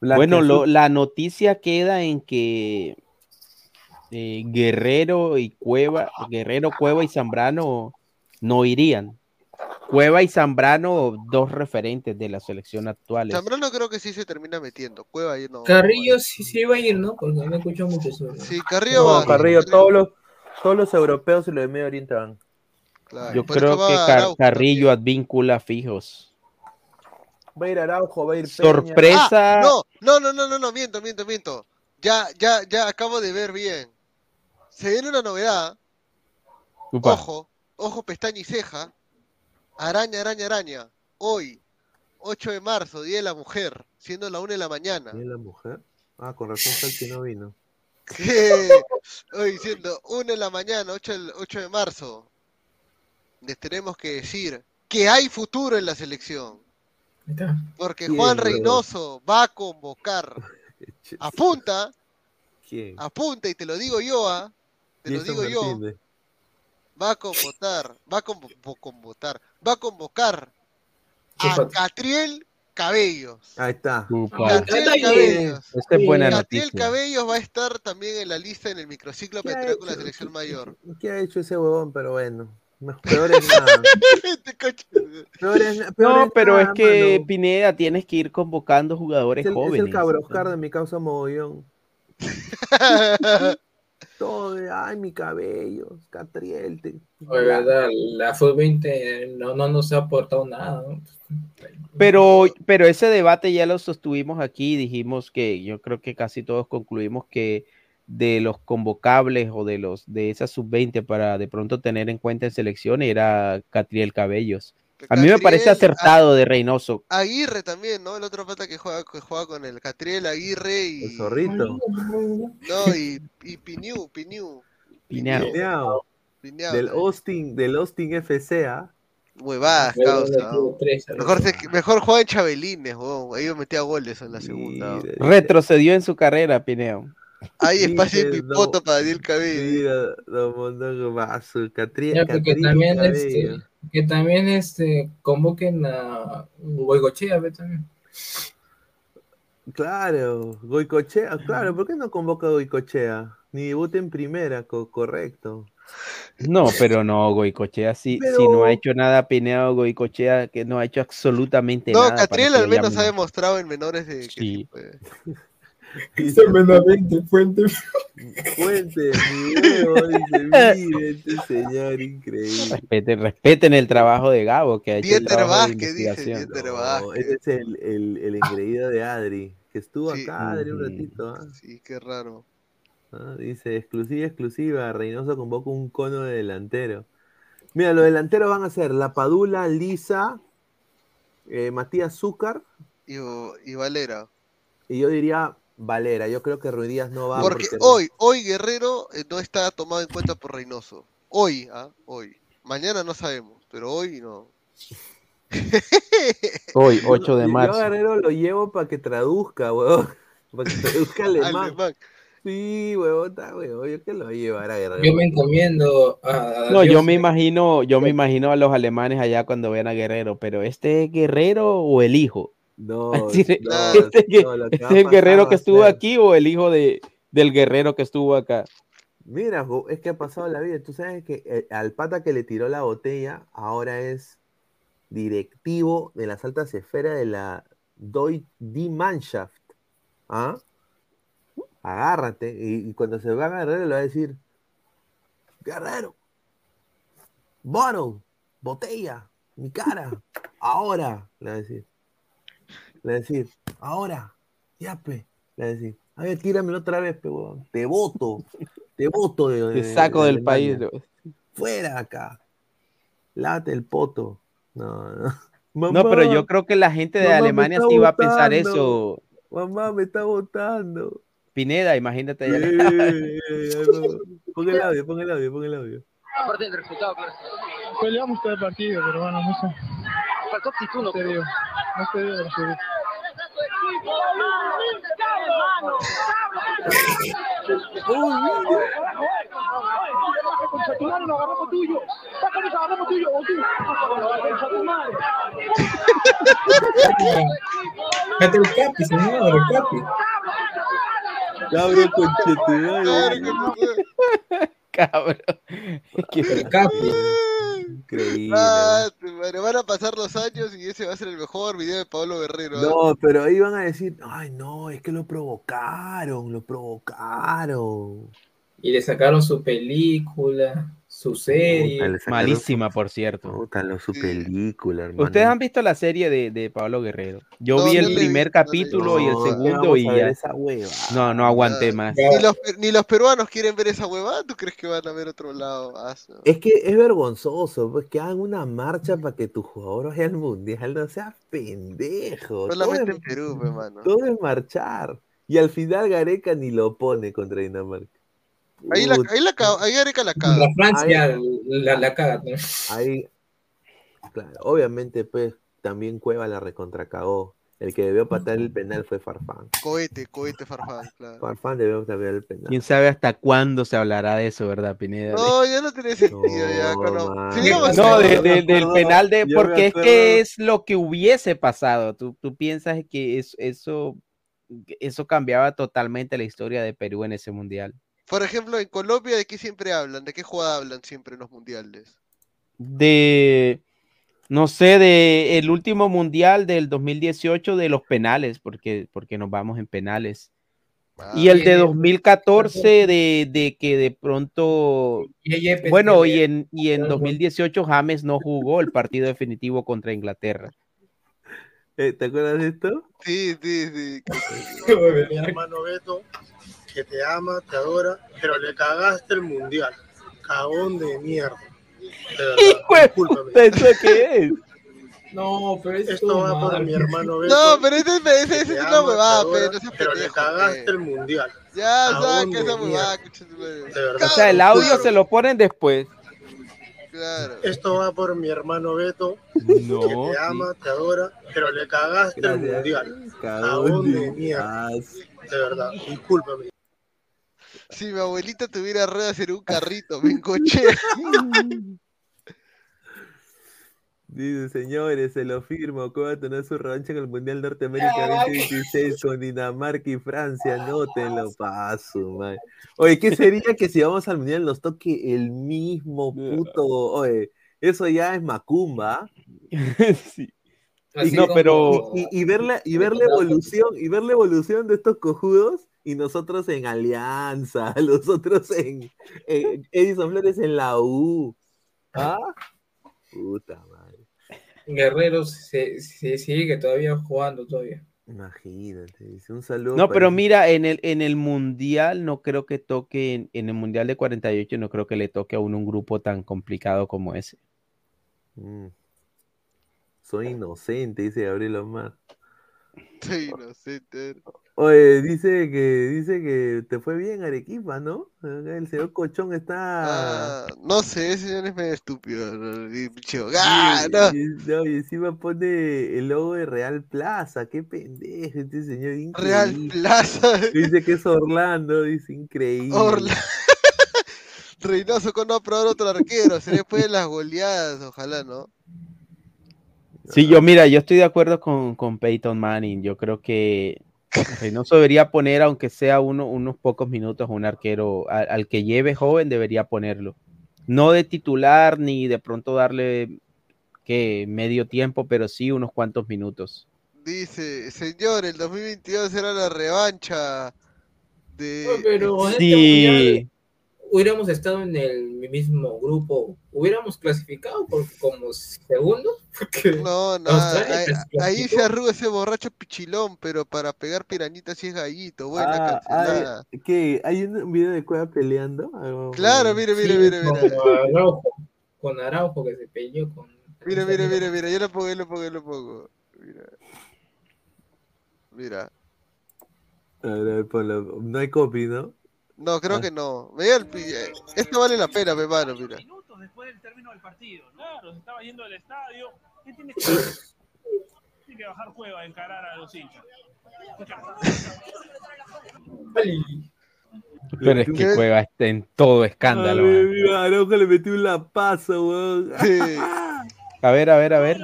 S9: Bueno, lo- la noticia queda en que eh, Guerrero y Cueva, Guerrero, Cueva y Zambrano no irían. Cueva y Zambrano, dos referentes de la selección actual.
S20: Zambrano creo que sí se termina metiendo. Cueva ahí no.
S11: Carrillo sí se iba a ir, ¿no? Porque no escucho mucho sobre.
S20: Sí, Carrillo
S2: No,
S20: va.
S2: Carrillo, todos los, todos los europeos y los de Medio Oriente van.
S20: Claro,
S9: Yo
S20: por
S9: creo que
S20: va
S9: Car-
S20: Araujo
S9: Carrillo advíncula fijos.
S2: Va a ir Araujo, va a ir Peña.
S9: Sorpresa.
S20: Ah, no, no, no, no, no, no, miento, miento, miento. Ya, ya, ya acabo de ver bien. Se viene una novedad.
S9: Upa.
S20: Ojo, ojo, pestaña y ceja. Araña, araña, araña. Hoy, 8 de marzo, Día de la Mujer, siendo la 1 de la mañana.
S2: ¿Y la mujer? Ah, con razón Salti no vino.
S20: Hoy siendo 1 de la mañana, 8, del- 8 de marzo. Les tenemos que decir que hay futuro en la selección. Porque
S2: ¿Quién,
S20: Juan
S2: bro?
S20: Reynoso va a convocar. Apunta,
S2: ¿Quién?
S20: apunta y te lo digo yo, ¿ah? Te lo digo yo. Va a convocar, va a convo- convocar, va a convocar
S2: ¿Qué
S20: a? Catriel Cabellos.
S2: Ahí está.
S20: Catriel Cabellos.
S9: Esta es buena
S20: Catriel
S9: noticia.
S20: Cabellos va a estar también en la lista en el microciclo para
S2: ¿Qué ha
S20: entrar con la selección mayor.
S2: ¿Qué ha hecho ese huevón? Pero bueno. Peor es nada. Peor es, peor
S9: No,
S2: es
S9: pero es
S2: nada,
S9: que
S2: mano.
S9: Pineda tienes que ir convocando jugadores
S2: Es el, es
S9: jóvenes.
S2: el cabroscar de mi causa mogollón. Todo de, ay, mi cabello, Catriel. Te...
S11: Oye, verdad, la Sub-20 no, no nos ha aportado nada. ¿no?
S9: Pero, pero ese debate ya lo sostuvimos aquí, dijimos que yo creo que casi todos concluimos que de los convocables o de los de esa sub-20 para de pronto tener en cuenta en selección era Catriel Cabellos. A mí me parece acertado de Reynoso.
S20: Aguirre también, ¿no? El otro pata que juega, que juega con el Catriel, Aguirre y.
S2: El zorrito.
S20: No, y, y Piniu, Piniu.
S9: Pineado.
S2: Del. Austin, del Austin FC, ¿ah?
S20: Huevadas, causa. Mejor, se- mejor juega en Chabelines. Ahí me metía goles en la segunda.
S9: Retrocedió en su carrera, Pineo.
S20: Hay espacio en
S2: no.
S20: foto para Daniel Cabello.
S2: Mira, Catriel,
S11: Ya, porque
S2: Catriel
S11: también,
S2: Cabello.
S11: Que también este, convoquen a Goigochea, ve también.
S2: Claro, Goicochea, claro, ¿por qué no convoca a Goicochea? Ni debuta en primera, co- correcto.
S9: No, pero no, Goicochea sí,
S2: Pero-
S9: sí no ha hecho nada Pineo Goicochea, que no ha hecho absolutamente
S20: No,
S9: nada. para
S20: Catriel al menos ha demostrado en menores de que
S9: Sí.
S20: sí puede.
S11: Tremendamente fuente.
S2: Fuente, mi huevo, dice, mire, este señor increíble.
S9: Respeten, respeten el trabajo de Gabo, que ha hecho el
S20: Dieter
S9: trabajo de
S20: Vázquez, dice
S9: investigación.
S20: Dieter
S2: No,
S20: Vázquez.
S2: ese es el, el, el engreído de Adri, que estuvo
S20: Sí.
S2: acá, Adri, un ratito. ¿ah?
S20: Sí, qué raro.
S2: Ah, Dice, exclusiva, exclusiva, Reynoso convoca un cono de delantero. Mira, los delanteros van a ser La Padula, Lisa, eh, Matías Zúcar,
S20: Y, y Valera.
S2: y yo diría Valera. Yo creo que Ruidías no va
S20: Porque
S2: no-
S20: hoy, hoy Guerrero eh, no está tomado en cuenta por Reynoso. Hoy, ¿ah? Hoy. Mañana no sabemos, pero hoy no.
S9: Hoy, 8 de
S2: Yo a
S9: marzo.
S2: Guerrero lo llevo para que traduzca, weón. Para que traduzca alemán.
S20: Alemán.
S2: Sí, weón, está, weón. Yo que lo voy a llevar a Guerrero.
S11: Yo me encomiendo a.
S9: No, yo me imagino, yo me imagino a los alemanes allá cuando vean a Guerrero, pero este es Guerrero o el hijo.
S2: No,
S9: Así
S2: no,
S9: este,
S2: no, que
S9: este es el guerrero que estuvo aquí o el hijo de, del guerrero que estuvo acá.
S2: Mira, es que ha pasado la vida. Tú sabes que eh, al pata que le tiró la botella ahora es directivo de las altas esferas de la Deutsche Die Mannschaft. ¿Ah? Agárrate. Y, y cuando se va a Guerrero le va a decir: Guerrero, bottle, botella, mi cara, ahora. Le va a decir. Le decir: Ahora, ya, pe. Le decir: A ver, tíramelo otra vez, pe. Te voto. Te voto de,
S9: Te saco
S2: de
S9: del
S2: Alemania.
S9: país.
S2: Fuera acá. Lávate el poto. No, no.
S9: No, pero yo creo que la gente de
S2: mamá
S9: Alemania sí va a pensar eso.
S2: Mamá me está votando.
S9: Pineda, imagínate allá.
S2: Pon el audio, pon el audio, pon el audio.
S22: Aparte del resultado, claro.
S23: Peleamos todo el partido, pero bueno, no sé.
S22: Faltó actitud, ¿no?
S23: te digo. No te digo, no te digo. Tuyo.
S11: El capi, señor, el capi.
S2: Conchetumare.
S9: Cabrón.
S11: El capi.
S2: Increíble.
S20: Ah, van a pasar los años y ese va a ser el mejor video de Pablo Guerrero. ¿ah?
S2: No, pero ahí van a decir, ay no, es que lo provocaron, lo provocaron.
S11: Y le sacaron su película, su serie.
S2: Puta, le sacaron
S9: Malísima, por cierto.
S2: Puta, lo- su película, hermano.
S9: ¿Ustedes han visto la serie de, de Pablo Guerrero? Yo
S20: No,
S9: vi el primer
S20: no
S9: capítulo y el segundo y ya.
S2: esa hueva.
S9: No, no aguanté más.
S20: Ni los, pe- ni los peruanos quieren ver esa huevada, ¿tú crees que van a ver otro lado? Ah,
S2: Es que es vergonzoso, pues que hagan una marcha para que tu jugador vaya al mundial, no seas pendejo. Todo
S20: Solamente en Perú, pe, mano.
S2: Todo es marchar. Y al final Gareca ni lo pone contra Dinamarca.
S20: Ahí, la, ahí, la, ahí Gareca la caga.
S11: La Francia la, la caga. ¿no?
S2: Ahí, claro, obviamente, pues, también Cueva la recontracagó. El que debió patar el penal fue Farfán.
S20: Cohete, cohete Farfán, claro.
S2: Farfán debió patar el penal.
S9: ¿Quién sabe hasta cuándo se hablará de eso, verdad, Pineda?
S20: No, ya no tiene sentido. ya, cuando- si hubiéramos-
S9: No, de- de- del penal de, porque es que es lo que hubiese pasado. Tú, tú piensas que es- eso, eso cambiaba totalmente la historia de Perú en ese mundial.
S20: Por ejemplo, en Colombia, ¿de qué siempre hablan? ¿De qué jugada hablan siempre en los mundiales?
S9: De, no sé, de el último mundial del 2018 de los penales, porque, porque nos vamos en penales. Y el de 2014 de, de que de pronto, bueno, y en, y en 2018 James no jugó el partido definitivo contra Inglaterra.
S2: Eh, ¿Te acuerdas de esto?
S20: Sí, sí, sí.
S24: Mi hermano Beto, que te ama, te adora, pero le cagaste el mundial. Cagón de mierda. De
S9: ¿eso qué es?
S11: No, pero es
S24: Esto va por
S11: mal.
S24: mi hermano Beto.
S20: No, pero ese, ese, ese es una huevada,
S24: te
S20: pe,
S24: adora,
S20: no
S24: pero le cagaste el mundial.
S20: Ya, saca esa huevada, madre.
S9: O sea, el audio se lo ponen después.
S20: Claro.
S24: Esto va por mi hermano Beto,
S9: No,
S24: que te ama, te adora, pero le cagaste el mundial.
S2: Cagón de
S24: mierda. De verdad, discúlpame.
S20: Si mi abuelita tuviera ruedas en un carrito, me encochea.
S2: Dice, señores, se lo firmo. Cueva tener su revancha en el Mundial Norteamérica 2026 con Dinamarca y Francia. No te lo paso, man. Oye, ¿qué sería que si vamos al Mundial nos toque el mismo puto? Oye, eso ya es macumba.
S9: Sí.
S11: Así
S9: No,
S11: como-
S9: pero-
S2: Y, y ver la, y ver la evolución, y ver la evolución de estos cojudos, y nosotros en Alianza, los otros en, en Edison Flores en la U. ¿Ah? Puta madre.
S11: Guerreros se, se sigue todavía jugando todavía.
S2: Imagínate, dice un saludo.
S9: No, pero mira, en el, en el mundial no creo que toque, en, en el mundial de 48 no creo que le toque a uno un grupo tan complicado como ese.
S2: Mm. Soy inocente, dice Gabriel Omar.
S20: Inocente.
S2: Oye, dice que dice que te fue bien Arequipa, ¿no? El señor Cochón está.
S20: Ah, no sé, ese señor es medio estúpido. ¡ah, no!
S2: y- no, y encima pone el logo de Real Plaza, qué pendejo este señor,
S20: Real
S2: increíble.
S20: Plaza.
S2: Dice que es Orlando, dice increíble.
S20: Orla. Reynoso con no aprobar otro arquero. Se le pueden las goleadas, ojalá, ¿no?
S9: Sí, yo mira, yo estoy de acuerdo con, con Peyton Manning. Yo creo que Reynoso debería poner, aunque sea uno, unos pocos minutos, a un arquero al, al que lleve joven, debería ponerlo. No de titular ni de pronto darle que medio tiempo, pero sí unos cuantos minutos.
S20: Dice, señor, el 2022 será la revancha de...
S11: No, pero este
S9: Sí.
S11: mundial hubiéramos estado en el mismo grupo, hubiéramos clasificado por, como segundos. Porque
S20: No, no, ahí, ahí se arruga ese borracho pichilón, pero para pegar piranitas sí es gallito, buena
S2: Ah,
S20: cancelada.
S2: ay, ¿qué? ¿Hay un video de Cueva peleando?
S20: Claro, mire, mire,
S11: Sí,
S20: mire,
S11: con
S20: mire.
S11: Araujo, con Araujo que se peleó con.
S20: Mira, mira, mira, mira, yo lo pongo, yo lo pongo, yo lo pongo. Mira. Mira.
S2: A ver, ponlo. No hay copy, ¿no?
S20: No, creo
S2: Ah.
S20: que no. El eh, Esto vale la pena, mi hermano, mira.
S25: después del término del partido. Claro, se estaba yendo del estadio. ¿Qué tiene que hacer? Tiene que bajar cueva, encarar a los hinchas.
S9: Pero es que juega este en todo escándalo.
S2: Araujo le metió un lapazo, weón.
S9: A ver, a ver, a ver.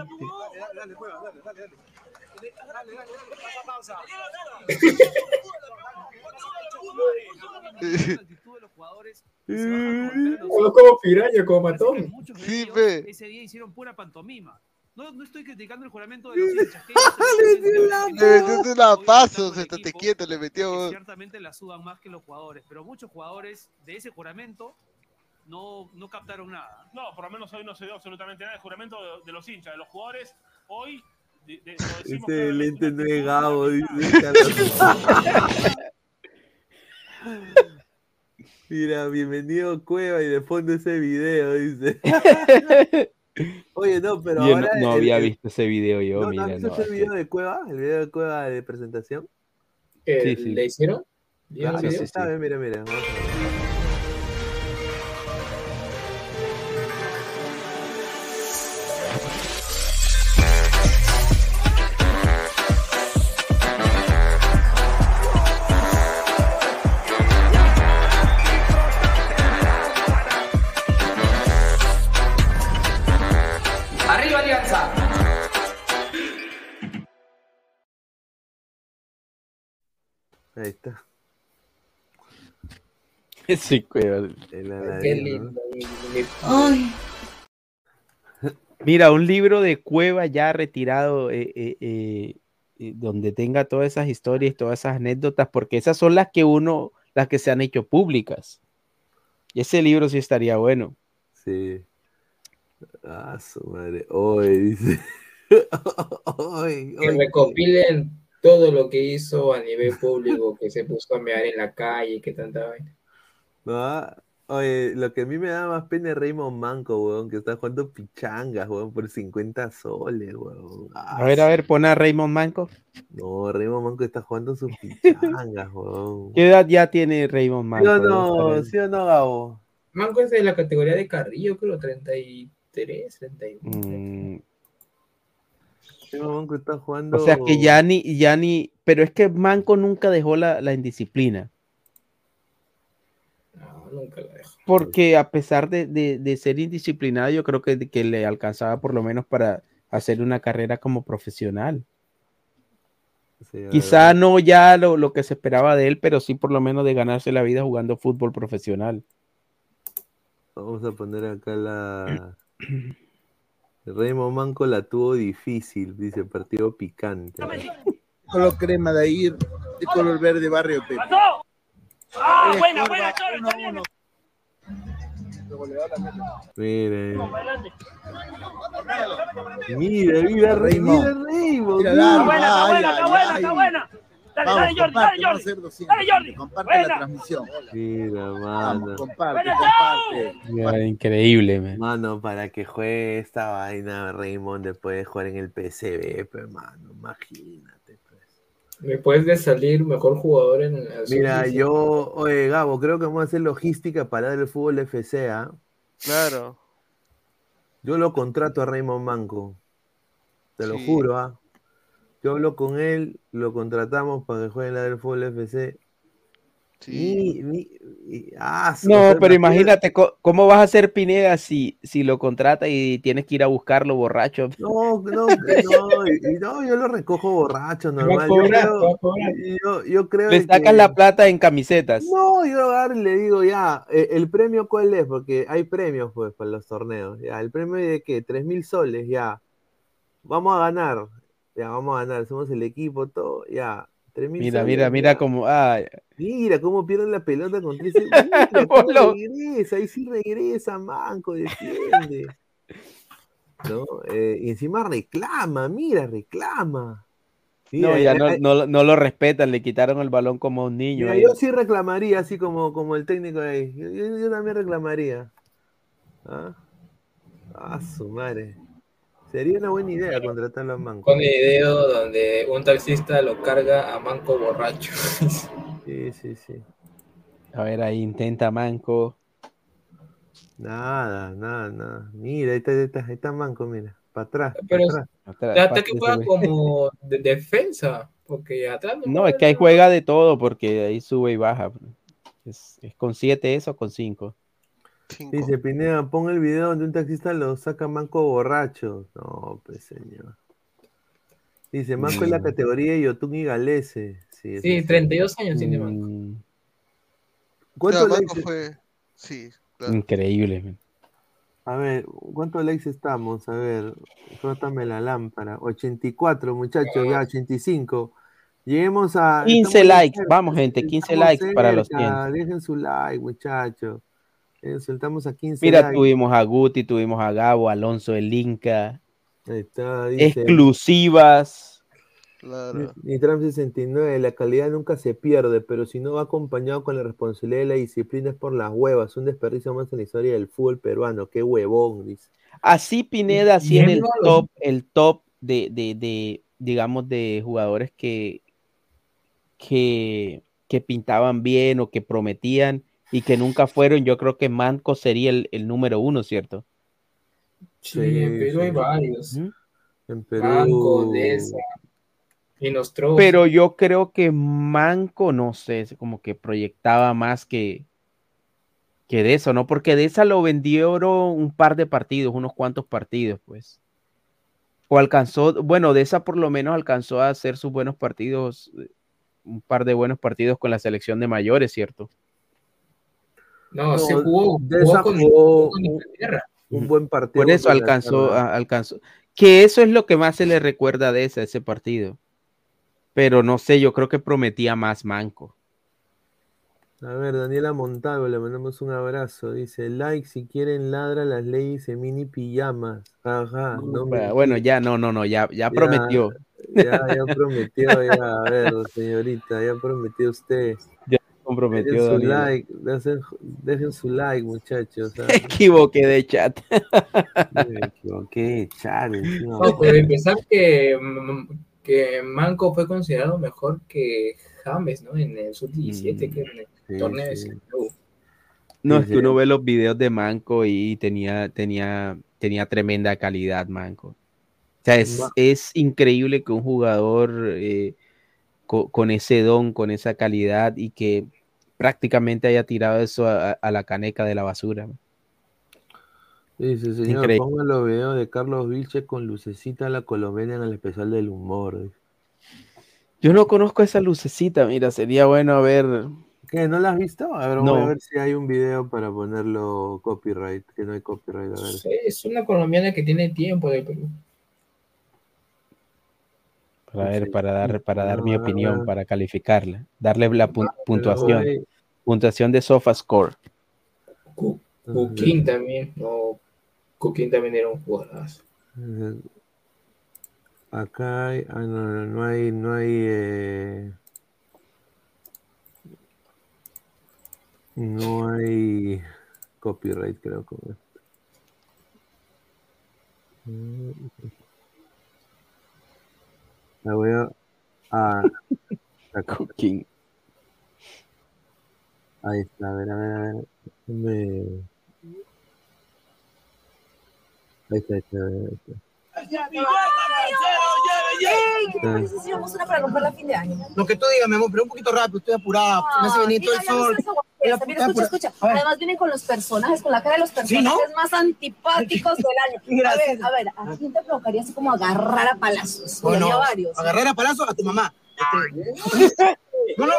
S11: Como, como piraña, como matón.
S20: Sí.
S25: Ese día hicieron pura pantomima. No, no estoy criticando el juramento de los hinchas.
S20: Le metió una paso, se te quieto, le metió.
S25: ciertamente la sudan más que los jugadores, pero muchos jugadores de ese juramento no, no captaron nada. No, por lo menos hoy no se dio absolutamente nada. El juramento de, de los hinchas, de los jugadores, hoy de- de- lo decimos
S2: Ese lente no es Gabo, dice. Mira, bienvenido Cueva y de fondo ese video, dice. Oye, no, pero
S9: Yo
S2: ahora.
S9: no, no
S2: el-
S9: había
S2: el-
S9: visto ese video yo,
S2: ¿No, ¿no
S9: mira.
S2: has visto
S9: no,
S2: ese video de Cueva? ¿El video de Cueva de presentación?
S11: ¿Que
S9: Sí, sí.
S11: ¿Le hicieron? ¿Dieron
S2: Claro,
S11: video?
S2: sí, está bien, mira, mira. vamos a ver. Ahí está.
S9: Cueva.
S2: El
S11: Qué lindo.
S9: Mira, un libro de Cueva ya retirado, eh, eh, eh, donde tenga todas esas historias, todas esas anécdotas, porque esas son las que uno, las que se han hecho públicas. Y ese libro sí estaría bueno.
S2: Sí. Ah, su madre. Hoy dice. Hoy,
S11: Que
S2: hoy.
S11: recopilen todo lo que hizo a nivel público, que se puso a mear en la calle, que tanta vaina.
S2: No, oye, lo que a mí me da más pena es Raymond Manco, weón, que está jugando pichangas, weón, por 50 soles, weón. Ah,
S9: A ver, a ver, pon a Raymond Manco.
S2: No, Raymond Manco está jugando sus pichangas, weón.
S9: ¿Qué edad ya tiene Raymond
S2: ¿Sí
S9: Manco?
S2: no?
S9: ver.
S2: ¿Sí o no, Gabo?
S11: Manco es de la categoría de Carrillo, creo, 33, 31.
S9: Mm,
S2: Está jugando.
S9: o sea que ya ni, ya ni, pero es que Manco nunca dejó la, la indisciplina.
S11: No, nunca la dejo.
S9: Porque a pesar de, de- de ser indisciplinado, yo creo que, que le alcanzaba por lo menos para hacer una carrera como profesional.
S2: Sí,
S9: Quizá no ya lo, lo que se esperaba de él, pero sí por lo menos de ganarse la vida jugando fútbol profesional.
S2: Vamos a poner acá la. Raymond Manco la tuvo difícil, dice partido picante.
S19: Color crema de ir de color verde barrio Pepe.
S25: ¡Ah, buena, buena. Para adelante.
S2: Mira, mira,
S19: Raymond.
S2: mira, Raymond.
S19: Mira,
S2: mira.
S19: dale,
S25: Está buena, está buena, está buena, está buena. Dale,
S19: Vamos,
S25: dale, Jordi,
S19: comparte,
S25: dale, Jordi.
S19: hacer 200.
S25: Dale, Jordi.
S19: Comparte
S25: Buena.
S19: la transmisión.
S2: Mira,
S19: Vamos,
S2: mano.
S19: comparte, comparte.
S9: Increíble, man.
S2: Mano, para que juegue esta vaina Raymond después de jugar en el PSV, pues, mano, imagínate. pues.
S11: Después de salir mejor jugador en la
S2: Mira,
S11: sub-17.
S2: yo, oye, Gabo, creo que vamos a hacer logística para dar el fútbol FC, ¿ah?
S20: Claro.
S2: Yo lo contrato a Raymond Manco. Te lo
S20: Sí.
S2: juro, ¿ah? Yo hablo con él, lo contratamos para que juegue en la del fútbol FC.
S20: Sí.
S2: Y, y- y- ah,
S9: No, pero
S2: imagínate-
S9: cómo vas a hacer Pineda si, si lo contrata y tienes que ir a buscarlo borracho.
S2: No, no, no, no, yo lo recojo borracho, normal. Yo creo,
S11: a
S2: yo, yo creo
S9: Le sacas
S2: que-
S9: la plata en camisetas.
S2: No, yo agarro y le digo ya, eh, ¿el premio cuál es? Porque hay premios pues para los torneos. Ya, el premio de qué? Tres mil soles, ya. Vamos a ganar. Ya, vamos a ganar. Somos el equipo, todo, ya. Tres mil
S9: Mira,
S2: soles,
S9: mira, mira cómo. ah,
S2: Mira cómo pierden la pelota con tres. Mira, cómo
S9: Polo.
S2: regresa, ahí sí regresa, Manco, defiende. ¿No? Eh, y encima reclama, mira, reclama. Mira,
S9: no, ya
S2: eh,
S9: no,
S2: eh,
S9: no, no lo respetan, le quitaron el balón como a un niño.
S2: Mira, yo sí reclamaría, así como, como el técnico de ahí. Yo, yo- yo también reclamaría. ¿Ah? Ah, su madre. Sería una buena idea contratarlo a Manco.
S11: Pone video donde un taxista lo carga a Manco borracho.
S2: Sí, sí, sí.
S9: A ver, ahí intenta Manco.
S2: Nada, nada, nada. Mira, ahí está, ahí está, ahí está Manco, mira. Para atrás,
S11: Pero.
S2: Atrás,
S11: hasta que juega como de defensa, porque atrás no,
S9: No, es que ahí juega de todo porque ahí sube y baja. Es, es con 7 eso o con 5.
S2: Dice Pineda, pon el video donde un taxista lo saca Manco borracho. No, pues señor. Dice, Manco es la
S9: Mm.
S2: categoría de Yotun y Galese. Sí,
S11: Sí,
S2: sí.
S11: 32 años tiene Manco.
S9: Mm,
S2: ¿Cuántos
S20: Claro,
S2: likes,
S20: Manco fue- Sí,
S9: Increíble. man.
S2: A ver, ¿cuántos likes estamos? A ver, frótame la lámpara. 84, muchachos, ya 85. Lleguemos a.
S9: 15
S2: estamos
S9: likes,
S2: cerca,
S9: vamos, gente, 15
S2: estamos
S9: likes para los
S2: cerca,
S9: 100.
S2: Dejen su like, muchachos. Eh, Soltamos a 15
S9: Mira,
S2: likes.
S9: tuvimos a Guti, tuvimos a Gabo, Alonso el Inca.
S2: Ahí está, dice.
S9: Exclusivas.
S2: Nitram 69, la calidad nunca se pierde, pero si no va acompañado con la responsabilidad y la disciplina es por las huevas, un desperdicio más en la historia del fútbol peruano, qué huevón, dice.
S9: Así Pineda, así en el top, el top de, de, de, digamos, de jugadores que, que, que pintaban bien o que prometían y que nunca fueron, yo creo que Manco sería el, el número uno, ¿cierto?
S11: Sí, en Perú hay varios.
S2: En Perú.
S11: Manco, Deza, y Nostromo.
S9: Pero yo creo que Manco, no sé, como que proyectaba más que, que de eso, ¿no? Porque de esa lo vendieron un par de partidos, unos cuantos partidos, pues. O alcanzó, bueno, de esa por lo menos alcanzó a hacer sus buenos partidos, un par de buenos partidos con la selección de mayores, ¿cierto?
S11: No, se jugó, jugó con,
S2: jugó
S11: con Inglaterra.
S2: un buen partido.
S9: Por eso alcanzó, a- alcanzó. Que eso es lo que más se le recuerda de ese, ese partido. Pero no sé, yo creo que prometía más Manco.
S2: A ver, Daniela Montalvo, le mandamos un abrazo. Dice, like si quieren ladra las leyes en mini pijamas. No me-
S9: Bueno, ya, no, no, no, ya, ya prometió.
S2: Ya, ya prometió, ya, a ver, señorita, ya prometió usted.
S9: Ya comprometió,
S2: Dejen su like, dejen, dejen su like, muchachos. ah.
S9: Me equivoqué de chat.
S2: Me equivoqué, chat.
S11: No, por empezar que, mm, que Manco fue considerado mejor que James, ¿no? En el sub-17, que en el
S2: Sí,
S11: torneo
S2: sí.
S11: de.
S9: No,
S2: Sí,
S9: es que uno ve los videos de Manco y tenía, tenía, tenía tremenda calidad, Manco. O sea, es, es increíble que un jugador eh, co- con, ese don, con esa calidad y que prácticamente haya tirado eso a, a la caneca de la basura.
S2: Dice, señor,
S9: Increíble.
S2: ponga los videos de Carlos Vilche con lucecita a la colombiana en el especial del humor. dice.
S9: Yo no conozco esa lucecita, mira, sería bueno ver.
S2: ¿Qué? ¿No la has visto? A ver,
S9: No.
S2: voy a ver si hay un video para ponerlo copyright, que no hay copyright. A ver.
S11: Sí, Es una colombiana que tiene tiempo de Perú.
S9: Para ver, para dar, para dar mi opinión, para calificarla, darle la
S2: pero
S9: puntuación, puntuación de SofaScore.
S11: Coquín también, no, Coquín también era un jugadorazo.
S2: Eh, Acá hay, ah, no, no, no hay, no hay, eh, no hay copyright, creo. Con esto. Mm. La voy a, ah, acá. Ahí está, a ver, a ver, a ver. déjame- Ahí está, ahí está, ahí está.
S26: Ey, si hicimos una para romper la fin de año.
S27: Lo que tú digas, mi amor, pero un poquito rápido, estoy apurado. me hace venir todo el sol.
S26: Mira, escucha, escucha. Además vienen con los personajes, con la cara de los personajes más antipáticos del año. A ver, a ver, ¿a quién te provocaría así como agarrar a palazos?
S27: Bueno,
S26: varios.
S27: agarrar a palazo a tu mamá. Este, No, no.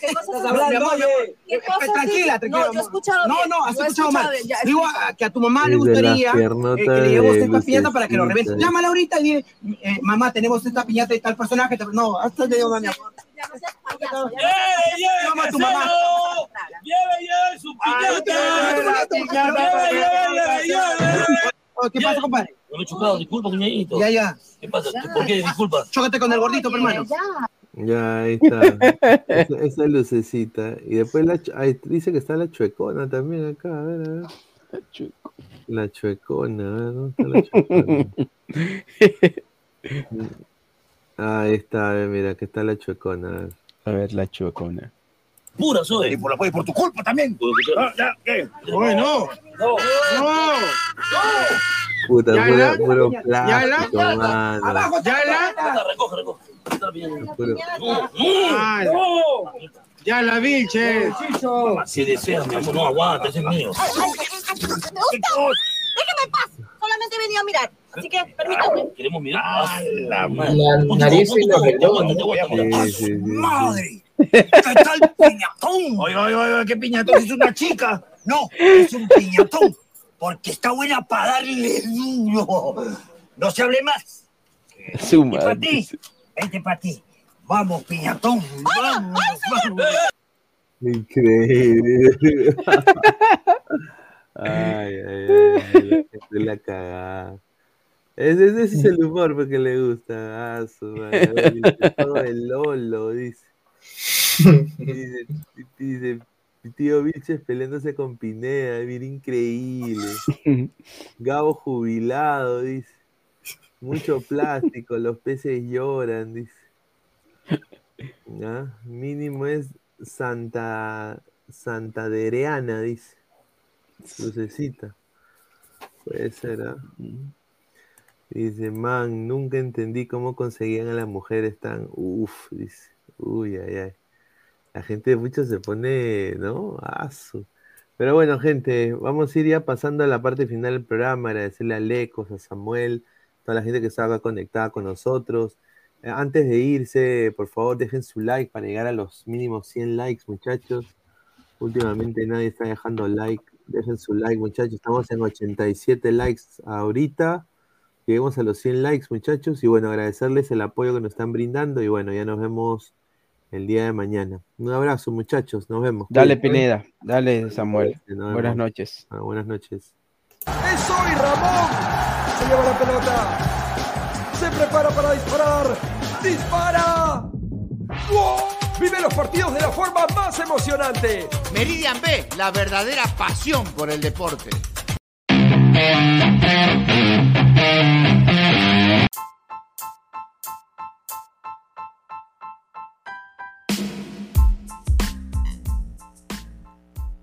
S26: ¿Qué cosas
S27: hablando, mi amor.
S26: ¿Qué
S27: Eh,
S26: cosas
S27: Tranquila, tranquila.
S26: No, yo he escuchado
S27: No,
S26: bien.
S27: no, has escuchado mal. Digo que a tu mamá le gustaría eh, que le llevemos esta piñata para que lo revente. Llámala ahorita y dile, eh, mamá, tenemos esta piñata y tal personaje. No, hasta le digo, mi amor.
S28: ¡Lleve, lleve,
S27: Llama a tu mamá.
S28: mesero! ¡Lleve, su piñata! ¡Lleve, lleve, lleve!
S27: Oh, ¿Qué pasa, compadre?
S8: No me he chocado, disculpa, cuñadito.
S27: Ya, ya.
S8: ¿Qué pasa? ¿Por qué? Disculpa.
S27: Chócate con el gordito, mi hermano.
S2: Ya, ahí está. esa, esa lucecita. Y después la, ahí dice que está la chuecona también acá. A ver, a ver. La chuecona, a ver, ¿dónde está la chuecona? Ahí está, a ver, mira, que está la chuecona. a ver.
S9: A ver, la chuecona.
S8: Pura soy. Y por, la, por tu culpa también. Ah, ya, ¿qué?
S27: Bueno.
S8: No.
S27: No.
S2: Puta,
S27: Ya
S2: puro,
S27: la-
S2: puro
S27: ya
S2: plástico,
S27: la-
S2: mano.
S27: Abajo, ya la.
S8: Recoge, recoge.
S27: Ya la vi, che.
S8: Si deseas, mi amor, no aguanta, ese es mío.
S26: Déjeme en paz. Solamente he venido a mirar. Así que permítame.
S8: Queremos mirar. Ah, la
S11: nariz y los relojes.
S27: ¡Madre! ¿Qué tal piñatón? Oye, oye, oye, qué piñatón, es una chica.
S8: No, es un piñatón, porque está buena para darle duro. No se hable más.
S9: Su
S8: Vente para ti, vente para ti. Vamos, piñatón, vamos, vamos.
S2: Increíble. Ay, ay, ay, ay, la, la cagada. Ese, ese es el humor porque le gusta. Ah, su madre, todo el Lolo, dice. Dice, tío Vilches peleándose con Pineda, mira, increíble. Gabo jubilado, dice. Mucho plástico, los peces lloran, dice. ¿Ah? Mínimo es Santa Santadereana, dice. Lucecita. Puede ser, ¿ah? Dice, man, nunca entendí cómo conseguían a las mujeres tan. Uf, dice. Uy, ay, ay. La gente mucho se pone, ¿no? Asu. Pero bueno, gente, vamos a ir ya pasando a la parte final del programa. Agradecerle a Lecos, a Samuel, toda la gente que estaba conectada con nosotros. Eh, antes de irse, por favor, dejen su like para llegar a los mínimos 100 likes, muchachos. Últimamente nadie está dejando like. Dejen su like, muchachos. Estamos en 87 likes ahorita. Lleguemos a los 100 likes, muchachos. Y bueno, agradecerles el apoyo que nos están brindando. Y bueno, ya nos vemos el día de mañana. Un abrazo, muchachos. Nos vemos.
S9: Dale. Pineda. Dale, Samuel. Buenas noches.
S2: Ah, buenas noches.
S3: ¡Es hoy Ramón! Se lleva la pelota. Se prepara para disparar. ¡Dispara! Vive los partidos de la forma más emocionante.
S29: Meridian B, la verdadera pasión por el deporte.